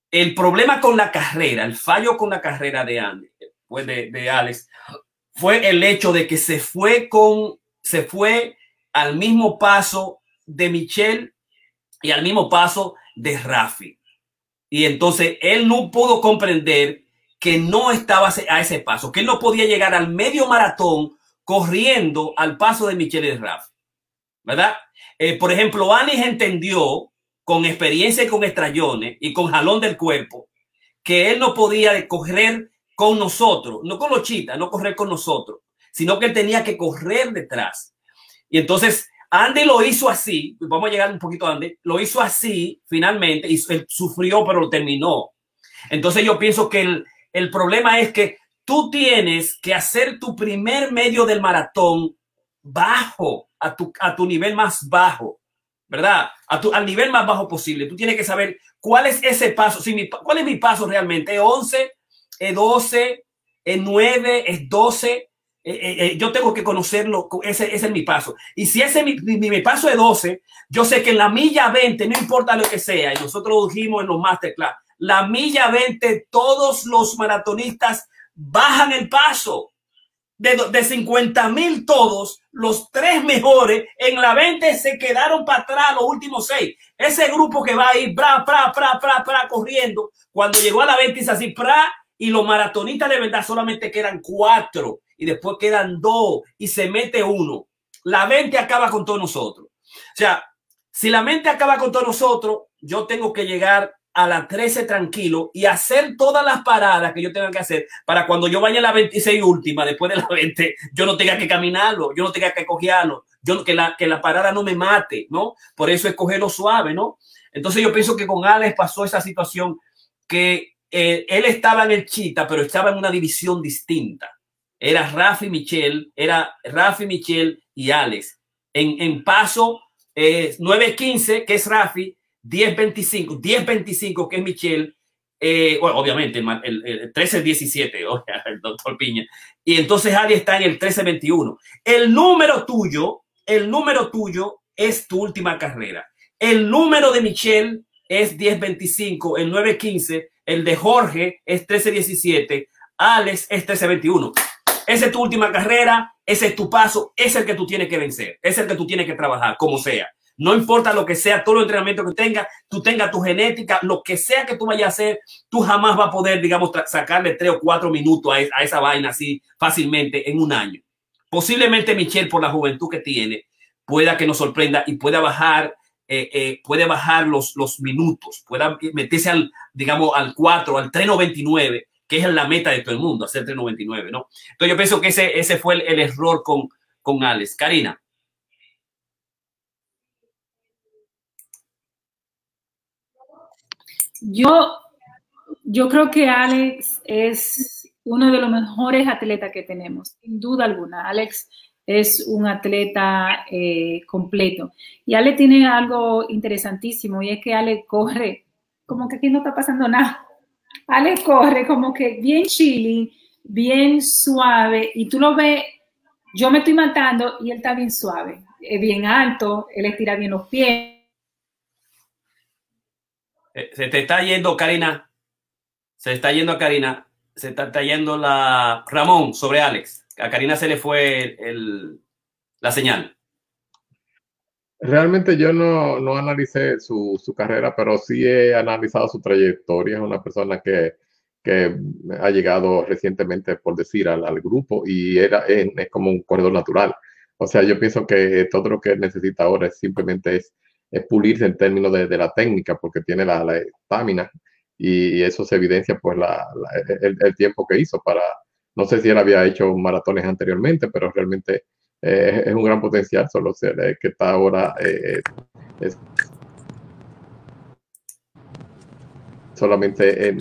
El problema con la carrera, el fallo con la carrera de Andy, pues de, de Alex, fue el hecho de que se fue con, se fue al mismo paso de Michelle y al mismo paso de Rafi. Y entonces él no pudo comprender que no estaba a ese paso, que él no podía llegar al medio maratón corriendo al paso de Michelle y Rafi. ¿Verdad? Eh, por ejemplo, Anis entendió con experiencia y con estrellones y con jalón del cuerpo que él no podía correr con nosotros, no con los chitas, no correr con nosotros, sino que él tenía que correr detrás. Y entonces Andy lo hizo así, vamos a llegar un poquito a Andy, lo hizo así finalmente y él sufrió, pero lo terminó. Entonces yo pienso que el, el problema es que tú tienes que hacer tu primer medio del maratón bajo, a tu, a tu nivel más bajo, ¿verdad? A tu, al nivel más bajo posible. Tú tienes que saber cuál es ese paso, si mi, cuál es mi paso realmente, ¿es 11, es 12, es 9, es 12? Eh, eh, eh, yo tengo que conocerlo, ese, ese, es mi paso. Y si ese mi, mi, paso es 12, yo sé que en la milla 20, no importa lo que sea, y nosotros lo dijimos en los masterclass, la milla 20, todos los maratonistas bajan el paso. De, de 50 mil todos, los tres mejores en la 20 se quedaron para atrás los últimos seis. Ese grupo que va ahí, pra, pra, pra, pra, pra, corriendo, cuando llegó a la 20 es así, pra, y los maratonistas de verdad solamente quedan cuatro y después quedan dos y se mete uno. la mente acaba con todos nosotros. O sea, si la mente acaba con todos nosotros, yo tengo que llegar a las 13 tranquilo y hacer todas las paradas que yo tenga que hacer para cuando yo vaya a la 26 última, después de la 20, yo no tenga que caminarlo, yo no tenga que cojearlo, yo que la, que la parada no me mate, ¿no? Por eso es cogerlo suave, ¿no? Entonces yo pienso que con Alex pasó esa situación que eh, él estaba en el Chita, pero estaba en una división distinta. Era Rafi Michel, era Rafi Michel y Alex. En, en paso eh, 9.15, que es Rafi, 10-25, 10-25 que es Michelle, eh, obviamente el, el, 13-17, *laughs* el doctor Piña, y entonces Adi está en el 13-21. El número tuyo, el número tuyo es tu última carrera. El número de Michelle es 10-25, el 9-15, el de Jorge es 13-17, Alex es 13-21. Esa es tu última carrera, ese es tu paso, es el que tú tienes que vencer, es el que tú tienes que trabajar, como sea. No importa lo que sea, todo el entrenamiento que tengas, tú tengas tu genética, lo que sea que tú vayas a hacer, tú jamás vas a poder, digamos, sacarle tres o cuatro minutos a, esa vaina así fácilmente en un año. Posiblemente Michelle, por la juventud que tiene, pueda que nos sorprenda y pueda bajar, eh, eh, puede bajar los, los minutos, pueda meterse al, digamos, al 4, al 3.99, que es la meta de todo el mundo, hacer 3.99, ¿no? Entonces yo pienso que ese, ese fue el, el error con, con Alex. Karina. Yo, yo creo que Alex es uno de los mejores atletas que tenemos, sin duda alguna. Alex es un atleta eh, completo. Y Ale tiene algo interesantísimo y es que Ale corre como que aquí no está pasando nada. Ale corre como que bien chilling, bien suave y tú lo ves, yo me estoy matando y él está bien suave, es bien alto, él estira bien los pies eh, se te está yendo, Karina. Se está yendo a Karina. Se está, yendo la Ramón sobre Alex. A Karina se le fue el, la señal. Realmente yo no, no analicé su, su, carrera, pero sí he analizado su trayectoria. Es una persona que, que ha llegado recientemente, por decir, al, al grupo y era, es, es, como un corredor natural. O sea, yo pienso que todo lo que necesita ahora es simplemente es es pulirse en términos de, de la técnica, porque tiene la, estamina y, eso se evidencia pues la, el, el, tiempo que hizo para, no sé si él había hecho maratones anteriormente, pero realmente eh, es un gran potencial, solo eh, que está ahora eh, es solamente en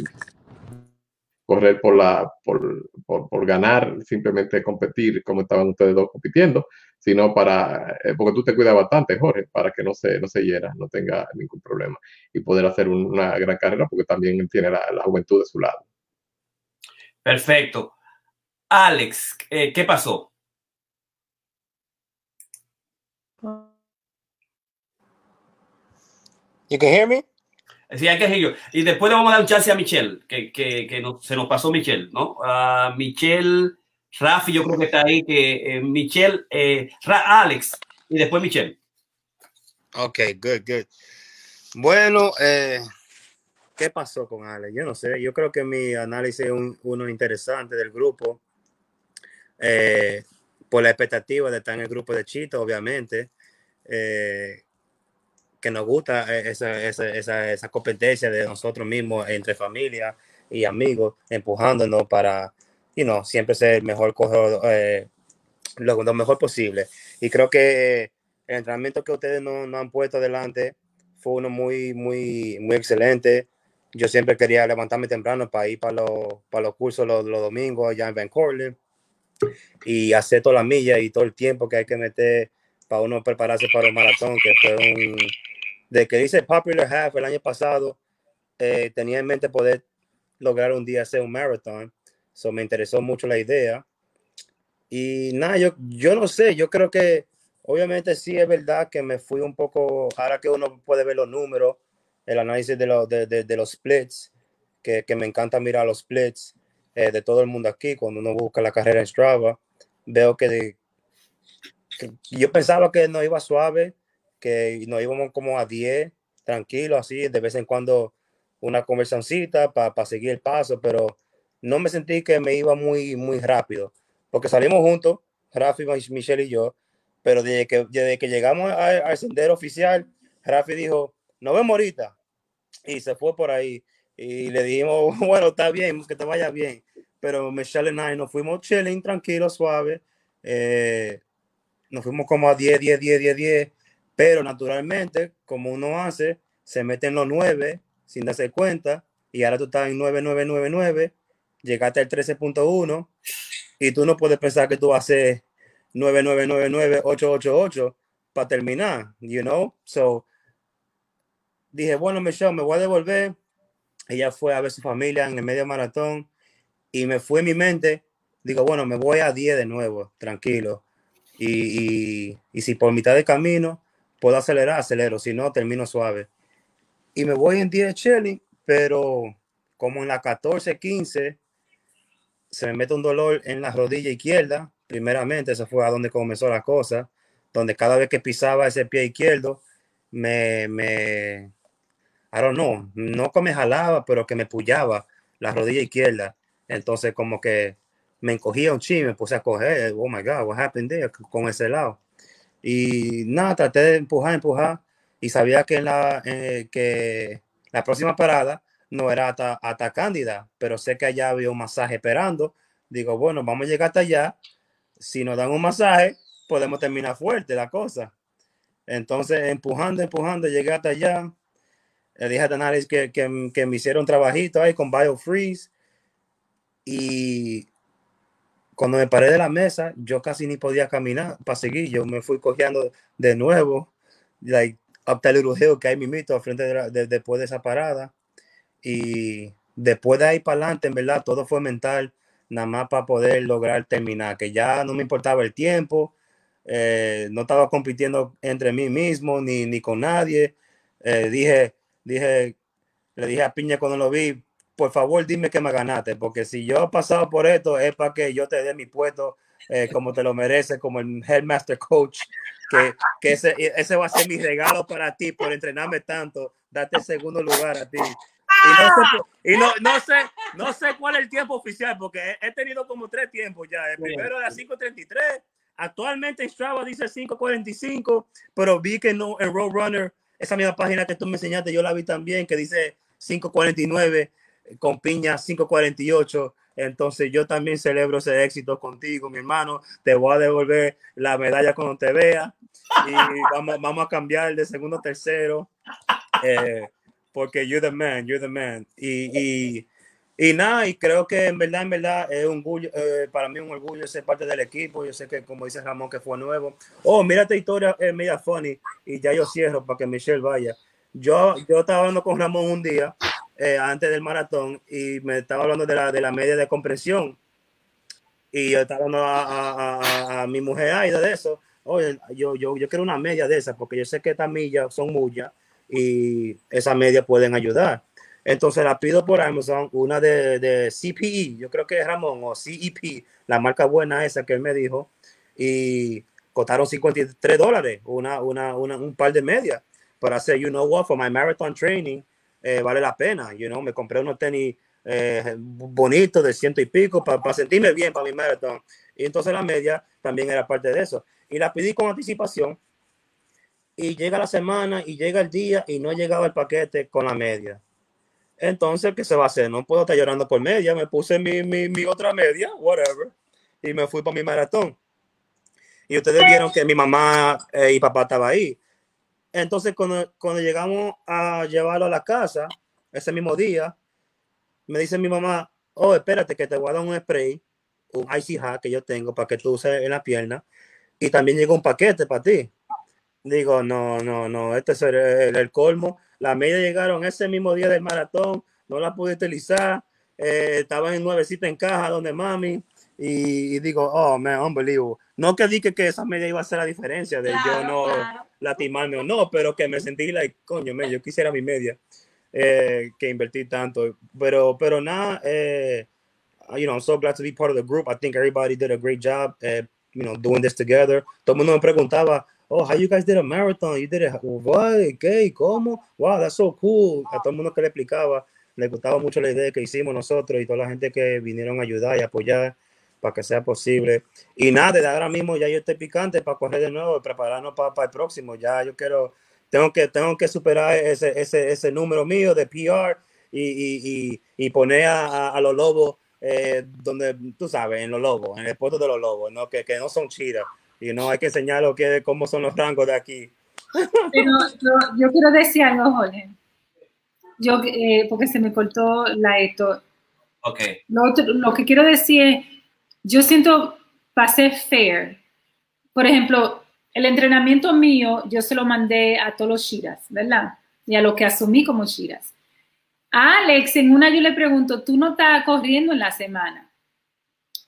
correr por la por, por, por, ganar, simplemente competir como estaban ustedes dos compitiendo, sino para, eh, porque tú te cuidas bastante, Jorge, para que no se, no se hiera, no tenga ningún problema y poder hacer una gran carrera porque también tiene la, la juventud de su lado. Perfecto. Alex, eh, ¿qué pasó? You can hear me? Sí, hay que hear Y después le vamos a dar un chance a Michelle, que, que, que no, se nos pasó Michelle, ¿no? Uh, Michelle Rafi, yo creo que está ahí, que eh, Michelle, eh, Alex y después Michelle. Ok, good, good. Bueno, eh, ¿qué pasó con Alex? Yo no sé, yo creo que mi análisis es uno interesante del grupo. Eh, por la expectativa de estar en el grupo de Chito, obviamente. Eh, que nos gusta esa, esa, esa, esa competencia de nosotros mismos entre familia y amigos, empujándonos para y no, siempre ser el mejor corredor, eh, lo, mejor posible. Y creo que el entrenamiento que ustedes no, no, han puesto adelante fue uno muy, muy, muy excelente. Yo siempre quería levantarme temprano para ir para los, para los cursos los, los domingos allá en Van Cortlandt y hacer toda la milla y todo el tiempo que hay que meter para uno prepararse para el maratón, que fue un... De que dice Popular Half el año pasado, eh, tenía en mente poder lograr un día hacer un maratón So, me interesó mucho la idea. Y nada, yo, yo no sé, yo creo que obviamente sí es verdad que me fui un poco, ahora que uno puede ver los números, el análisis de, lo, de, de, de los splits, que, que, me encanta mirar los splits eh, de todo el mundo aquí, cuando uno busca la carrera en Strava, veo que, que yo pensaba que no iba suave, que nos íbamos como a 10, tranquilo, así, de vez en cuando una conversancita para pa seguir el paso, pero no me sentí que me iba muy, muy rápido, porque salimos juntos, Rafi, Michelle y yo, Pero desde que, desde que llegamos al sendero oficial, Rafi dijo, nos vemos ahorita. Y se fue por ahí. Y le dijimos, *laughs* bueno, está bien, que te vaya bien. Pero Michelle y I nos fuimos chilling, tranquilos, suave. Eh, nos fuimos como a 10, 10, 10, 10, 10. Pero naturalmente, como uno hace, se mete en los 9 sin darse cuenta. Y ahora tú estás en 9999, llegaste al 13.1 y tú no puedes pensar que tú vas a hacer 9999-888 para terminar, you know? So, dije, bueno, Michelle, me voy a devolver. Ella fue a ver su familia en el medio maratón y me fue en mi mente. Digo, bueno, me voy a 10 de nuevo, tranquilo. Y, y, si por mitad de camino puedo acelerar, acelero. Si no, termino suave. Y me voy en 10 Shelly, pero como en la 14, 15, se me mete un dolor en la rodilla izquierda. Primeramente, eso fue a donde comenzó la cosa, donde cada vez que pisaba ese pie izquierdo, me, me, I don't know, no que me jalaba, pero que me pullaba la rodilla izquierda. Entonces, como que me encogía un ching, me puse a coger, oh my God, what happened there, con ese lado. Y nada, traté de empujar, empujar, y sabía que, la, eh, que la próxima parada no era hasta, hasta Cándida, pero sé que allá había un masaje esperando. Digo, bueno, vamos a llegar hasta allá. Si nos dan un masaje, podemos terminar fuerte la cosa. Entonces, empujando, empujando, llegué hasta allá. Le dije a Tanaris que, que, me hicieron trabajito ahí con BioFreeze. Y cuando me paré de la mesa, yo casi ni podía caminar para seguir. Yo me fui cogiendo de nuevo, like, up que hay mi mito frente de, después de esa parada. Y después de ahí para adelante, en verdad, todo fue mental, nada más para poder lograr terminar, que ya no me importaba el tiempo, eh, no estaba compitiendo entre mí mismo ni, ni con nadie. Eh, dije, dije, le dije a Piña cuando lo vi, por favor dime que me ganaste, porque si yo he pasado por esto es para que yo te dé mi puesto eh, como te lo mereces, como el headmaster coach, que, que ese, ese va a ser mi regalo para ti por entrenarme tanto, darte el segundo lugar a ti. Y, no sé, no, sé, no sé cuál es el tiempo oficial, porque he, tenido como tres tiempos ya. El primero era 5.33, actualmente en Strava dice 5.45, pero vi que no en Roadrunner, esa misma página que tú me enseñaste, yo la vi también, que dice 5.49, con piña 5.48. Entonces yo también celebro ese éxito contigo, mi hermano. Te voy a devolver la medalla cuando te vea y vamos, vamos a cambiar de segundo a tercero. Eh, porque you're the man, you're the man. Y, y, y nada, y creo que en verdad, en verdad, es un orgullo, eh, para mí un orgullo ser parte del equipo. Yo sé que, como dice Ramón, que fue nuevo. Oh, mira esta historia, es media funny, y ya yo cierro para que Michelle vaya. Yo, yo estaba hablando con Ramón un día, eh, antes del maratón, y me estaba hablando de la, de la media de compresión. Y yo estaba hablando a, a, a, a mi mujer Aida de eso. Oye, yo, yo, yo quiero una media de esas, porque yo sé que estas millas son muchas y esa media pueden ayudar. Entonces la pido por Amazon, una de, de CPE, yo creo que es Ramón o CEP, la marca buena esa que él me dijo, y costaron 53 dólares, una, una, una, un par de medias, para hacer, you know what, for my marathon training, eh, vale la pena, you know, me compré unos tenis eh, bonitos de ciento y pico para sentirme bien para mi marathon. Y entonces la media también era parte de eso. Y la pedí con anticipación y llega la semana y llega el día y no llegaba el paquete con la media. Entonces, ¿qué se va a hacer? No puedo estar llorando por media. Me puse mi, mi, otra media, whatever, y me fui para mi maratón. Y ustedes vieron que mi mamá eh, y papá estaban ahí. Entonces, cuando, cuando llegamos a llevarlo a la casa, ese mismo día, me dice mi mamá, oh, espérate que te voy a dar un spray, un icy hack que yo tengo para que tú uses en la pierna. Y también llegó un paquete para ti. Digo, no, no, no, este es el, colmo. La media llegaron ese mismo día del maratón, no la pude utilizar. Eh, estaba en nuevecita en caja donde mami. Y, digo, oh, man, unbelievable. No que dije que esa media iba a hacer la diferencia de yo no lastimarme o no, pero que me sentí like, coño, me, yo quisiera mi media, eh, que invertí tanto. Pero, pero nada, eh, you know, I'm so glad to be part of the group. I think everybody did a great job, eh, you know, doing this together. Todo el mundo me preguntaba, oh, how you guys did a marathon? You did it, what, qué, cómo? Wow, that's so cool. A todo el mundo que le explicaba, le gustaba mucho la idea que hicimos nosotros y toda la gente que vinieron a ayudar y apoyar. para que sea posible. Y nada, de ahora mismo ya yo estoy picante para correr de nuevo, prepararnos para, para el próximo. Ya yo quiero, tengo que, tengo que superar ese, ese, ese número mío de PR y, y, y, poner a, a, los lobos eh, donde, tú sabes, en los lobos, en el puesto de los lobos, ¿no? Que, que no son chidas. Y no hay que enseñar lo que, cómo son los rangos de aquí. Pero yo, yo quiero decir algo, Jorge. Yo, eh, porque se me cortó la esto. Ok. Lo, otro, lo que quiero decir es, yo siento, para ser fair, por ejemplo, el entrenamiento mío, yo se lo mandé a todos los Shiras, ¿verdad? Y a lo que asumí como Shiras. A Alex, en una yo le pregunto, ¿tú no estás corriendo en la semana?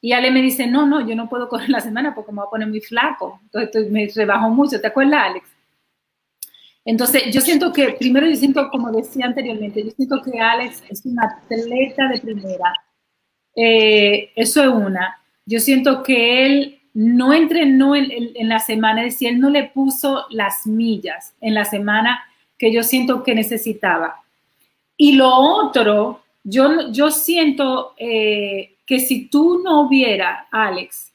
Y Ale me dice, no, no, yo no puedo correr la semana porque me voy a poner muy flaco. Entonces me rebajo mucho. ¿Te acuerdas, Alex? Entonces, yo siento que, primero yo siento, como decía anteriormente, yo siento que Alex es un atleta de primera. Eh, eso es una. Yo siento que él no entrenó en, la semana, es decir, él no le puso las millas en la semana que yo siento que necesitaba. Y lo otro, yo, yo siento eh, que si tú no hubiera, Alex,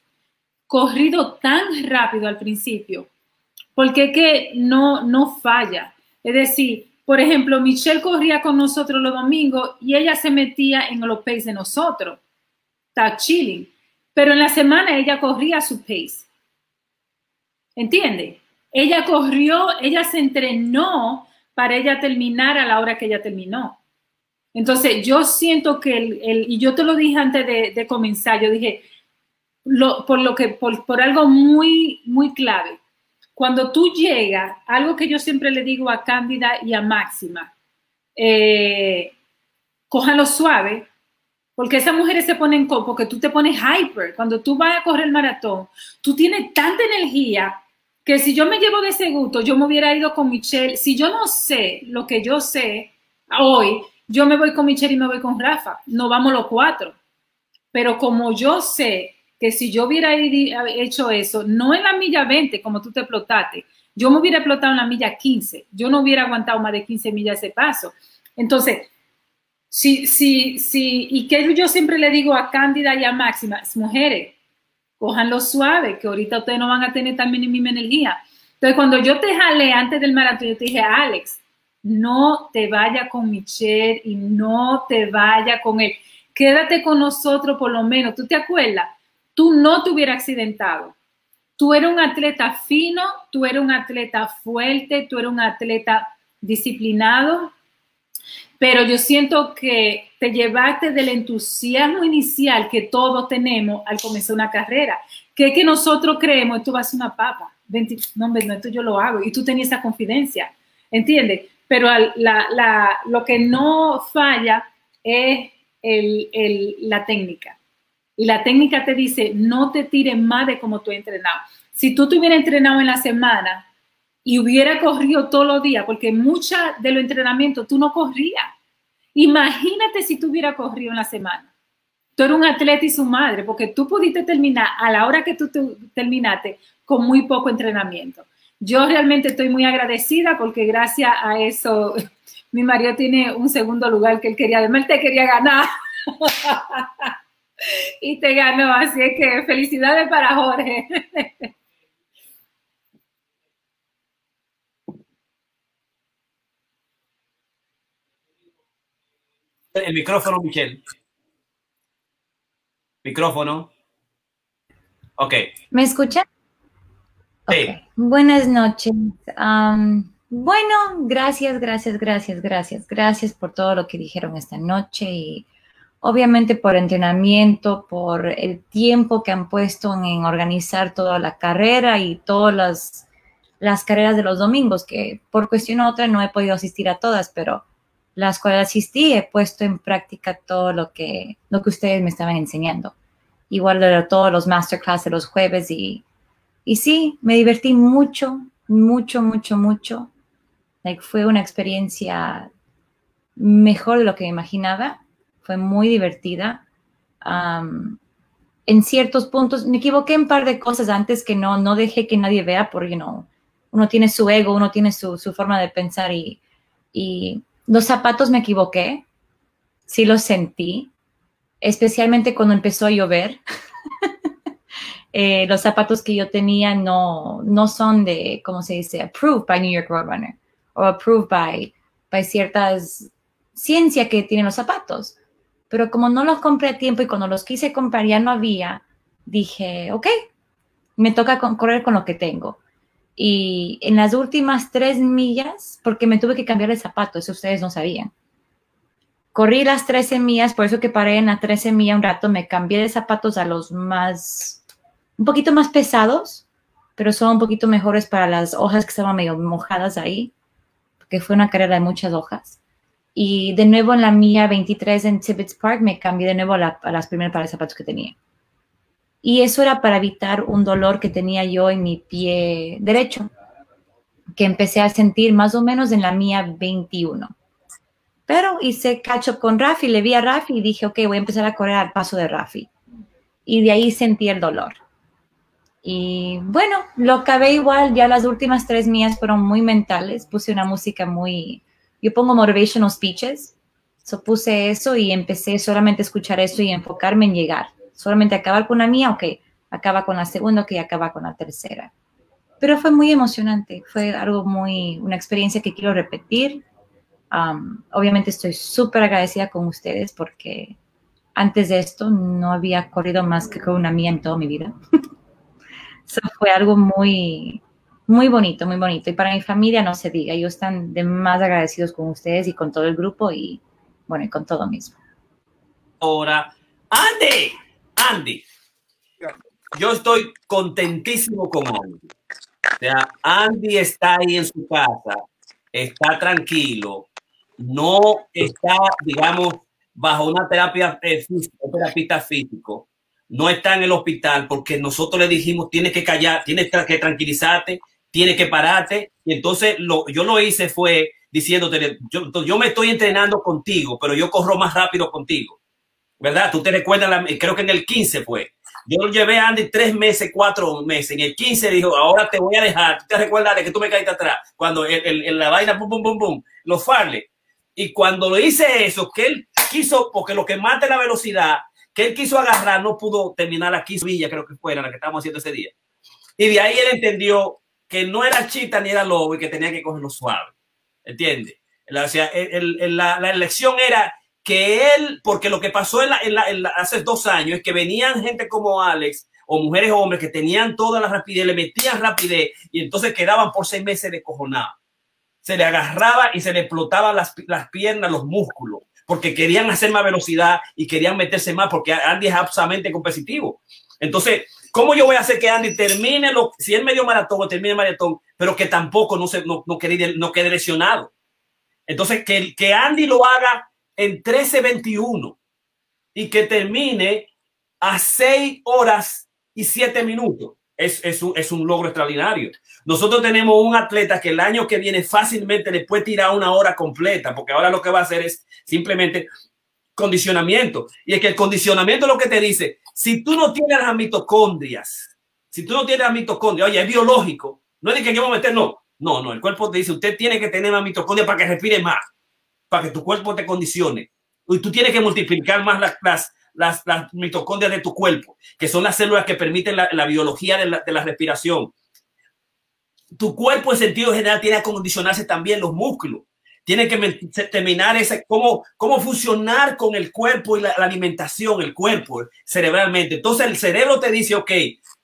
corrido tan rápido al principio, porque que no, no falla. Es decir, por ejemplo, Michelle corría con nosotros los domingos y ella se metía en los pace de nosotros. Está chilling. Pero en la semana ella corría a su pace. ¿Entiende? Ella corrió, ella se entrenó para ella terminar a la hora que ella terminó. Entonces, yo siento que, el, el y yo te lo dije antes de, comenzar, yo dije, lo, por lo que, por, por algo muy, muy clave, cuando tú llegas, algo que yo siempre le digo a Cándida y a Máxima, eh, cójanlo suave, porque esas mujeres se ponen, porque tú te pones hyper. Cuando tú vas a correr el maratón, tú tienes tanta energía que si yo me llevo de ese gusto, yo me hubiera ido con Michelle. Si yo no sé lo que yo sé hoy, yo me voy con Michelle y me voy con Rafa. No vamos los cuatro. Pero como yo sé que si yo hubiera hecho eso, no en la milla 20, como tú te explotaste, yo me hubiera explotado en la milla 15. Yo no hubiera aguantado más de 15 millas ese paso. Entonces, sí, sí, sí, y que yo siempre le digo a Cándida y a Máxima, mujeres, cojanlo suave, que ahorita ustedes no van a tener también misma energía. Entonces, cuando yo te jalé antes del maratón, yo te dije, Alex, no te vaya con Michelle y no te vaya con él. Quédate con nosotros por lo menos. ¿Tú te acuerdas? Tú no te hubieras accidentado. Tú eres un atleta fino, tú eres un atleta fuerte, tú eres un atleta disciplinado, pero yo siento que te llevaste del entusiasmo inicial que todos tenemos al comenzar una carrera, que es que nosotros creemos, esto va a una papa, 20, no, no, esto yo lo hago, y tú tenías esa confidencia, ¿entiendes? Pero lo que no falla es la técnica. Y la técnica te dice, no te tires más de como tú has entrenado. Si tú te hubieras entrenado en la semana, y hubiera corrido todos los días, porque mucha de los entrenamientos tú no corrías. Imagínate si tú hubieras corrido en la semana. Tú eres un atleta y su madre, porque tú pudiste terminar a la hora que tú te, terminaste con muy poco entrenamiento. Yo realmente estoy muy agradecida porque gracias a eso *laughs* mi marido tiene un segundo lugar que él quería, además él te quería ganar. *laughs* y te ganó, así es que felicidades para Jorge. *laughs* El micrófono, Michelle. Micrófono. Ok. ¿Me escucha? Buenas noches. Bueno, gracias, gracias, gracias, gracias. Gracias por todo lo que dijeron esta noche y obviamente por entrenamiento, por el tiempo que han puesto en organizar toda la carrera y todas las, las carreras de los domingos, que por cuestión u otra no he podido asistir a todas, pero las cuales asistí, he puesto en práctica todo lo que, lo que ustedes me estaban enseñando. Igual de todos los masterclass de los jueves y, y sí, me divertí mucho, mucho, mucho, mucho. Like, fue una experiencia mejor de lo que imaginaba. Fue muy divertida. En ciertos puntos, me equivoqué en un par de cosas antes que no, no dejé que nadie vea, porque you know, uno tiene su ego, uno tiene su, su forma de pensar y, y los zapatos me equivoqué, sí los sentí, especialmente cuando empezó a llover. *laughs* Eh, los zapatos que yo tenía no, no son de, ¿cómo se dice? Approved by New York Roadrunner o approved by, by ciertas ciencia que tienen los zapatos. Pero como no los compré a tiempo y cuando los quise comprar ya no había, dije, ok, me toca correr con lo que tengo. Y en las últimas tres millas, porque me tuve que cambiar de zapato, eso ustedes no sabían. Corrí las 13 millas, por eso que paré en las 13 millas un rato, me cambié de zapatos a los más, un poquito más pesados, pero son un poquito mejores para las hojas que estaban medio mojadas ahí, porque fue una carrera de muchas hojas. Y de nuevo en la milla 23 en Tibbetts Park me cambié de nuevo a, las primeras pares de zapatos que tenía. Y eso era para evitar un dolor que tenía yo en mi pie derecho, que empecé a sentir más o menos en la mía 21. Pero hice cacho con Rafi, le vi a Rafi y dije, ok, voy a empezar a correr al paso de Rafi. Y de ahí sentí el dolor. Y bueno, lo acabé igual, ya las últimas tres mías fueron muy mentales, puse una música muy, yo pongo motivational speeches, so puse eso y empecé solamente a escuchar eso y enfocarme en llegar solamente acabar con la mía, ok, acaba con la segunda, ok, acaba con la tercera. Pero fue muy emocionante, fue algo muy, una experiencia que quiero repetir. obviamente estoy súper agradecida con ustedes porque antes de esto no había corrido más que con una mía en toda mi vida. *laughs* Eso fue algo muy, muy bonito, muy bonito. Y para mi familia no se diga, ellos están de más agradecidos con ustedes y con todo el grupo y bueno, y con todo mismo. Ahora, Andy, Andy, yo estoy contentísimo con Andy. O sea, Andy está ahí en su casa, está tranquilo, no está, digamos, bajo una terapia eh, física, terapista físico, no está en el hospital porque nosotros le dijimos, tienes que callar, tienes que tranquilizarte, tienes que pararte. Y entonces lo, yo lo hice fue diciéndote, yo, yo me estoy entrenando contigo, pero yo corro más rápido contigo. ¿verdad? Tú te recuerdas, creo que en el 15 fue. Yo lo llevé a Andy tres meses, cuatro meses. En el 15 dijo, ahora te voy a dejar. ¿Tú te recuerdas de que tú me caíste atrás? Cuando en la vaina, bum, bum, bum, bum, los farles. Y cuando lo hice eso, que él quiso, porque lo que mata la velocidad, que él quiso agarrar, no pudo terminar aquí, Villa, creo que fuera la que estábamos haciendo ese día. Y de ahí él entendió que no era chita ni era lobo y que tenía que cogerlo suave. ¿Entiendes? La, la, elección era que él, porque lo que pasó en hace dos años es que venían gente como Alex o mujeres o hombres que tenían toda la rapidez, le metían rapidez y entonces quedaban por seis meses de cojonado. Se le agarraba y se le explotaban las, las piernas, los músculos, porque querían hacer más velocidad y querían meterse más, porque Andy es absolutamente competitivo. Entonces, ¿cómo yo voy a hacer que Andy termine, lo, si él medio maratón o termine maratón, pero que tampoco no, se, no, no, quede, no quede lesionado? Entonces, que, que Andy lo haga en 13.21 y que termine a 6 horas y 7 minutos. Es, es, un, es un logro extraordinario. Nosotros tenemos un atleta que el año que viene fácilmente le puede tirar una hora completa, porque ahora lo que va a hacer es simplemente condicionamiento. Y es que el condicionamiento lo que te dice, si tú no tienes las mitocondrias, si tú no tienes las mitocondrias, oye, es biológico, no es de que yo voy meter, no, no, no, el cuerpo te dice, usted tiene que tener las mitocondrias para que respire más para que tu cuerpo te condicione. Y tú tienes que multiplicar más las, las, las, mitocondrias de tu cuerpo, que son las células que permiten la, biología de la, de la, respiración. Tu cuerpo en sentido general tiene que acondicionarse también los músculos. Tiene que terminar ese, cómo, cómo funcionar con el cuerpo y la, alimentación, el cuerpo cerebralmente. Entonces el cerebro te dice, ok,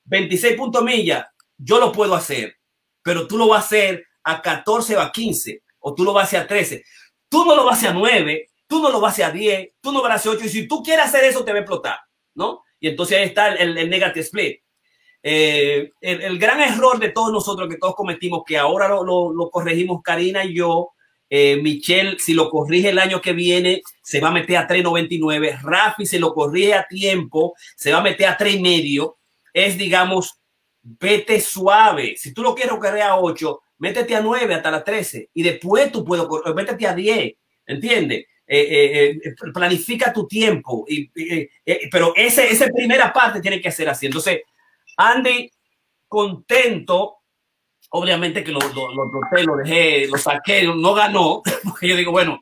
26 puntos millas, yo lo puedo hacer, pero tú lo vas a hacer a 14 o a 15, o tú lo vas a hacer a 13. Tú no lo vas a 9, tú no lo vas a 10, tú no vas a 8. Y si tú quieres hacer eso, te va a explotar, ¿no? Y entonces ahí está el, el negative split. Eh, el, gran error de todos nosotros que todos cometimos, que ahora lo, lo, corregimos Karina y yo, eh, Michelle, si lo corrige el año que viene, se va a meter a 3.99. Rafi, si lo corrige a tiempo, se va a meter a 3.5. Es, digamos, vete suave. Si tú lo quieres correr a 8, métete a 9 hasta las 13 y después tú puedes, métete a 10, ¿entiendes? Eh, eh, planifica tu tiempo, pero esa primera parte tiene que ser así. Entonces, Andy, contento, obviamente que lo, lo, lo, dejé, lo saqué, no ganó, *laughs* porque yo digo, bueno,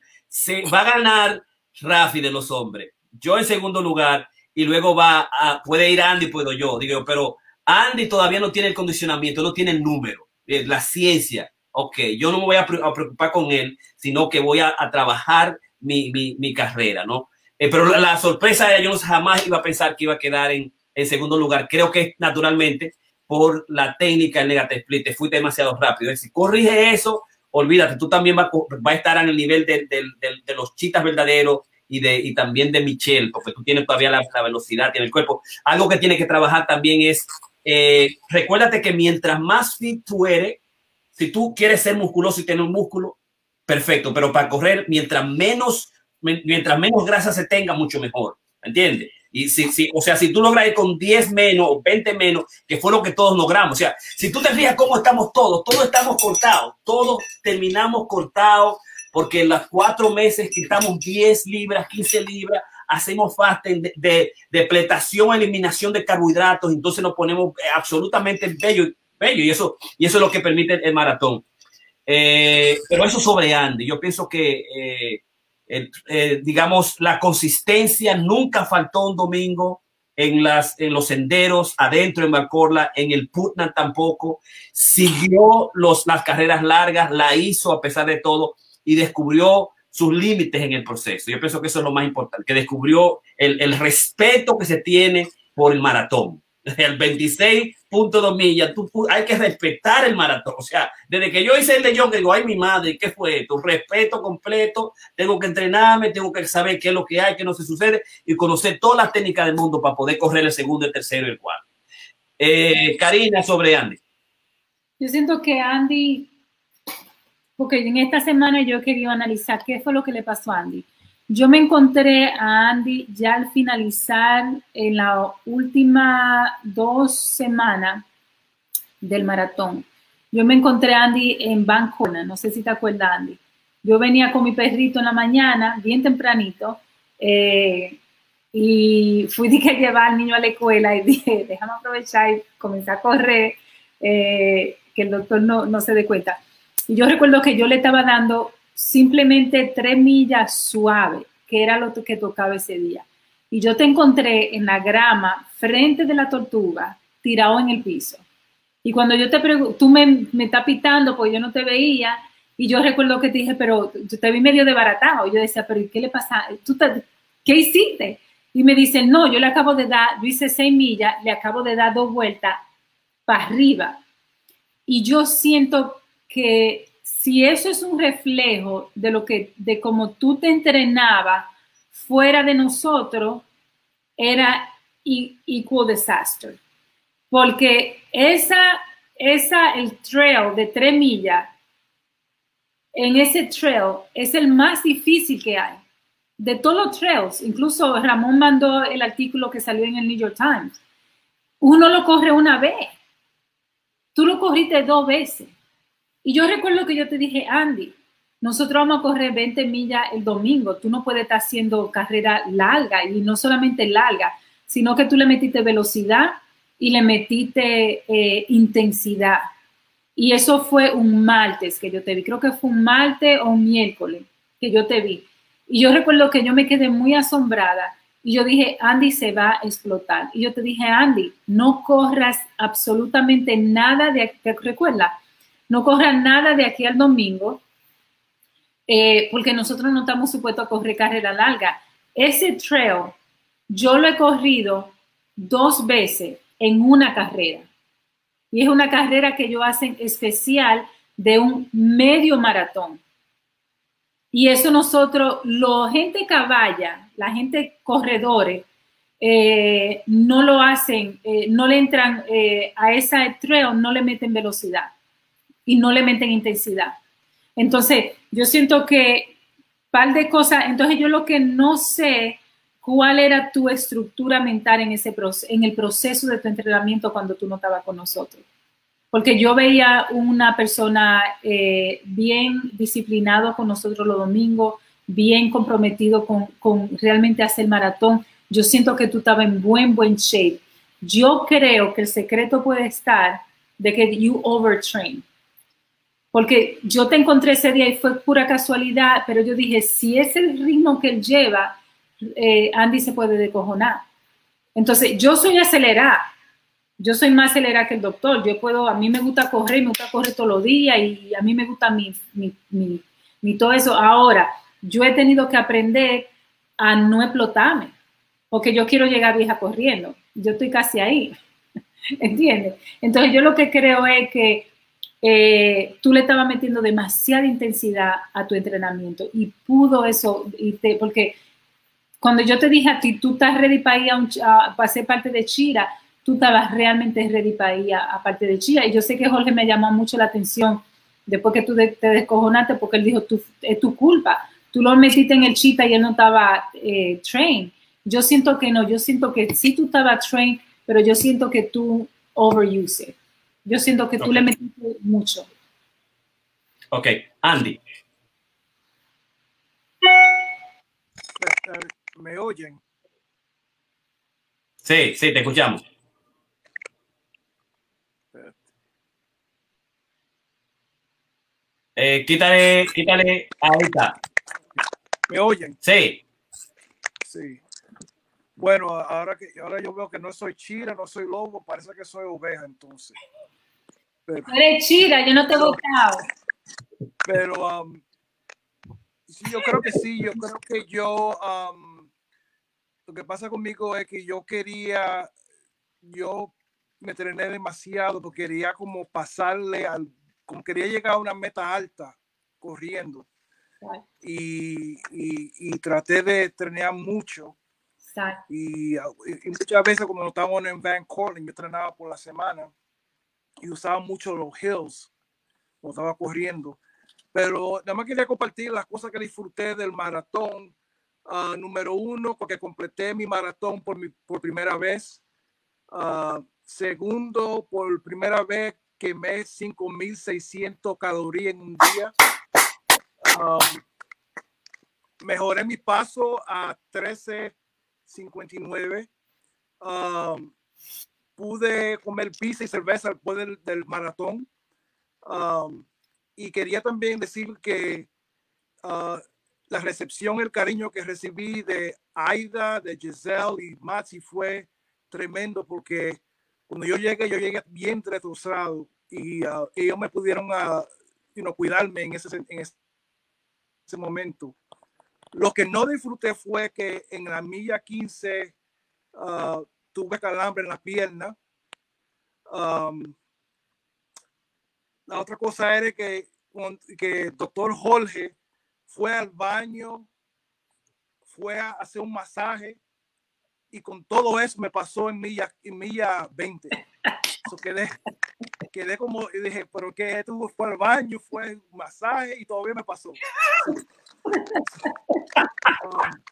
va a ganar Rafi de los hombres. Yo en segundo lugar, y luego va a, puede ir Andy, puedo yo. Digo, pero Andy todavía no tiene el condicionamiento, no tiene el número, eh, la ciencia. Ok, yo no me voy a, preocupar con él, sino que voy a, trabajar mi, mi, carrera, ¿no? Eh, pero la, sorpresa de yo jamás iba a pensar que iba a quedar en, en segundo lugar. Creo que naturalmente por la técnica del negative split, te fuiste demasiado rápido. Si corrige eso, olvídate, tú también vas va a estar en el nivel de, de, los chitas verdaderos y, de, y también de Michelle, porque tú tienes todavía la, velocidad en el cuerpo. Algo que tiene que trabajar también es, eh, recuérdate que mientras más fit tú eres, si tú quieres ser musculoso y tener un músculo, perfecto, pero para correr, mientras menos, mientras menos grasa se tenga, mucho mejor, ¿entiendes? Y si, si, o sea, si tú logras con 10 menos o 20 menos, que fue lo que todos logramos. O sea, si tú te fijas cómo estamos todos, todos estamos cortados, todos terminamos cortados, porque en los cuatro meses quitamos 10 libras, 15 libras, hacemos fasting de, de, depletación, eliminación de carbohidratos, entonces nos ponemos absolutamente bello, bello y eso, y eso es lo que permite el maratón. Eh, pero eso sobre Andy, yo pienso que eh, eh, digamos, la consistencia nunca faltó un domingo en, las, en los senderos, adentro en Valcorla, en el Putnam tampoco. Siguió los, las carreras largas, la hizo a pesar de todo y descubrió sus límites en el proceso. Yo pienso que eso es lo más importante, que descubrió el, el respeto que se tiene por el maratón. *laughs* El 26 punto dos millas, tú, hay que respetar el maratón. O sea, desde que yo hice el de John, digo, ay, mi madre, ¿qué fue Tu Respeto completo, tengo que entrenarme, tengo que saber qué es lo que hay, qué no se sucede y conocer todas las técnicas del mundo para poder correr el segundo, el tercero y el cuarto. Eh, Karina, sobre Andy. Yo siento que Andy, porque en esta semana yo quería analizar qué fue lo que le pasó a Andy. Yo me encontré a Andy ya al finalizar en la última dos semanas del maratón. Yo me encontré a Andy en Bancona, no sé si te acuerdas, Andy. Yo venía con mi perrito en la mañana, bien tempranito, eh, y fui *laughs* de que llevar al niño a la escuela y dije, déjame aprovechar y comencé a correr, eh, que el doctor no, no se dé cuenta. Y yo recuerdo que yo le estaba dando simplemente tres millas suave, que era lo que tocaba ese día. Y yo te encontré en la grama, frente de la tortuga, tirado en el piso. Y cuando yo te pregunto, tú me, me estás pitando porque yo no te veía, y yo recuerdo que te dije, pero yo te vi medio desbaratado. Yo decía, pero ¿qué le pasa? ¿Tú ¿Qué hiciste? Y me dicen, no, yo le acabo de dar, yo hice seis millas, le acabo de dar dos vueltas para arriba. Y yo siento que si eso es un reflejo de lo que, de cómo tú te entrenabas fuera de nosotros, era equal disaster. Porque esa, esa, el trail de tres millas, en ese trail es el más difícil que hay. De todos los trails, incluso Ramón mandó el artículo que salió en el New York Times. Uno lo corre una vez. Tú lo corriste dos veces. Y yo recuerdo que yo te dije, Andy, nosotros vamos a correr 20 millas el domingo. Tú no puedes estar haciendo carrera larga y no solamente larga, sino que tú le metiste velocidad y le metiste eh, intensidad. Y eso fue un martes que yo te vi. Creo que fue un martes o un miércoles que yo te vi. Y yo recuerdo que yo me quedé muy asombrada y yo dije, Andy se va a explotar. Y yo te dije, Andy, no corras absolutamente nada de... Recuerda, no corran nada de aquí al domingo, eh, porque nosotros no estamos supuestos a correr carrera larga. Ese trail yo lo he corrido dos veces en una carrera. Y es una carrera que yo hacen especial de un medio maratón. Y eso nosotros, la gente caballa, la gente corredores, eh, no lo hacen, eh, no le entran a esa trail, no le meten velocidad y no le meten intensidad. Entonces, yo siento que par de cosas, entonces yo lo que no sé cuál era tu estructura mental en, ese en el proceso de tu entrenamiento cuando tú no estabas con nosotros. Porque yo veía una persona eh, bien disciplinado con nosotros los domingos, bien comprometido con, realmente hacer maratón. Yo siento que tú estabas en buen, buen shape. Yo creo que el secreto puede estar de que you overtrain porque yo te encontré ese día y fue pura casualidad, pero yo dije, si es el ritmo que él lleva, eh, Andy se puede decojonar. Entonces, yo soy acelerada. Yo soy más acelerada que el doctor. Yo puedo, a mí me gusta correr, me gusta correr todos los días y a mí me gusta mi, mi, mi, mi todo eso. Ahora, yo he tenido que aprender a no explotarme, porque yo quiero llegar vieja corriendo. Yo estoy casi ahí. *laughs* ¿Entiendes? Entonces, yo lo que creo es que eh, tú le estabas metiendo demasiada intensidad a tu entrenamiento y pudo eso, y porque cuando yo te dije a ti, tú estás ready para ir a, para ser parte de Chira, tú estabas realmente ready para ir a, parte de Chira. Y yo sé que Jorge me llamó mucho la atención después que tú te descojonaste porque él dijo, tú, es tu culpa. Tú lo metiste en el chita y él no estaba eh, trained. Yo siento que no, yo siento que sí tú estabas trained, pero yo siento que tú overuse yo siento que tú le metiste mucho. Ok, Andy. ¿Me oyen? Sí, sí, te escuchamos. Eh, quítale, quítale ahorita. ¿Me oyen? Sí. Sí. Bueno, ahora que ahora yo veo que no soy chira, no soy lobo, parece que soy oveja entonces. Pero, eres chira, yo no te he votado. Pero um, sí, yo creo que sí, yo creo que yo um, lo que pasa conmigo es que yo quería, yo me entrené demasiado, porque quería como pasarle al, como quería llegar a una meta alta corriendo. Y, y, y, traté de entrenar mucho. Y, y, muchas veces cuando estábamos en Van Cortlandt, yo entrenaba por la semana y usaba mucho los hills cuando estaba corriendo. Pero nada más quería compartir las cosas que disfruté del maratón. Uh, número uno, porque completé mi maratón por, mi, por primera vez. Uh, segundo, por primera vez quemé 5.600 calorías en un día. Um, mejoré mi paso a 13.59. Um, pude comer pizza y cerveza después del, del maratón. Um, y quería también decir que uh, la recepción, el cariño que recibí de Aida, de Giselle y Maxi fue tremendo porque cuando yo llegué, yo llegué bien retrasado y uh, ellos me pudieron uh, cuidarme en ese, en ese momento. Lo que no disfruté fue que en la milla 15 uh, tuve calambre en la pierna. Um, la otra cosa era que, que el doctor Jorge fue al baño, fue a hacer un masaje y con todo eso me pasó en milla, en milla 20. So quedé, quedé como dije, pero que tuvo fue al baño, fue un masaje y todavía me pasó. *laughs*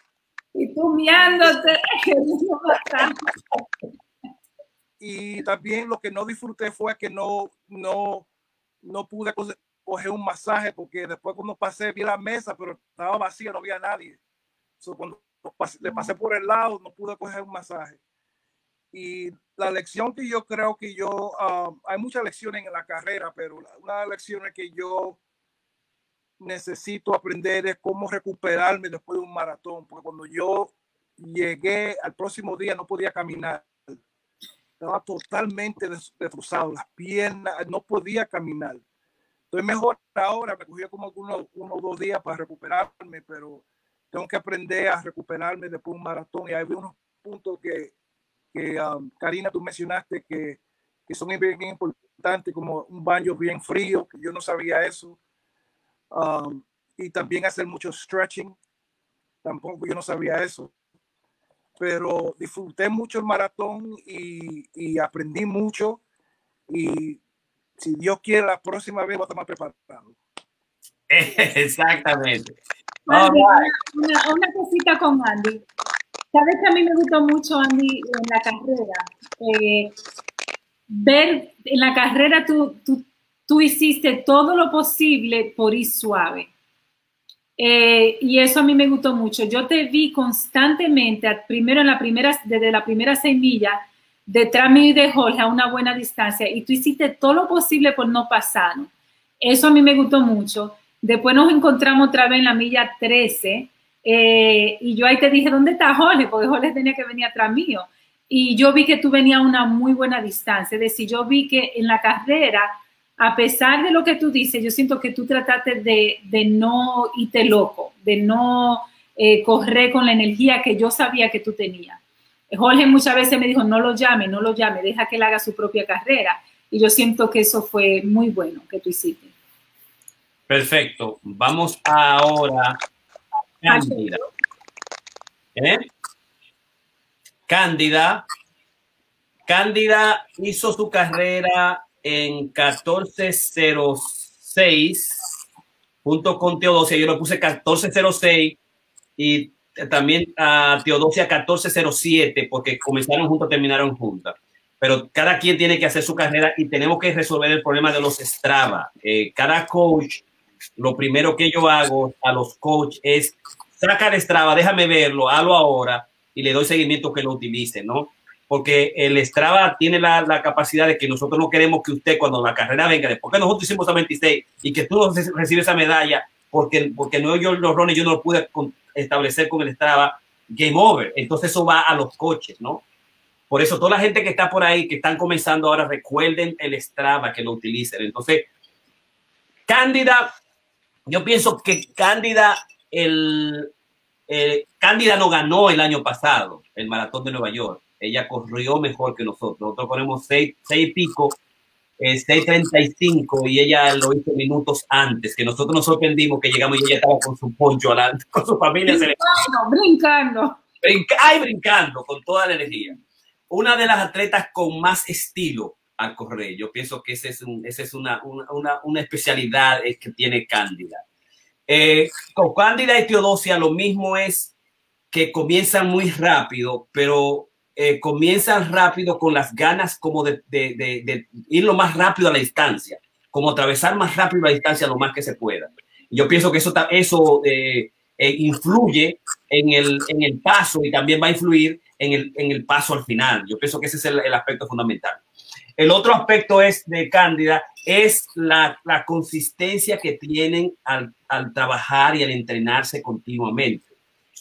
Y tú miándote. y también lo que no disfruté fue que no, no, no pude coger un masaje porque después cuando pasé vi la mesa, pero estaba vacía, no había nadie. cuando le pasé por el lado, no pude coger un masaje. Y la lección que yo creo que yo, ah, hay muchas lecciones en la carrera, pero una lección es que yo necesito aprender es cómo recuperarme después de un maratón, porque cuando yo llegué al próximo día no podía caminar. Estaba totalmente destrozado, las piernas, no podía caminar. Estoy mejor ahora, me cogió como uno, uno o dos días para recuperarme, pero tengo que aprender a recuperarme después de un maratón. Y hay unos puntos que, que um, Karina, tú mencionaste que, que son bien importantes, como un baño bien frío, que yo no sabía eso Um, y también hacer mucho stretching. Tampoco yo no sabía eso. Pero disfruté mucho el maratón y, y aprendí mucho. Y si Dios quiere, la próxima vez voy a estar más preparado. *laughs* Exactamente. una, una, cosita con Andy. Sabes que a mí me gustó mucho, Andy, en la carrera. Eh, ver en la carrera tú, tú tú hiciste todo lo posible por ir suave. Eh, y eso a mí me gustó mucho. Yo te vi constantemente, primero en la primera, desde la primera semilla, detrás mío de Jorge a una buena distancia, y tú hiciste todo lo posible por no pasar. Eso a mí me gustó mucho. Después nos encontramos otra vez en la milla 13, eh, y yo ahí te dije, ¿dónde está Jorge? Porque Jorge tenía que venir atrás mío. y yo vi que tú venías a una muy buena distancia. Es decir, yo vi que en la carrera, a pesar de lo que tú dices, yo siento que tú trataste de, de no irte loco, de no eh, correr con la energía que yo sabía que tú tenías. Jorge muchas veces me dijo, no lo llame, no lo llame, deja que él haga su propia carrera. Y yo siento que eso fue muy bueno que tú hiciste. Perfecto. Vamos ahora a ¿Eh? Cándida. Cándida hizo su carrera en 1406 junto con Teodosia. Yo le puse 1406 y también a Teodosia 1407 porque comenzaron juntos, terminaron juntas. Pero cada quien tiene que hacer su carrera y tenemos que resolver el problema de los Strava. Eh, cada coach, lo primero que yo hago a los coaches es sacar Strava, déjame verlo, hazlo ahora y le doy seguimiento que lo utilice, ¿no? Porque el Strava tiene la, capacidad de que nosotros no queremos que usted cuando la carrera venga, después que nosotros hicimos a 26 y que tú recibes esa medalla, porque, porque no yo los rones yo no lo pude establecer con el Strava, game over. Entonces eso va a los coches, ¿no? Por eso toda la gente que está por ahí, que están comenzando ahora, recuerden el Strava, que lo utilicen. Entonces, Cándida, yo pienso que Cándida, el, eh, Cándida no ganó el año pasado el maratón de Nueva York. Ella corrió mejor que nosotros. Nosotros ponemos seis, seis y pico, eh, 6.35 y ella lo hizo minutos antes, que nosotros nos sorprendimos que llegamos y ella estaba con su poncho adelante, *laughs* con su familia. Brincando, brincando. Brinca, ay, brincando, con toda la energía. Una de las atletas con más estilo al correr. Yo pienso que esa es, un, ese es una, una, una, especialidad que tiene Cándida. Eh, con Cándida y Teodosia lo mismo es que comienzan muy rápido, pero eh, comienzan rápido con las ganas como de, de, de, de, ir lo más rápido a la distancia, como atravesar más rápido la distancia lo más que se pueda. Yo pienso que eso, eso eh, eh, influye en el, en el paso y también va a influir en el, en el paso al final. Yo pienso que ese es el, el aspecto fundamental. El otro aspecto es de Cándida es la, la consistencia que tienen al, al, trabajar y al entrenarse continuamente.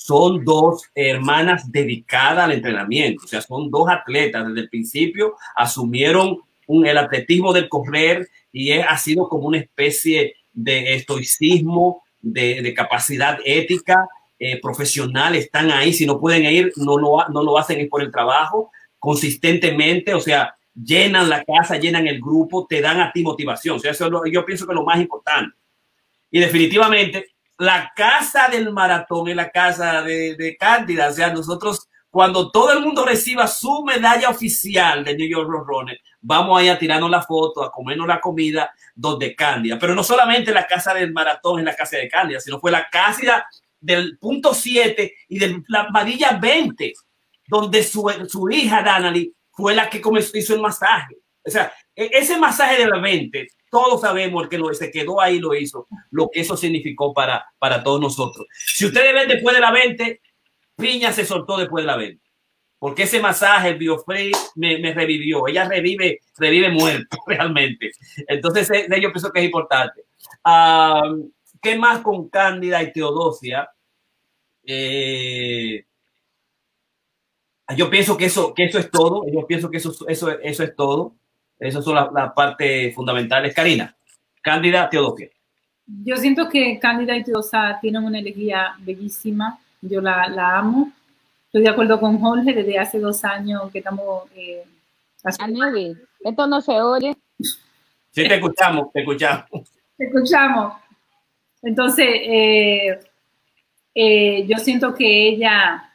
Son dos hermanas dedicadas al entrenamiento, o sea, son dos atletas. Desde el principio asumieron un, el atletismo del correr y es, ha sido como una especie de estoicismo, de, de capacidad ética, eh, profesional, están ahí. Si no pueden ir, no lo, no lo hacen por el trabajo, consistentemente, o sea, llenan la casa, llenan el grupo, te dan a ti motivación. O sea, eso lo, yo pienso que es lo más importante. Y definitivamente, la casa del maratón es la casa de, de Cándida. O sea, nosotros, cuando todo el mundo reciba su medalla oficial de New York Roadrunner, vamos ahí a tirarnos la foto, a comernos la comida donde Cándida. Pero no solamente la casa del maratón es la casa de Cándida, sino fue la casa del punto 7 y de la varilla 20, donde su, su hija Danali fue la que comenzó, hizo el masaje. O sea, ese masaje de la mente, todos sabemos que lo, se quedó ahí lo hizo, lo que eso significó para, para todos nosotros. Si ustedes ven después de la 20, Piña se soltó después de la 20. Porque ese masaje, el biofree, me, revivió. Ella revive, revive muerto, *laughs* realmente. Entonces, yo pienso que es importante. ¿Qué más con Cándida y Teodosia? Eh, yo pienso que eso, que eso es todo. Yo pienso que eso, eso, eso es todo. Esas son las la partes fundamentales. Karina, Cándida, Teodosia. Yo siento que Cándida y Teodosia tienen una energía bellísima. Yo la, la, amo. Estoy de acuerdo con Jorge desde hace dos años que estamos. Eh, Aneli, esto no se oye. Sí, te escuchamos, te escuchamos. Te escuchamos. Entonces, eh, eh, yo siento que ella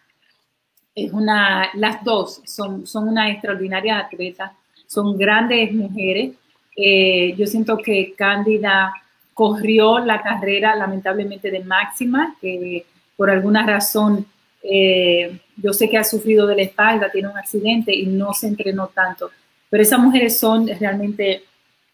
es una, las dos son, son una extraordinaria atleta, son grandes mujeres. Eh, yo siento que Cándida corrió la carrera lamentablemente de máxima, que por alguna razón eh, yo sé que ha sufrido de la espalda, tiene un accidente y no se entrenó tanto, pero esas mujeres son realmente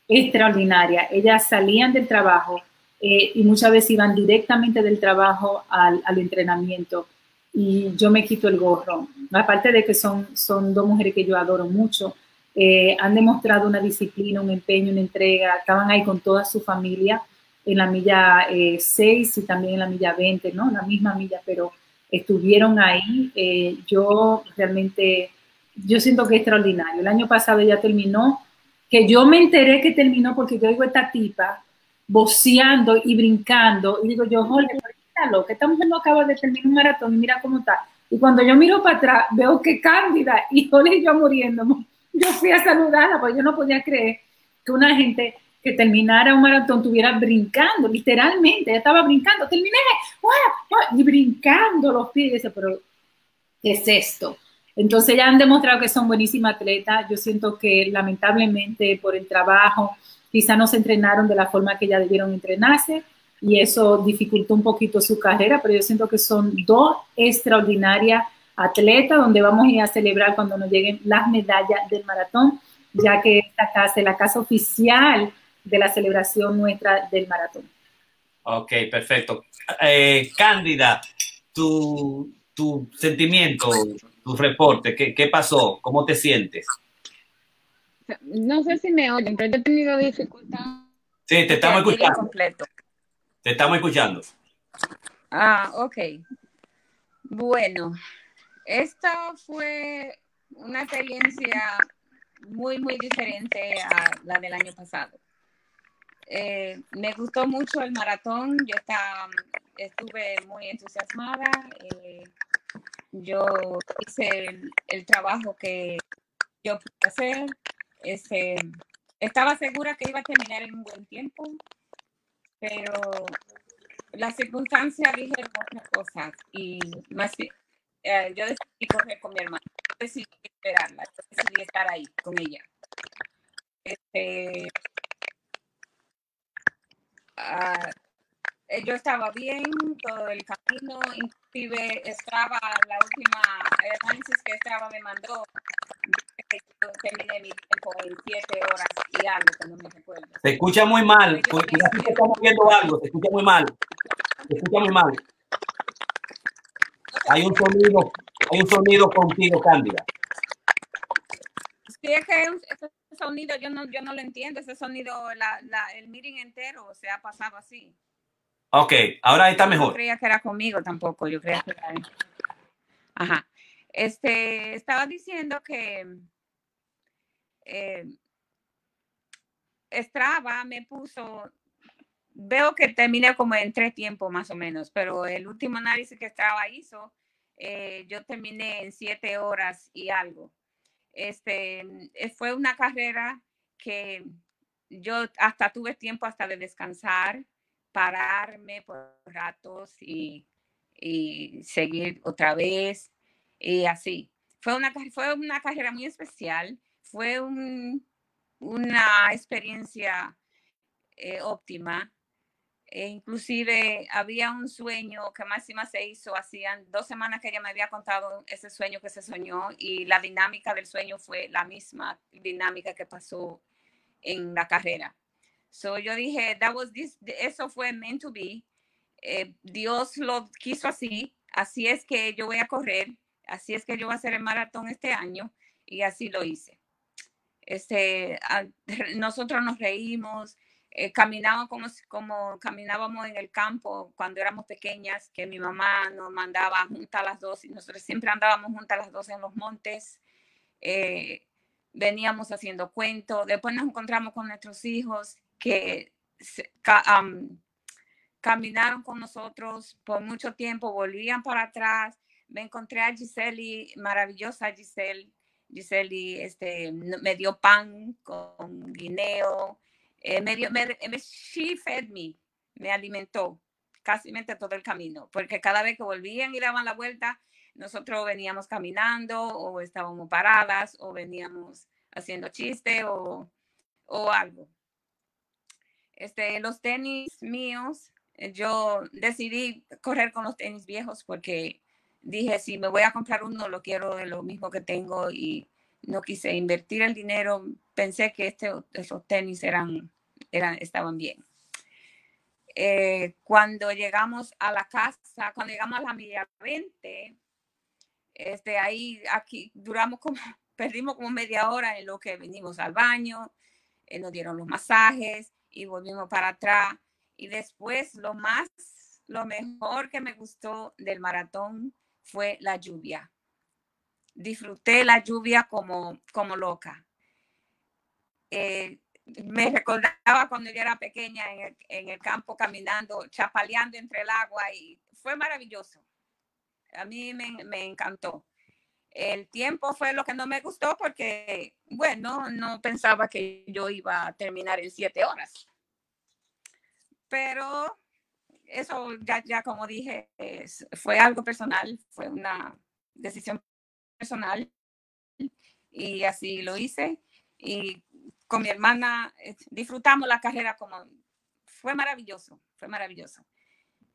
extraordinarias. Ellas salían del trabajo eh, y muchas veces iban directamente del trabajo al, al entrenamiento y yo me quito el gorro. Aparte de que son, son dos mujeres que yo adoro mucho, eh, han demostrado una disciplina, un empeño, una entrega, estaban ahí con toda su familia en la milla 6 eh, y también en la milla 20, ¿no? La misma milla, pero estuvieron ahí. Eh, yo realmente yo siento que es extraordinario. El año pasado ya terminó, que yo me enteré que terminó porque yo oigo esta tipa boceando y brincando y digo yo, Jorge, está loca, esta mujer no acaba de terminar un maratón y mira cómo está. Y cuando yo miro para atrás, veo que Cándida y Jorge yo muriendo. Yo fui a saludarla porque yo no podía creer que una gente que terminara un maratón estuviera brincando, literalmente, ella estaba brincando, terminé, y brincando los pies, pero ¿qué es esto? Entonces ya han demostrado que son buenísimas atletas, yo siento que lamentablemente por el trabajo quizá no se entrenaron de la forma que ya debieron entrenarse y eso dificultó un poquito su carrera, pero yo siento que son dos extraordinarias atletas donde vamos a ir a celebrar cuando nos lleguen las medallas del maratón, ya que esta casa es la casa oficial de la celebración nuestra del maratón. Ok, perfecto. Eh, Cándida, tu, tu sentimiento, tu reporte, ¿qué, ¿qué pasó? ¿Cómo te sientes? No sé si me oyen, pero yo he tenido dificultad. Sí, te estamos escuchando. Completo. Te estamos escuchando. Ah, ok. Bueno, esta fue una experiencia muy, muy diferente a la del año pasado. Eh, me gustó mucho el maratón, yo estaba, estuve muy entusiasmada, eh, yo hice el, trabajo que yo pude hacer, este, estaba segura que iba a terminar en un buen tiempo, pero las circunstancias dijeron otras cosas y más, eh, yo decidí correr con mi hermana, yo decidí esperarla, yo decidí estar ahí con ella. Este, uh, yo estaba bien todo el camino, inclusive estaba la última análisis que estaba me mandó, que yo terminé mi tiempo en siete horas y algo, que no me recuerdo. Se escucha muy mal, porque estamos viendo algo, se escucha muy mal, se escucha muy mal. Hay un sonido, hay un sonido contigo, Cándida. Sí, es que ese sonido yo no, yo no lo entiendo, ese sonido, la, la, el meeting entero se ha pasado así. Ok, ahora está mejor. No creía que era conmigo tampoco, yo creía que era... Ajá. Este, estaba diciendo que eh, Strava me puso, veo que terminé como en tres tiempos más o menos, pero el último análisis que Strava hizo, eh, yo terminé en siete horas y algo. Este, eh, fue una carrera que yo hasta tuve tiempo hasta de descansar, pararme por ratos y, y seguir otra vez y así. Fue una, fue una carrera muy especial, fue un, una experiencia eh, óptima. E inclusive había un sueño que Máxima se hizo, hacían dos semanas que ella me había contado ese sueño que se soñó y la dinámica del sueño fue la misma dinámica que pasó en la carrera. So yo dije, that was this, eso fue meant to be. Eh, Dios lo quiso así, así es que yo voy a correr, así es que yo voy a hacer el maratón este año y así lo hice. Este, *laughs* nosotros nos reímos, eh, como, como caminábamos en el campo cuando éramos pequeñas, que mi mamá nos mandaba juntas las dos y nosotros siempre andábamos juntas las dos en los montes. Eh, veníamos haciendo cuentos, después nos encontramos con nuestros hijos que caminaron con nosotros por mucho tiempo, volvían para atrás. Me encontré a Giseli, maravillosa Giselle. Giseli este, me dio pan con guineo. Eh, me she fed me, me alimentó casi todo el camino, porque cada vez que volvían y daban la vuelta, nosotros veníamos caminando o estábamos paradas o veníamos haciendo chiste o, o algo. Este, los tenis míos, eh, yo decidí correr con los tenis viejos porque dije, si me voy a comprar uno, lo quiero de lo mismo que tengo y no quise invertir el dinero. Pensé que este, esos tenis eran, estaban bien. Eh, cuando llegamos a la casa, cuando llegamos a la milla 20, este, ahí, aquí, duramos como, *laughs* perdimos como media hora en lo que venimos al baño, eh, nos dieron los masajes, y volvimos para atrás. Y después lo más, lo mejor que me gustó del maratón fue la lluvia. Disfruté la lluvia como, como loca. Eh, me recordaba cuando yo era pequeña en el, campo caminando, chapaleando entre el agua y fue maravilloso. A mí me, me, encantó. El tiempo fue lo que no me gustó porque, bueno, no pensaba que yo iba a terminar en siete horas. Pero eso ya, ya como dije, es, fue algo personal, fue una decisión personal y así lo hice. Y con mi hermana eh, disfrutamos la carrera como fue maravilloso, fue maravilloso.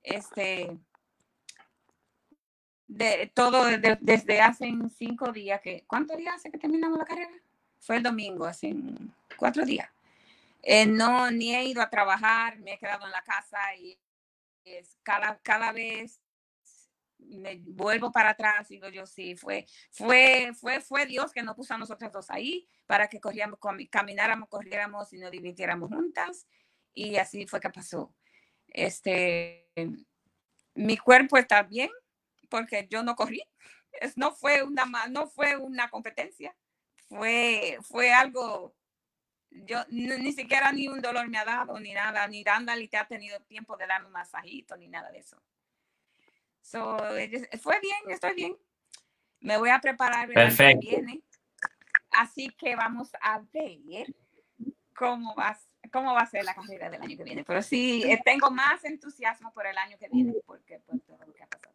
Este, de todo de, desde hace cinco días que, ¿cuántos días hace que terminamos la carrera? Fue el domingo, hace cuatro días. Eh, no, ni he ido a trabajar, me he quedado en la casa y es cada, cada vez me vuelvo para atrás, digo yo, sí, fue, fue, fue, fue Dios que nos puso a nosotros dos ahí para que corríamos, camináramos, corriéramos y nos divirtiéramos juntas. Y así fue que pasó. Este, mi cuerpo está bien porque yo no corrí. Es, no fue una, no fue una competencia. Fue, fue algo, yo ni siquiera ni un dolor me ha dado, ni nada, ni Randall te ha tenido tiempo de darme un masajito, ni nada de eso. So, fue bien, estoy bien. Me voy a preparar el que viene. Así que vamos a ver cómo va, cómo va a ser la carrera del año que viene. Pero sí, eh, tengo más entusiasmo por el año que viene porque por todo lo que ha pasado.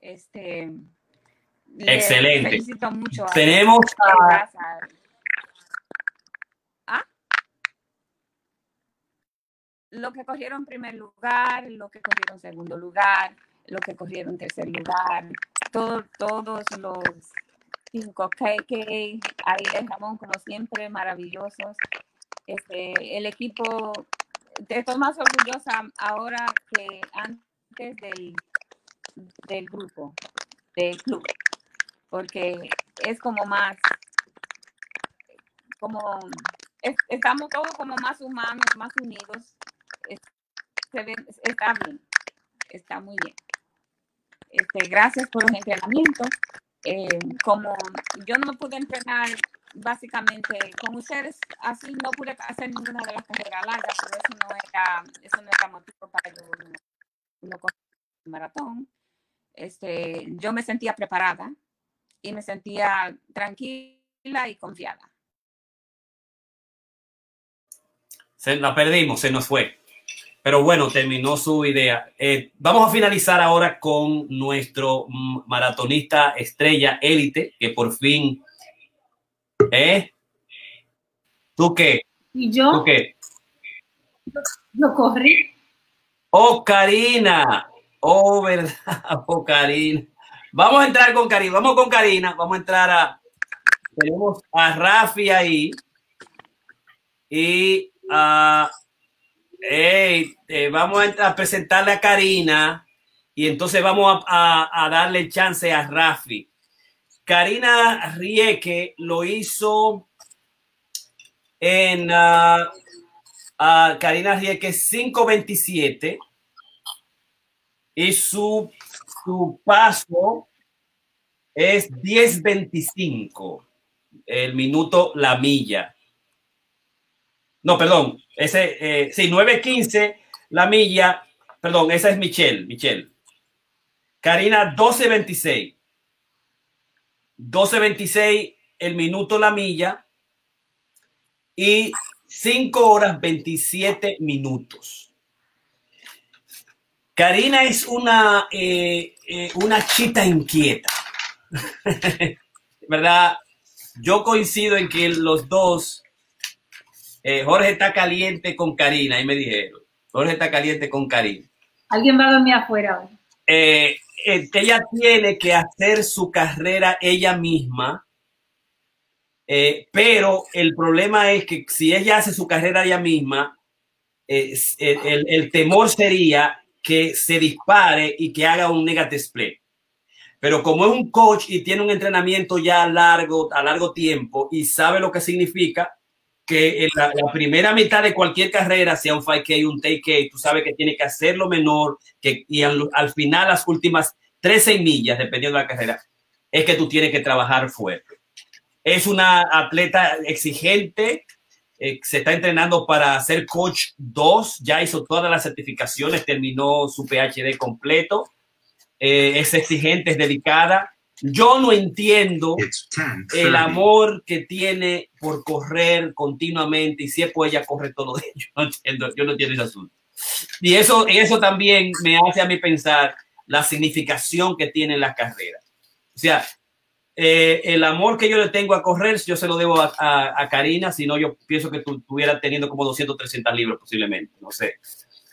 Este, Excelente. Felicito mucho a Tenemos a... ¿Ah? Lo que cogieron primer lugar, lo que cogieron segundo lugar, lo que cogieron tercer lugar, todo, todos los cinco KK, Ariel Ramón, como siempre, maravillosos. Este, el equipo, estoy más orgullosa ahora que antes del, del grupo, del club, porque es como más, como, estamos todos como más humanos, más unidos. se ve, está bien, está muy bien. Este, gracias por los entrenamientos. Eh, como yo no pude entrenar básicamente con ustedes, así no pude hacer ninguna de las carreras largas, pero eso no era, eso no era motivo para yo no, maratón. Este, yo me sentía preparada y me sentía tranquila y confiada. Se la perdimos, se nos fue. Pero bueno, terminó su idea. Eh, vamos a finalizar ahora con nuestro maratonista estrella élite, que por fin... ¿Eh? ¿Tú qué? ¿Y yo? ¿Tú qué? Yo corrí. Oh, Karina. Oh, verdad. *laughs* Oh, Karina. Vamos a entrar con Karina. Vamos con Karina. Vamos a entrar a... Tenemos a Rafi ahí. Y a... Hey, eh, vamos a, presentarle a Karina y entonces vamos a, darle chance a Rafi. Karina Rieke lo hizo en uh, Karina Rieke 527 y su, su paso es 1025, el minuto la milla. No, perdón, ese, eh, sí, 9.15 la milla, perdón, esa es Michelle, Michelle. Karina, 12.26. 12.26 el minuto la milla y 5 horas 27 minutos. Karina es una, eh, eh, una chita inquieta. *laughs* ¿Verdad? Yo coincido en que los dos eh, Jorge está caliente con Karina, ahí me dijeron. Jorge está caliente con Karina. Alguien va a dormir afuera hoy. Eh, eh, ella tiene que hacer su carrera ella misma, pero el problema es que si ella hace su carrera ella misma, el, el, temor sería que se dispare y que haga un negative split. Pero como es un coach y tiene un entrenamiento ya largo, a largo tiempo y sabe lo que significa, que en la, primera mitad de cualquier carrera, sea un 5K, un take tú sabes que tiene que hacerlo menor que, y al, final las últimas 13 millas, dependiendo de la carrera, es que tú tienes que trabajar fuerte. Es una atleta exigente, eh, se está entrenando para ser coach 2, ya hizo todas las certificaciones, terminó su PhD completo, eh, es exigente, es dedicada. Yo no entiendo el amor que tiene por correr continuamente y si es pues ella corre todo de ello. No entiendo, yo no entiendo ese asunto. Y eso, eso también me hace a mí pensar la significación que tiene la carrera. O sea, eh, el amor que yo le tengo a correr, yo se lo debo a, a, Karina, si no yo pienso que tú estuviera teniendo como 200, 300 libros posiblemente, no sé.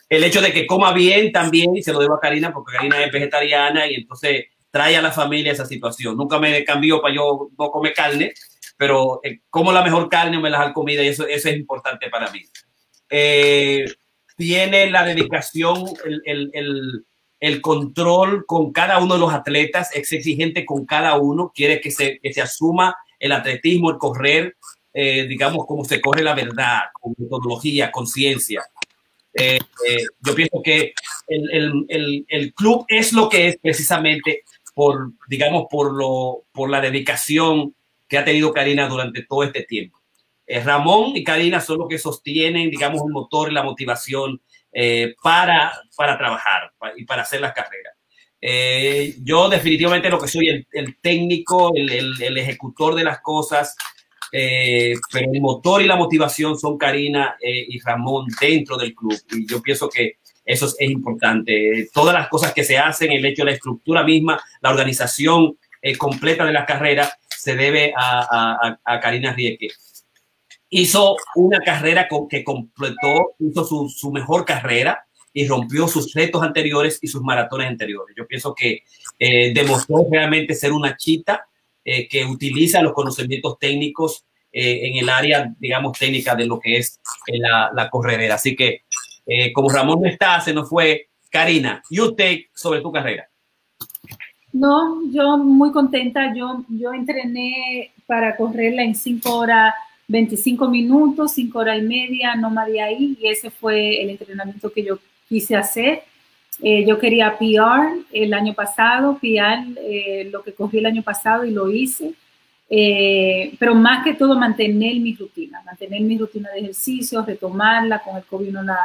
El hecho de que coma bien también, se lo debo a Karina, porque Karina es vegetariana y entonces trae a la familia esa situación. Nunca me cambió para yo no comer carne, pero eh, como la mejor carne o me la da comida y eso, eso es importante para mí. Eh, tiene la dedicación, el, el, el control con cada uno de los atletas, es exigente con cada uno, quiere que se, que se asuma el atletismo, el correr, eh, digamos, como se corre la verdad, con metodología, con ciencia. Yo pienso que el, el, el, club es lo que es precisamente por, digamos, por, lo, por la dedicación que ha tenido Karina durante todo este tiempo. Ramón y Karina son los que sostienen, digamos, el motor y la motivación eh, para, para trabajar y para hacer las carreras. Eh, yo definitivamente lo que soy el, el técnico, el, el, ejecutor de las cosas, eh, pero el motor y la motivación son Karina y Ramón dentro del club. Y yo pienso que eso es, importante. Todas las cosas que se hacen, el hecho de la estructura misma, la organización completa de las carreras, se debe a, a, a Karina Rieke hizo una carrera que completó, hizo su, su, mejor carrera y rompió sus retos anteriores y sus maratones anteriores. Yo pienso que eh, demostró realmente ser una chita eh, que utiliza los conocimientos técnicos eh, en el área, digamos, técnica de lo que es la, la corredera. Así que, como Ramón no está, se nos fue. Karina, you take sobre tu carrera. No, yo muy contenta. Yo, yo entrené para correrla en cinco horas 25 minutos, 5 horas y media, no de ahí, y ese fue el entrenamiento que yo quise hacer. Eh, yo quería PR el año pasado, PR eh, lo que cogí el año pasado y lo hice, eh, pero más que todo mantener mi rutina, mantener mi rutina de ejercicio, retomarla, con el COVID no la,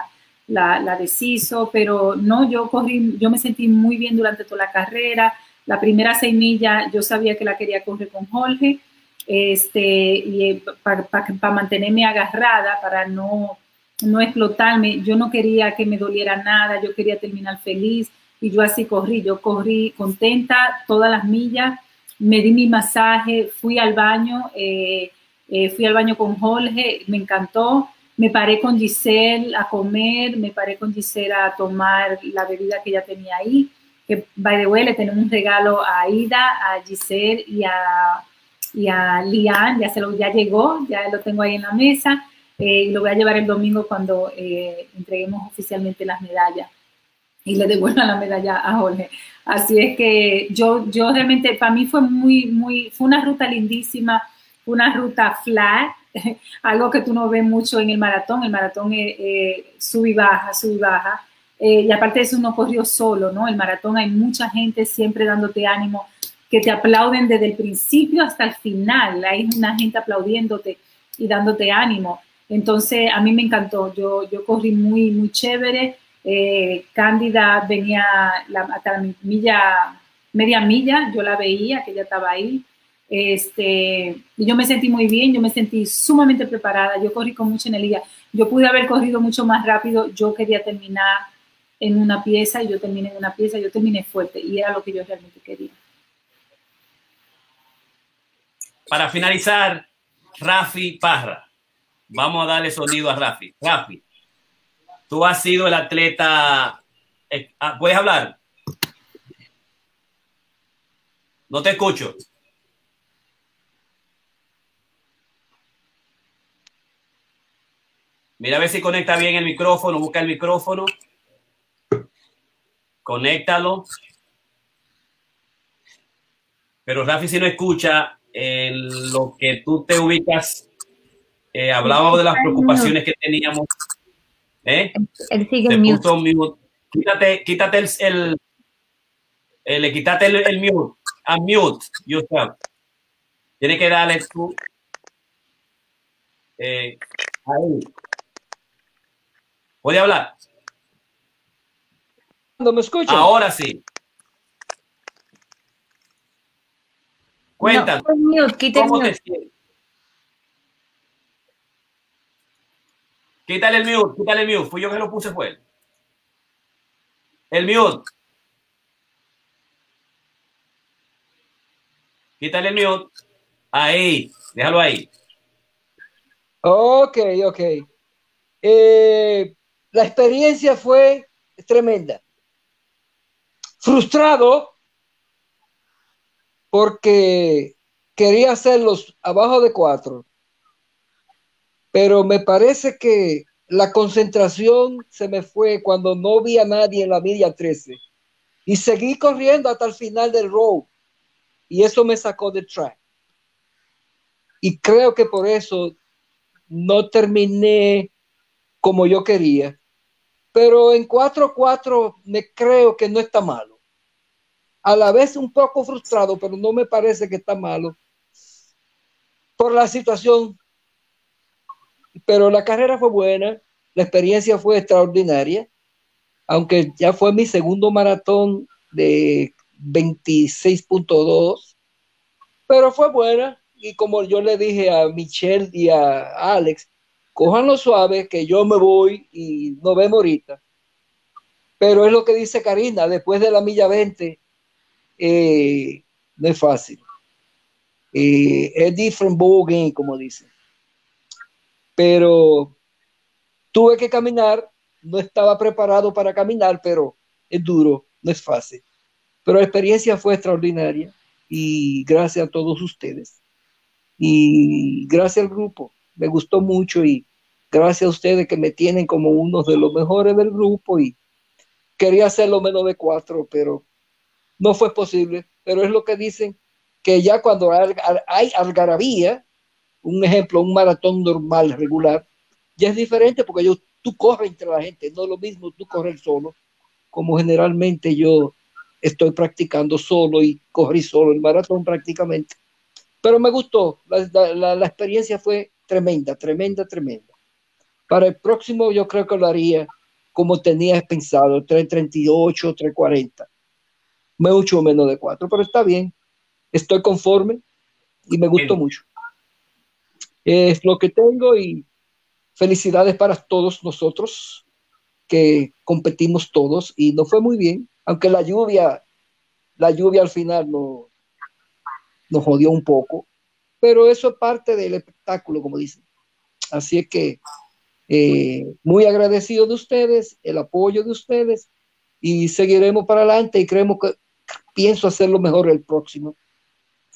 la, la deshizo, pero no, yo corrí, yo me sentí muy bien durante toda la carrera, la primera seis millas yo sabía que la quería correr con Jorge, este, y para mantenerme agarrada, para no, no explotarme. Yo no quería que me doliera nada, yo quería terminar feliz y yo así corrí, yo corrí contenta todas las millas, me di mi masaje, fui al baño, eh, eh, fui al baño con Jorge, me encantó, me paré con Giselle a comer, me paré con Giselle a tomar la bebida que ella tenía ahí, que by the way le tenemos un regalo a Ida, a Giselle y a y a Lian, ya, se lo, ya llegó, ya lo tengo ahí en la mesa eh, y lo voy a llevar el domingo cuando eh, entreguemos oficialmente las medallas y le devuelvan la medalla a Jorge. Así es que yo, yo realmente, para mí fue muy, muy, fue una ruta lindísima, una ruta flat, *laughs* algo que tú no ves mucho en el maratón, el maratón eh, sube y baja, sube y baja. y aparte de eso, uno corrió solo, ¿no? El maratón hay mucha gente siempre dándote ánimo, que te aplauden desde el principio hasta el final. Hay una gente aplaudiéndote y dándote ánimo. Entonces, a mí me encantó. Yo, yo corrí muy, muy chévere. Eh, Cándida venía la, hasta la milla, media milla, yo la veía, que ella estaba ahí. Este, yo me sentí muy bien, yo me sentí sumamente preparada. Yo corrí con mucha energía. Yo pude haber corrido mucho más rápido. Yo quería terminar en una pieza y yo terminé en una pieza. Yo terminé fuerte y era lo que yo realmente quería. Para finalizar, Rafi Parra. Vamos a darle sonido a Rafi. Rafi, tú has sido el atleta. Eh, ah, ¿Puedes hablar? No te escucho. Mira a ver si conecta bien el micrófono. Busca el micrófono. Conéctalo. Pero Rafi, si no escucha, en lo que tú te ubicas, eh, hablábamos de las preocupaciones que teníamos. ¿Eh? Él sigue mute. Quítate, quítate el, el, le quítate el, mute. unmute yourself. Tiene que darle su. Eh, ahí. ¿Puede hablar? ¿Me escuchan? Ahora sí. No, mute, quita el ¿Cómo te mute. sientes? Quítale el mute, quítale el mute. Fui yo que lo puse, fue él. El mute. Quítale el mute. Ahí, déjalo ahí. Ok, ok. Eh, la experiencia fue tremenda. Frustrado porque quería hacerlos abajo de cuatro, pero me parece que la concentración se me fue cuando no vi a nadie en la media 13 y seguí corriendo hasta el final del row y eso me sacó del track. Y creo que por eso no terminé como yo quería. Pero en 4-4 me creo que no está malo. A la vez un poco frustrado, pero no me parece que está malo por la situación. Pero la carrera fue buena, la experiencia fue extraordinaria, aunque ya fue mi segundo maratón de 26.2, pero fue buena. Y como yo le dije a Michelle y a Alex, cójanlo suave, que yo me voy y nos vemos ahorita. Pero es lo que dice Karina, después de la milla 20, eh, no es fácil. Eh, es different como dicen. Pero tuve que caminar, no estaba preparado para caminar, pero es duro, no es fácil. Pero la experiencia fue extraordinaria y gracias a todos ustedes. Y gracias al grupo, me gustó mucho y gracias a ustedes que me tienen como uno de los mejores del grupo y quería hacerlo menos de cuatro, pero no fue posible. Pero es lo que dicen, que ya cuando hay algarabía, un ejemplo, un maratón normal, regular, ya es diferente porque yo, tú corres entre la gente, no es lo mismo tú correr solo, como generalmente yo estoy practicando solo y corrí solo el maratón prácticamente. Pero me gustó, la, la, la experiencia fue tremenda, tremenda, tremenda. Para el próximo yo creo que lo haría como tenía pensado, 338, 340. Mucho menos de 4, pero está bien. Estoy conforme y me gustó Bien. mucho. Es lo que tengo y felicidades para todos nosotros que competimos todos y nos fue muy bien, aunque la lluvia, la lluvia al final no, nos jodió un poco, pero eso es parte del espectáculo, como dicen. Así es que eh, muy agradecido de ustedes, el apoyo de ustedes y seguiremos para adelante y creemos que pienso hacerlo mejor el próximo.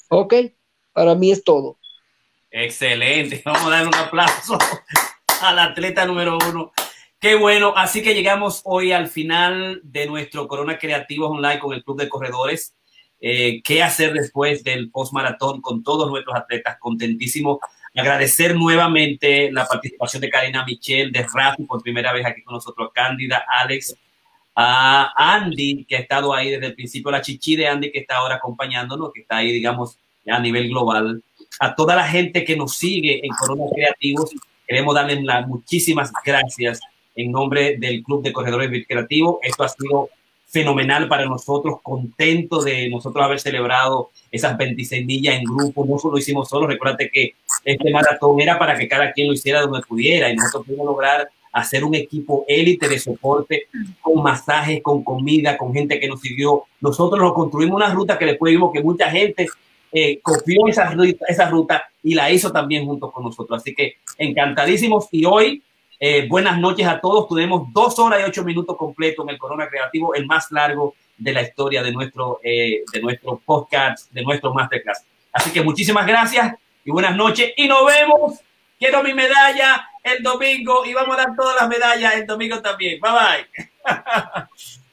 Ok, para mí es todo. Excelente. *laughs* Vamos a dar un aplauso *laughs* al atleta número uno. Qué bueno. Así que llegamos hoy al final de nuestro Corona Creativos Online con el Club de Corredores. Eh, ¿Qué hacer después del post-maratón con todos nuestros atletas? Contentísimo. Agradecer nuevamente la participación de Karina Michel, de Rafi por primera vez aquí con nosotros, Cándida, Alex, a Andy, que ha estado ahí desde el principio, la chichi de Andy, que está ahora acompañándonos, que está ahí, digamos, a nivel global. A toda la gente que nos sigue en Corona Creativos, queremos darles muchísimas gracias en nombre del Club de Corredores Creativos. Esto ha sido fenomenal para nosotros, contento de nosotros haber celebrado esas 26 millas en grupo, no solo hicimos solo, recuérdate que este maratón era para que cada quien lo hiciera donde pudiera y nosotros pudimos lograr hacer un equipo élite de soporte con masajes, con comida, con gente que nos siguió. Nosotros nos construimos una ruta que después vimos que mucha gente eh, copió esa ruta, esa ruta y la hizo también junto con nosotros. Así que encantadísimos y hoy eh, buenas noches a todos. Tuvimos dos horas y ocho minutos completos en el Corona Creativo, el más largo de la historia de nuestro, eh, de nuestro podcast, de nuestro masterclass. Así que muchísimas gracias y buenas noches y nos vemos. Quiero mi medalla el domingo y vamos a dar todas las medallas el domingo también. Bye bye. *laughs*